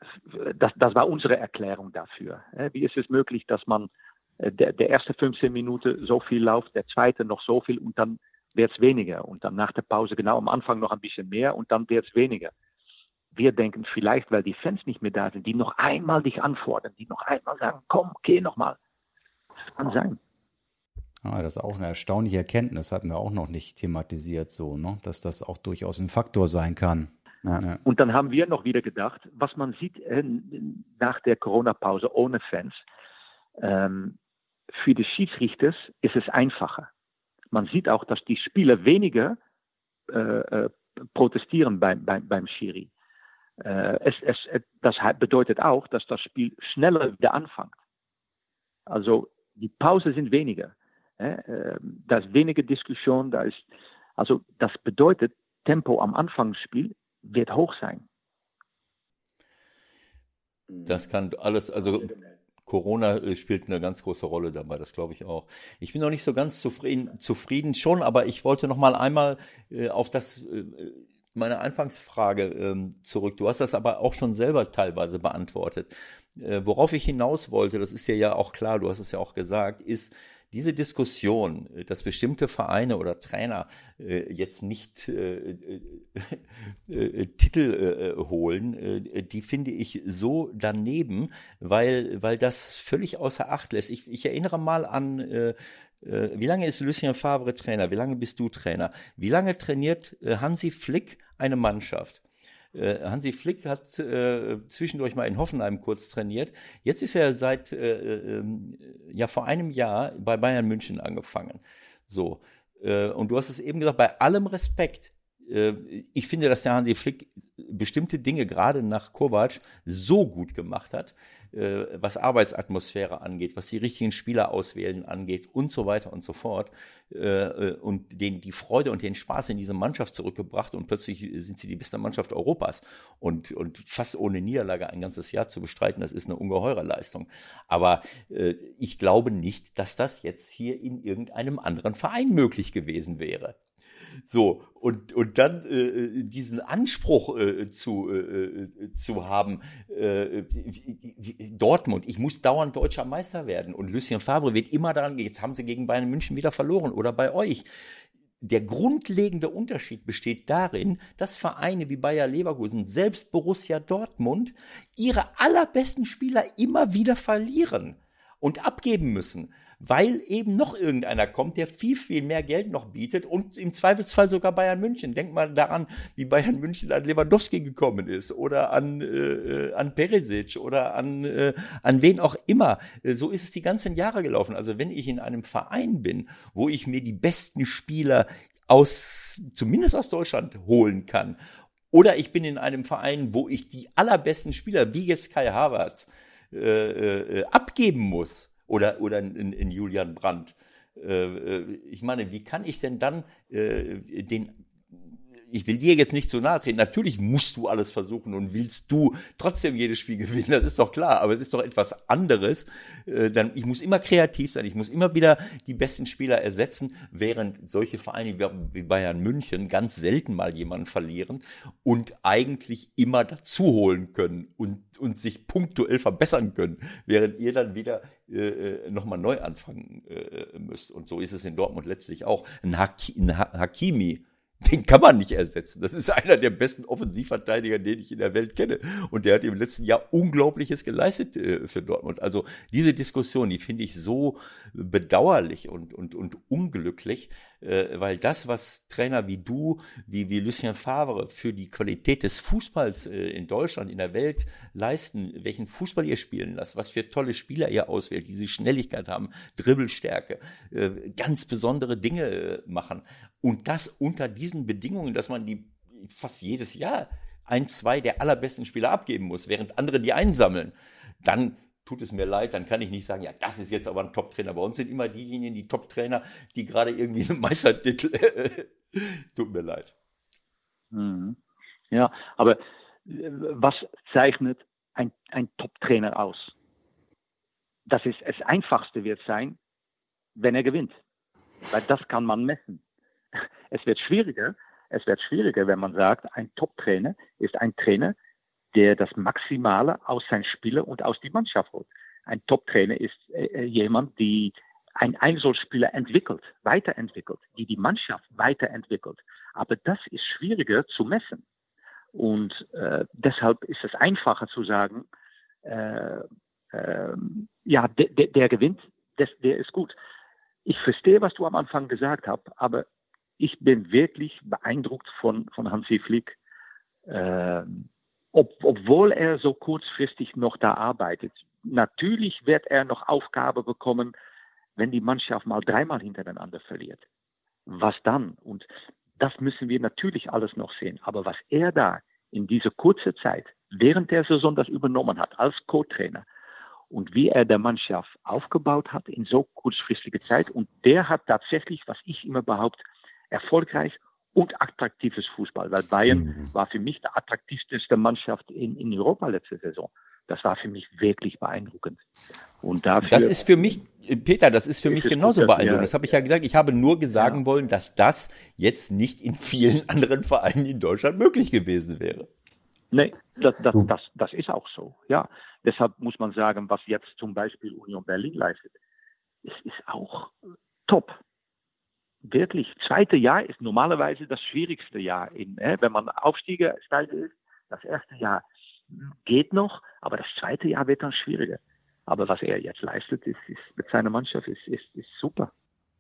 das, das war unsere Erklärung dafür. Wie ist es möglich, dass man äh, der, der erste 15 Minuten so viel läuft, der zweite noch so viel und dann wird es weniger und dann nach der Pause genau am Anfang noch ein bisschen mehr und dann wird es weniger. Wir denken vielleicht, weil die Fans nicht mehr da sind, die noch einmal dich anfordern, die noch einmal sagen, komm, geh nochmal. Das kann sein. Ah, das ist auch eine erstaunliche Erkenntnis, hatten wir auch noch nicht thematisiert, so, ne? dass das auch durchaus ein Faktor sein kann. Ja. Und dann haben wir noch wieder gedacht, was man sieht äh, nach der Corona-Pause ohne Fans, ähm, für die Schiedsrichter ist es einfacher. Man sieht auch, dass die Spieler weniger äh, äh protestieren beim, beim, beim Schiri. Äh, es, es, das bedeutet auch, dass das Spiel schneller wieder anfängt. Also die Pause sind weniger. Äh, da ist weniger Diskussion, da ist, also das bedeutet, Tempo am Anfangsspiel wird hoch sein. Das kann alles, also Corona äh, spielt eine ganz große Rolle dabei, das glaube ich auch. Ich bin noch nicht so ganz zufrieden, zufrieden schon, aber ich wollte noch mal einmal äh, auf das äh, meine Anfangsfrage ähm, zurück. Du hast das aber auch schon selber teilweise beantwortet. Äh, worauf ich hinaus wollte, das ist ja ja auch klar, du hast es ja auch gesagt, ist, diese Diskussion, äh, dass bestimmte Vereine oder Trainer äh, jetzt nicht äh, äh, äh Titel äh, holen, die finde ich so daneben, weil, weil das völlig außer Acht lässt. Ich, ich erinnere mal an wie lange ist Lucien Favre Trainer? Wie lange bist du Trainer? Wie lange trainiert Hansi Flick eine Mannschaft? Äh, Hansi Flick hat äh, zwischendurch mal in Hoffenheim kurz trainiert. Jetzt ist er seit äh, ähm, ja vor einem Jahr bei Bayern München angefangen. So. Äh, und du hast es eben gesagt, bei allem Respekt, äh, ich finde, dass der Hansi Flick bestimmte Dinge gerade nach Kovac so gut gemacht hat, äh, was Arbeitsatmosphäre angeht, was die richtigen Spieler auswählen angeht und so weiter und so fort äh, und den die Freude und den Spaß in diese Mannschaft zurückgebracht und plötzlich sind sie die beste Mannschaft Europas und und fast ohne Niederlage ein ganzes Jahr zu bestreiten, das ist eine ungeheure Leistung. Aber ich glaube nicht, dass das jetzt hier in irgendeinem anderen Verein möglich gewesen wäre. So, und, und dann äh, äh, diesen Anspruch äh, zu, äh, äh zu haben, äh, Dortmund, ich muss dauernd deutscher Meister werden. Und Lucien Favre wird immer daran, jetzt haben sie gegen Bayern München wieder verloren oder bei euch. Der grundlegende Unterschied besteht darin, dass Vereine wie Bayer Leverkusen, selbst Borussia Dortmund, ihre allerbesten Spieler immer wieder verlieren und abgeben müssen weil eben noch irgendeiner kommt, der viel, viel mehr Geld noch bietet und im Zweifelsfall sogar Bayern München. Denk mal daran, wie Bayern München an Lewandowski gekommen ist oder an, äh, an Peresic oder an, äh, an wen auch immer. Äh, so ist es die ganzen Jahre gelaufen. Also wenn ich in einem Verein bin, wo ich mir die besten Spieler aus, zumindest aus Deutschland holen kann, oder ich bin in einem Verein, wo ich die allerbesten Spieler, wie jetzt Kai Havertz, äh, äh, abgeben muss, oder, oder in, in Julian Brandt. Äh, äh, ich meine, wie kann ich denn dann äh, den ich will dir jetzt nicht zu nahe treten. Natürlich musst du alles versuchen und willst du trotzdem jedes Spiel gewinnen. Das ist doch klar. Aber es ist doch etwas anderes. Äh, dann, ich muss immer kreativ sein. Ich muss immer wieder die besten Spieler ersetzen, während solche Vereine wie Bayern München ganz selten mal jemanden verlieren und eigentlich immer dazu holen können und, und sich punktuell verbessern können, während ihr dann wieder äh, äh nochmal neu anfangen müsst. Und so ist es in Dortmund letztlich auch. Ein, Haki, ein Hakimi den kann man nicht ersetzen. Das ist einer der besten Offensivverteidiger, den ich in der Welt kenne. Und der hat im letzten Jahr Unglaubliches geleistet äh, für Dortmund. Also diese Diskussion, die finde ich so bedauerlich und, und, und unglücklich, weil das, was Trainer wie du, wie, wie Lucien Favre für die Qualität des Fußballs äh, in Deutschland, in der Welt leisten, welchen Fußball ihr spielen lasst, was für tolle Spieler ihr auswählt, die diese Schnelligkeit haben, Dribbelstärke, äh, ganz besondere Dinge machen. Und das unter diesen Bedingungen, dass man die fast jedes Jahr ein, zwei der allerbesten Spieler abgeben muss, während andere die einsammeln, dann tut es mir leid, dann kann ich nicht sagen, ja, das ist jetzt aber ein Top-Trainer. Bei uns sind immer diejenigen, die Top-Trainer, die gerade irgendwie einen Meistertitel. tut mir leid. Mhm. Ja, aber äh, was zeichnet ein, ein Top-Trainer aus? Das ist das Einfachste wird sein, wenn er gewinnt. Weil das kann man messen. Es wird schwieriger, es wird schwieriger, wenn man sagt, ein Top-Trainer ist ein Trainer, der das Maximale aus seinen Spieler und aus die Mannschaft holt. Ein Top-Trainer ist äh, äh jemand, die ein Einzelspieler entwickelt, weiterentwickelt, die die Mannschaft weiterentwickelt. Aber das ist schwieriger zu messen. Und äh, deshalb ist es einfacher zu sagen, äh, äh, ja, der, der, der gewinnt, der, der ist gut ich verstehe, was du am Anfang gesagt hast, aber ich bin wirklich beeindruckt von, von Hansi Flick. Äh, ob, obwohl er so kurzfristig noch da arbeitet. Natürlich wird er noch Aufgabe bekommen, wenn die Mannschaft mal dreimal hintereinander verliert. Was dann? Und das müssen wir natürlich alles noch sehen. Aber was er da in dieser kurzen Zeit während der Saison das übernommen hat als Co-Trainer und wie er der Mannschaft aufgebaut hat in so kurzfristiger Zeit und der hat tatsächlich, was ich immer behaupte, erfolgreich und attraktives Fußball. Weil Bayern mhm. war für mich die attraktivste Mannschaft in, in Europa letzte Saison. Das war für mich wirklich beeindruckend. Und dafür, das ist für mich, Peter, das ist für mich genauso beeindruckend. Ja, das habe ich ja gesagt. Ich habe nur sagen ja. wollen, dass das jetzt nicht in vielen anderen Vereinen in Deutschland möglich gewesen wäre. Nee, das, das, das, das ist auch so. Ja, deshalb muss man sagen, was jetzt zum Beispiel Union Berlin leistet, es ist auch top wirklich, zweite Jahr ist normalerweise das schwierigste Jahr. In, äh, wenn man Aufsteiger ist, das erste Jahr geht noch, aber das zweite Jahr wird dann schwieriger. Aber was er jetzt leistet, ist, ist mit seiner Mannschaft, ist, ist, ist super.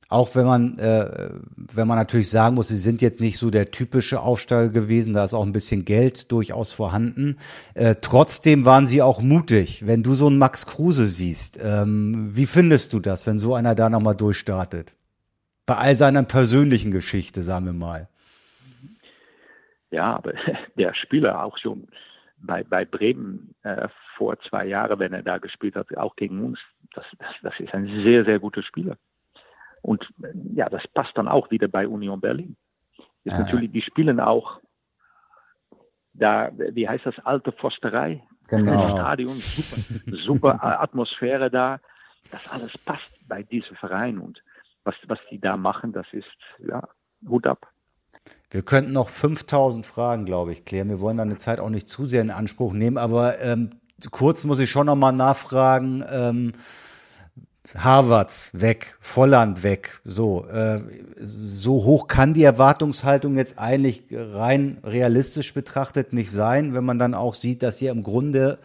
Auch wenn man, äh, wenn man natürlich sagen muss, sie sind jetzt nicht so der typische Aufsteiger gewesen, da ist auch ein bisschen Geld durchaus vorhanden. Äh, trotzdem waren sie auch mutig. Wenn du so einen Max Kruse siehst, ähm, wie findest du das, wenn so einer da nochmal durchstartet? Bei all seiner persönlichen Geschichte, sagen wir mal. Ja, aber der Spieler auch schon bei, bei Bremen äh, vor zwei Jahren, wenn er da gespielt hat, auch gegen uns, das, das, das ist ein sehr, sehr guter Spieler. Und ja, das passt dann auch wieder bei Union Berlin. Ist ja. natürlich, die spielen auch da, wie heißt das, alte Forsterei. Genau. Stadion, super, super Atmosphäre da. Das alles passt bei diesem Verein und was, was die da machen, das ist, ja, Hut ab. Wir könnten noch 5000 Fragen, glaube ich, klären. Wir wollen deine Zeit auch nicht zu sehr in Anspruch nehmen, aber ähm, kurz muss ich schon noch mal nachfragen. Ähm, Harvards weg, Volland weg. So, äh, so hoch kann die Erwartungshaltung jetzt eigentlich rein realistisch betrachtet nicht sein, wenn man dann auch sieht, dass ihr im Grunde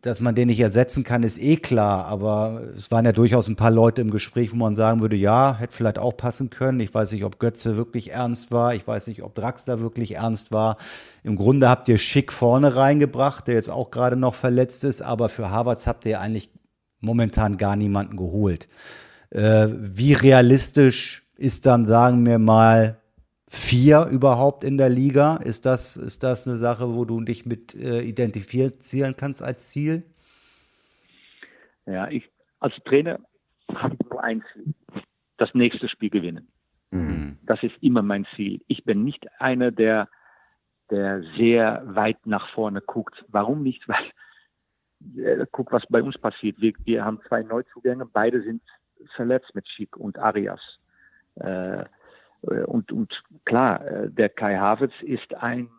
dass man den nicht ersetzen kann, ist eh klar. Aber es waren ja durchaus ein paar Leute im Gespräch, wo man sagen würde, ja, hätte vielleicht auch passen können. Ich weiß nicht, ob Götze wirklich ernst war. Ich weiß nicht, ob Draxler wirklich ernst war. Im Grunde habt ihr Schick vorne reingebracht, der jetzt auch gerade noch verletzt ist. Aber für Harvards habt ihr eigentlich momentan gar niemanden geholt. Äh, wie realistisch ist dann, sagen wir mal, vier überhaupt in der Liga? Ist das, ist das eine Sache, wo du dich mit äh, identifizieren kannst als Ziel? Ja, ich als Trainer habe ich nur ein Ziel. Das nächste Spiel gewinnen. Mhm. Das ist immer mein Ziel. Ich bin nicht einer, der, der sehr weit nach vorne guckt. Warum nicht? Weil, äh, guck, was bei uns passiert. Wir, wir haben zwei Neuzugänge, beide sind verletzt mit Schick und Arias. Äh, äh, und, und klar, äh, der Kai Havertz ist ein,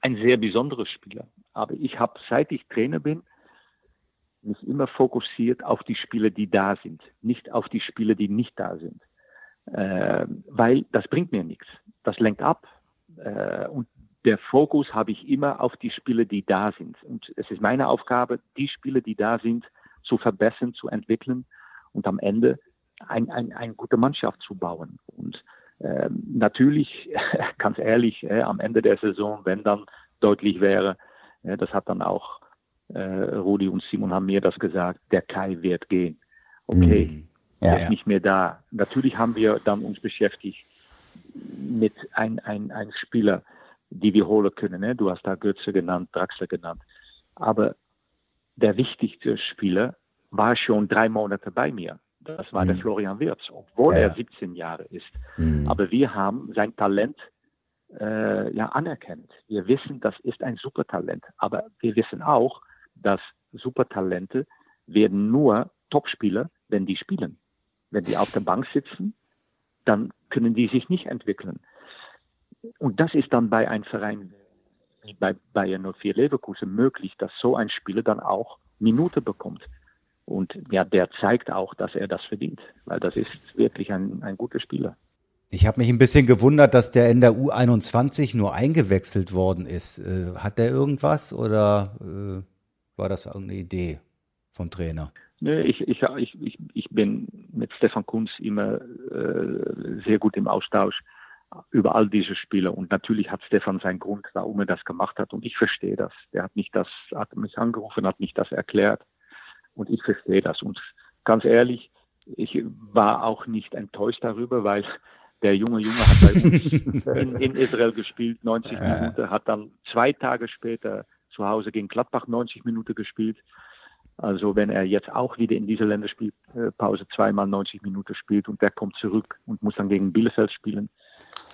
ein sehr besonderer Spieler. Aber ich habe, seit ich Trainer bin, mich immer fokussiert auf die Spieler, die da sind, nicht auf die Spieler, die nicht da sind. Äh, weil das bringt mir nichts. Das lenkt ab. Äh, und der Fokus habe ich immer auf die Spieler, die da sind. Und es ist meine Aufgabe, die Spieler, die da sind, zu verbessern, zu entwickeln und am Ende ein, ein, eine gute Mannschaft zu bauen. Und ähm, natürlich, ganz ehrlich, äh, am Ende der Saison, wenn dann deutlich wäre, äh, das hat dann auch äh, Rudi und Simon haben mir das gesagt, der Kai wird gehen. Okay, mhm. ja, er ist nicht mehr da. Natürlich haben wir dann uns beschäftigt mit einem ein, ein Spieler, die wir holen können. Ne? Du hast da Götze genannt, Draxler genannt. Aber der wichtigste Spieler war schon drei Monate bei mir. Das war mhm. der Florian Wirz, obwohl ja. er 17 Jahre ist. Mhm. Aber wir haben sein Talent äh, ja anerkannt. Wir wissen, das ist ein Supertalent. Aber wir wissen auch, dass Supertalente werden nur Topspieler, wenn die spielen. Wenn die auf der Bank sitzen, dann können die sich nicht entwickeln. Und das ist dann bei einem Verein wie bei Bayern 04 Leverkusen möglich, dass so ein Spieler dann auch Minute bekommt. Und ja, der zeigt auch, dass er das verdient, weil das ist wirklich ein, ein guter Spieler. Ich habe mich ein bisschen gewundert, dass der in der U21 nur eingewechselt worden ist. Äh, hat der irgendwas oder äh, war das irgendeine Idee? vom Trainer? Nee, ich, ich, ich, ich bin mit Stefan Kunz immer äh, sehr gut im Austausch über all diese Spiele. Und natürlich hat Stefan seinen Grund, warum er das gemacht hat. Und ich verstehe das. Der hat mich das, hat mich angerufen, hat mich das erklärt. Und ich verstehe das. Und ganz ehrlich, ich war auch nicht enttäuscht darüber, weil der junge Junge hat bei uns in, in Israel gespielt, 90 Minuten, hat dann zwei Tage später zu Hause gegen Gladbach 90 Minuten gespielt. Also wenn er jetzt auch wieder in dieser Länderspielpause zweimal 90 Minuten spielt und der kommt zurück und muss dann gegen Bielefeld spielen,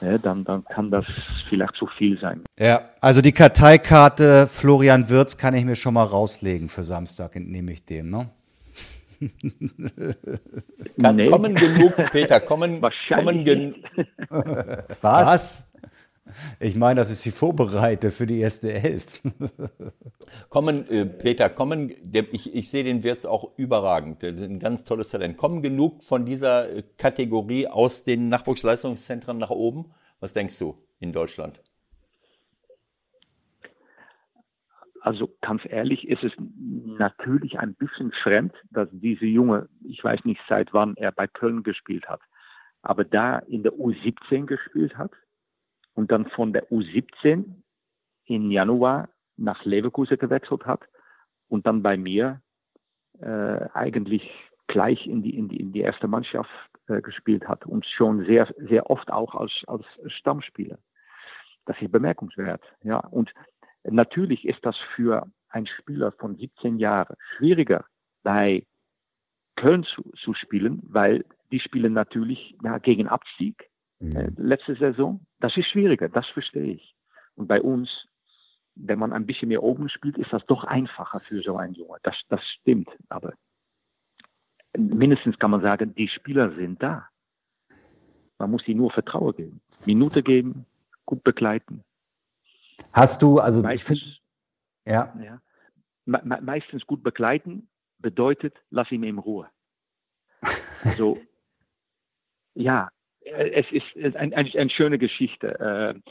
ja, dann, dann kann das vielleicht zu viel sein. Ja, also die Karteikarte Florian Wirz kann ich mir schon mal rauslegen für Samstag, entnehme ich dem, ne? Kann, nee. Kommen genug, Peter, kommen, kommen genug. Was? Ich meine, das ist die Vorbereite für die erste Elf. kommen, äh, Peter, kommen, der, ich, ich sehe den Wirtz auch überragend. Ein ganz tolles Talent. Kommen genug von dieser äh, Kategorie aus den Nachwuchsleistungszentren nach oben? Was denkst du in Deutschland? Also ganz ehrlich ist es natürlich ein bisschen fremd, dass diese Junge, ich weiß nicht seit wann er bei Köln gespielt hat, aber da in der U17 gespielt hat und dann von der U17 im Januar nach Leverkusen gewechselt hat und dann bei mir äh, eigentlich gleich in die, in die, in die erste Mannschaft äh, gespielt hat und schon sehr, sehr oft auch als, als Stammspieler. Das ist bemerkenswert. Ja, und Natürlich ist das für einen Spieler von 17 Jahren schwieriger, bei Köln zu, zu spielen, weil die spielen natürlich ja, gegen Abstieg mhm. äh, letzte Saison. Das ist schwieriger, das verstehe ich. Und bei uns, wenn man ein bisschen mehr oben spielt, ist das doch einfacher für so einen Junge. Das, das stimmt. Aber mindestens kann man sagen, die Spieler sind da. Man muss ihnen nur Vertrauen geben, Minute geben, gut begleiten. Hast du, also meistens, ja. ja. Me meistens gut begleiten bedeutet, lass ihn in Ruhe. Also, ja, es ist eine ein, ein schöne Geschichte.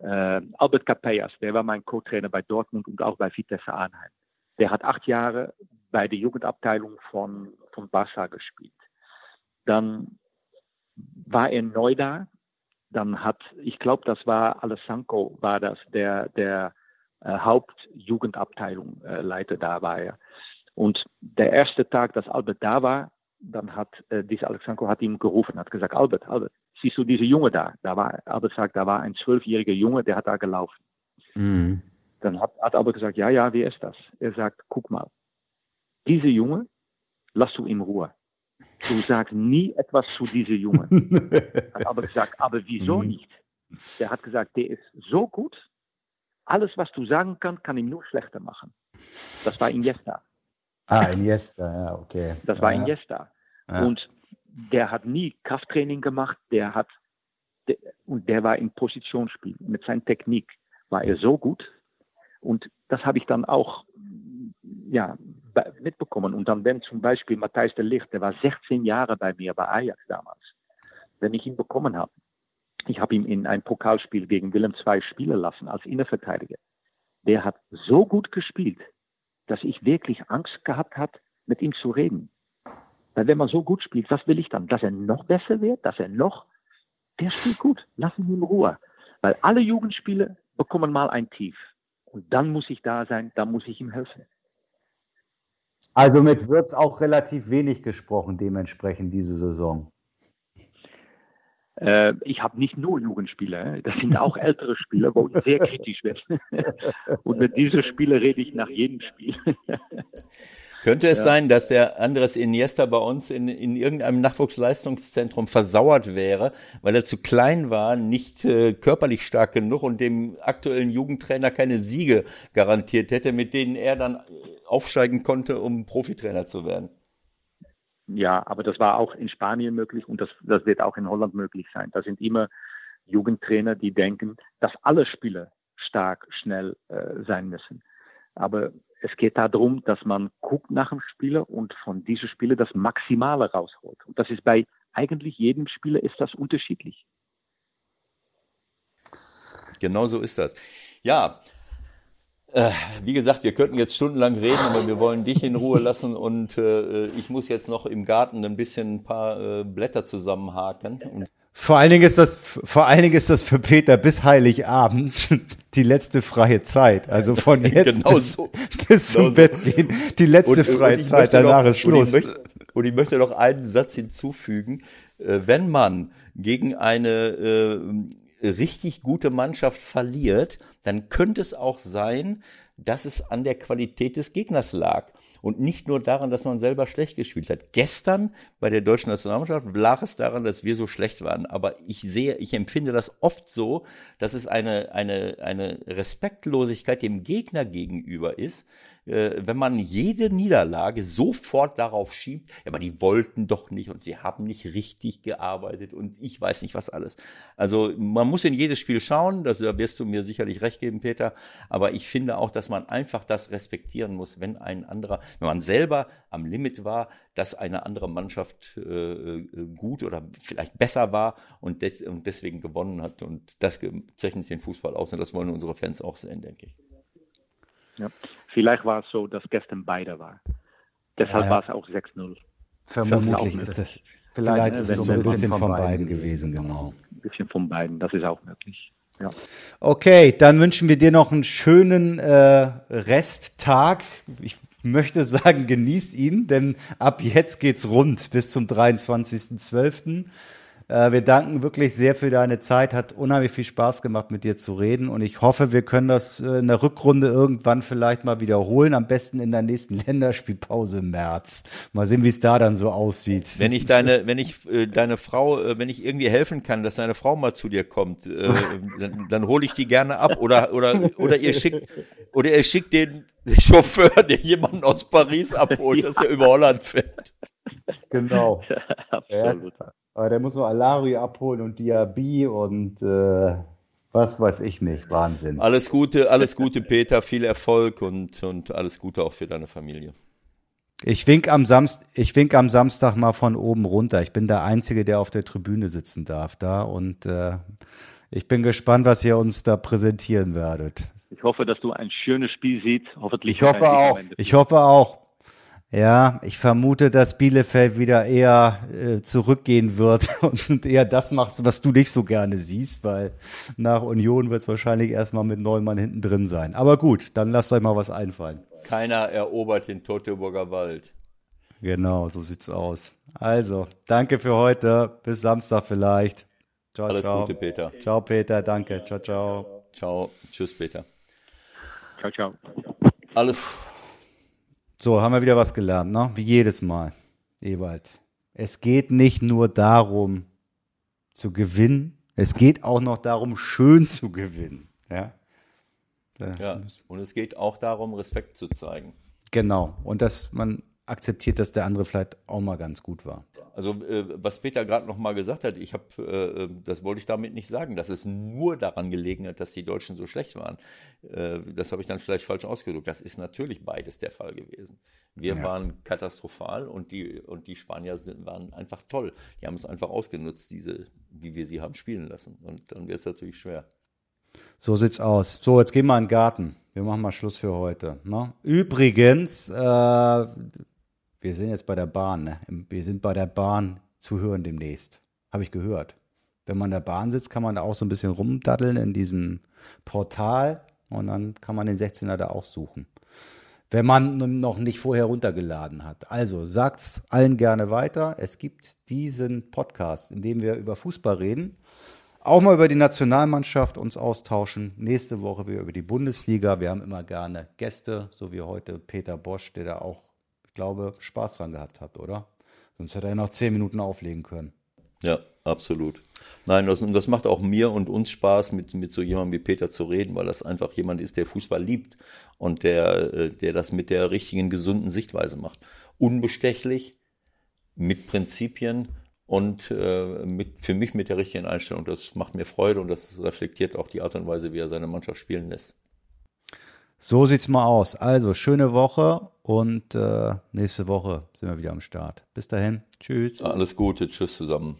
Äh, äh, Albert Capellas, der war mein Co-Trainer bei Dortmund und auch bei Vitesse Arnheim. Der hat acht Jahre bei der Jugendabteilung von, von Barca gespielt. Dann war er neu da dann hat, ich glaube, das war Alessanco, war das, der, der äh, Hauptjugendabteilung äh, da war. Ja. Und der erste Tag, dass Albert da war, dann hat äh, dieser Alexanko hat ihm gerufen, hat gesagt, Albert, Albert, siehst du diese Junge da? Da war, Albert sagt, da war ein zwölfjähriger Junge, der hat da gelaufen. Mhm. Dann hat, hat Albert gesagt, ja, ja, wie ist das? Er sagt, guck mal, diese Junge, lass du in Ruhe. Du sagst nie etwas zu diesem Jungen. Hat aber gesagt, aber wieso mhm. nicht? Der hat gesagt, der ist so gut, alles, was du sagen kannst, kann ihn nur schlechter machen. Das war Iniesta. Ah, Iniesta, ja, okay. Das war Iniesta. Ja. Und der hat nie Krafttraining gemacht, der hat, der, und der war im Positionsspiel. Mit seiner Technik war er so gut. Und das habe ich dann auch, ja, mitbekommen. Und dann, wenn zum Beispiel Matthijs de Licht, der war 16 Jahre bei mir bei Ajax damals, wenn ich ihn bekommen habe, ich habe ihn in ein Pokalspiel gegen Willem II spielen lassen als Innenverteidiger. Der hat so gut gespielt, dass ich wirklich Angst gehabt habe, mit ihm zu reden. Weil wenn man so gut spielt, was will ich dann? Dass er noch besser wird, dass er noch, der spielt gut, lass ihn in Ruhe. Weil alle Jugendspiele bekommen mal ein Tief. Und dann muss ich da sein, dann muss ich ihm helfen. Also mit Würz auch relativ wenig gesprochen, dementsprechend diese Saison. Äh, ich habe nicht nur Jugendspieler, das sind auch ältere Spieler, wo ich sehr kritisch bin. Und mit diesen Spielern rede ich nach jedem Spiel. Könnte es ja. sein, dass der Andres Iniesta bei uns in, in irgendeinem Nachwuchsleistungszentrum versauert wäre, weil er zu klein war, nicht äh, körperlich stark genug und dem aktuellen Jugendtrainer keine Siege garantiert hätte, mit denen er dann aufsteigen konnte, um Profitrainer zu werden? Ja, aber das war auch in Spanien möglich und das, das wird auch in Holland möglich sein. Da sind immer Jugendtrainer, die denken, dass alle Spieler stark, schnell äh, sein müssen. Aber es geht darum, dass man guckt nach dem Spieler und von diesem Spieler das Maximale rausholt. Und das ist bei eigentlich jedem Spieler ist das unterschiedlich. Genau so ist das. Ja, wie gesagt, wir könnten jetzt stundenlang reden, aber wir wollen dich in Ruhe lassen und äh, ich muss jetzt noch im Garten ein bisschen ein paar äh, Blätter zusammenhaken. Und vor allen Dingen ist das, vor allen Dingen ist das für Peter bis Heiligabend die letzte freie Zeit. Also von jetzt genau bis, so. bis zum genau Bett gehen, die letzte und, freie und Zeit. Danach noch, ist Schluss. Und ich, möchte, und ich möchte noch einen Satz hinzufügen. Äh, wenn man gegen eine äh, richtig gute Mannschaft verliert, dann könnte es auch sein, dass es an der Qualität des Gegners lag und nicht nur daran, dass man selber schlecht gespielt hat. Gestern bei der deutschen Nationalmannschaft lag es daran, dass wir so schlecht waren. Aber ich sehe, ich empfinde das oft so, dass es eine, eine, eine Respektlosigkeit dem Gegner gegenüber ist, äh, wenn man jede Niederlage sofort darauf schiebt, ja, aber die wollten doch nicht und sie haben nicht richtig gearbeitet und ich weiß nicht was alles. Also man muss in jedes Spiel schauen, das, da wirst du mir sicherlich recht geben, Peter, aber ich finde auch, dass man einfach das respektieren muss, wenn ein anderer, wenn man selber am Limit war, dass eine andere Mannschaft äh, äh gut oder vielleicht besser war und, des, und deswegen gewonnen hat und das zeichnet den Fußball aus und das wollen unsere Fans auch sehen, denke ich. Ja. Vielleicht war es so, dass gestern beide war. Deshalb ja, war es auch 6-0. Vermutlich ist das. Vielleicht, vielleicht ist es so ein bisschen von, von beiden, beiden gewesen, genau. Ein bisschen von beiden, das ist auch möglich. Ja. Okay, dann wünschen wir dir noch einen schönen äh, Resttag. Ich möchte sagen, genieß ihn, denn ab jetzt geht's rund bis zum 23.12. Äh, wir danken wirklich sehr für deine Zeit. Hat unheimlich viel Spaß gemacht, mit dir zu reden. Und ich hoffe, wir können das äh, in der Rückrunde irgendwann vielleicht mal wiederholen. Am besten in der nächsten Länderspielpause im März. Mal sehen, wie es da dann so aussieht. Wenn ich deine, wenn ich äh, deine Frau, wenn ich irgendwie helfen kann, dass deine Frau mal zu dir kommt, dann, dann hole ich die gerne ab. Oder, oder, oder ihr schickt, oder ihr schickt den Chauffeur, der jemanden aus Paris abholt, ja. dass er über Holland fährt. Genau. Absolut. Ja. Aber der muss nur Alari abholen und Diaby und äh, was weiß ich nicht. Wahnsinn. Alles Gute, alles Gute, Peter. Viel Erfolg und, und alles Gute auch für deine Familie. Ich wink, am Samst ich wink am Samstag mal von oben runter. Ich bin der Einzige, der auf der Tribüne sitzen darf da. Und äh, ich bin gespannt, was ihr uns da präsentieren werdet. Ich hoffe, dass du ein schönes Spiel siehst. Hoffentlich. Ich hoffe auch. Ich hoffe auch. Ja, ich vermute, dass Bielefeld wieder eher äh, zurückgehen wird und eher das macht, was du nicht so gerne siehst, weil nach Union wird es wahrscheinlich erstmal mit neun Mann hinten drin sein. Aber gut, dann lasst euch mal was einfallen. Keiner erobert den Teutoburger Wald. Genau, so sieht's aus. Also, danke für heute. Bis Samstag vielleicht. Ciao, Alles ciao. Gute, Peter. Ciao, Peter. Danke. Ciao, ciao. Ciao. Tschüss, Peter. Ciao, ciao. Alles. So, haben wir wieder was gelernt, ne? Wie jedes Mal, Ewald. Es geht nicht nur darum zu gewinnen, es geht auch noch darum, schön zu gewinnen. Ja, ja und es geht auch darum, Respekt zu zeigen. Genau. Und dass man akzeptiert, dass der andere vielleicht auch mal ganz gut war. Also äh, was Peter gerade noch mal gesagt hat, ich habe, äh, äh, das wollte ich damit nicht sagen, dass es nur daran gelegen hat, dass die Deutschen so schlecht waren. Äh, das habe ich dann vielleicht falsch ausgedrückt. Das ist natürlich beides der Fall gewesen. Wir ja. waren katastrophal und die und die Spanier sind, waren einfach toll. Die haben es einfach ausgenutzt, diese, wie wir sie haben spielen lassen. Und dann wird es natürlich schwer. So sieht's aus. So, jetzt gehen wir in den Garten. Wir machen mal Schluss für heute. Ne? Übrigens, äh, wir sind jetzt bei der Bahn, ne? Wir sind bei der Bahn zu hören demnächst. Habe ich gehört. Wenn man in der Bahn sitzt, kann man da auch so ein bisschen rumdaddeln in diesem Portal und dann kann man den 16er da auch suchen. Wenn man noch nicht vorher runtergeladen hat. Also sagt's allen gerne weiter. Es gibt diesen Podcast, in dem wir über Fußball reden. Auch mal über die Nationalmannschaft uns austauschen. Nächste Woche wieder über die Bundesliga. Wir haben immer gerne Gäste, so wie heute Peter Bosch, der da auch glaube, Spaß dran gehabt habt, oder? Sonst hätte er noch zehn Minuten auflegen können. Ja, absolut. Nein, das, das macht auch mir und uns Spaß, mit, mit so jemandem wie Peter zu reden, weil das einfach jemand ist, der Fußball liebt und der, äh, der das mit der richtigen, gesunden Sichtweise macht. Unbestechlich, mit Prinzipien und äh, mit, für mich mit der richtigen Einstellung. Das macht mir Freude und das reflektiert auch die Art und Weise, wie er seine Mannschaft spielen lässt. So sieht's mal aus. Also, schöne Woche und äh, nächste Woche sind wir wieder am Start. Bis dahin. Tschüss. Alles Gute. Tschüss zusammen.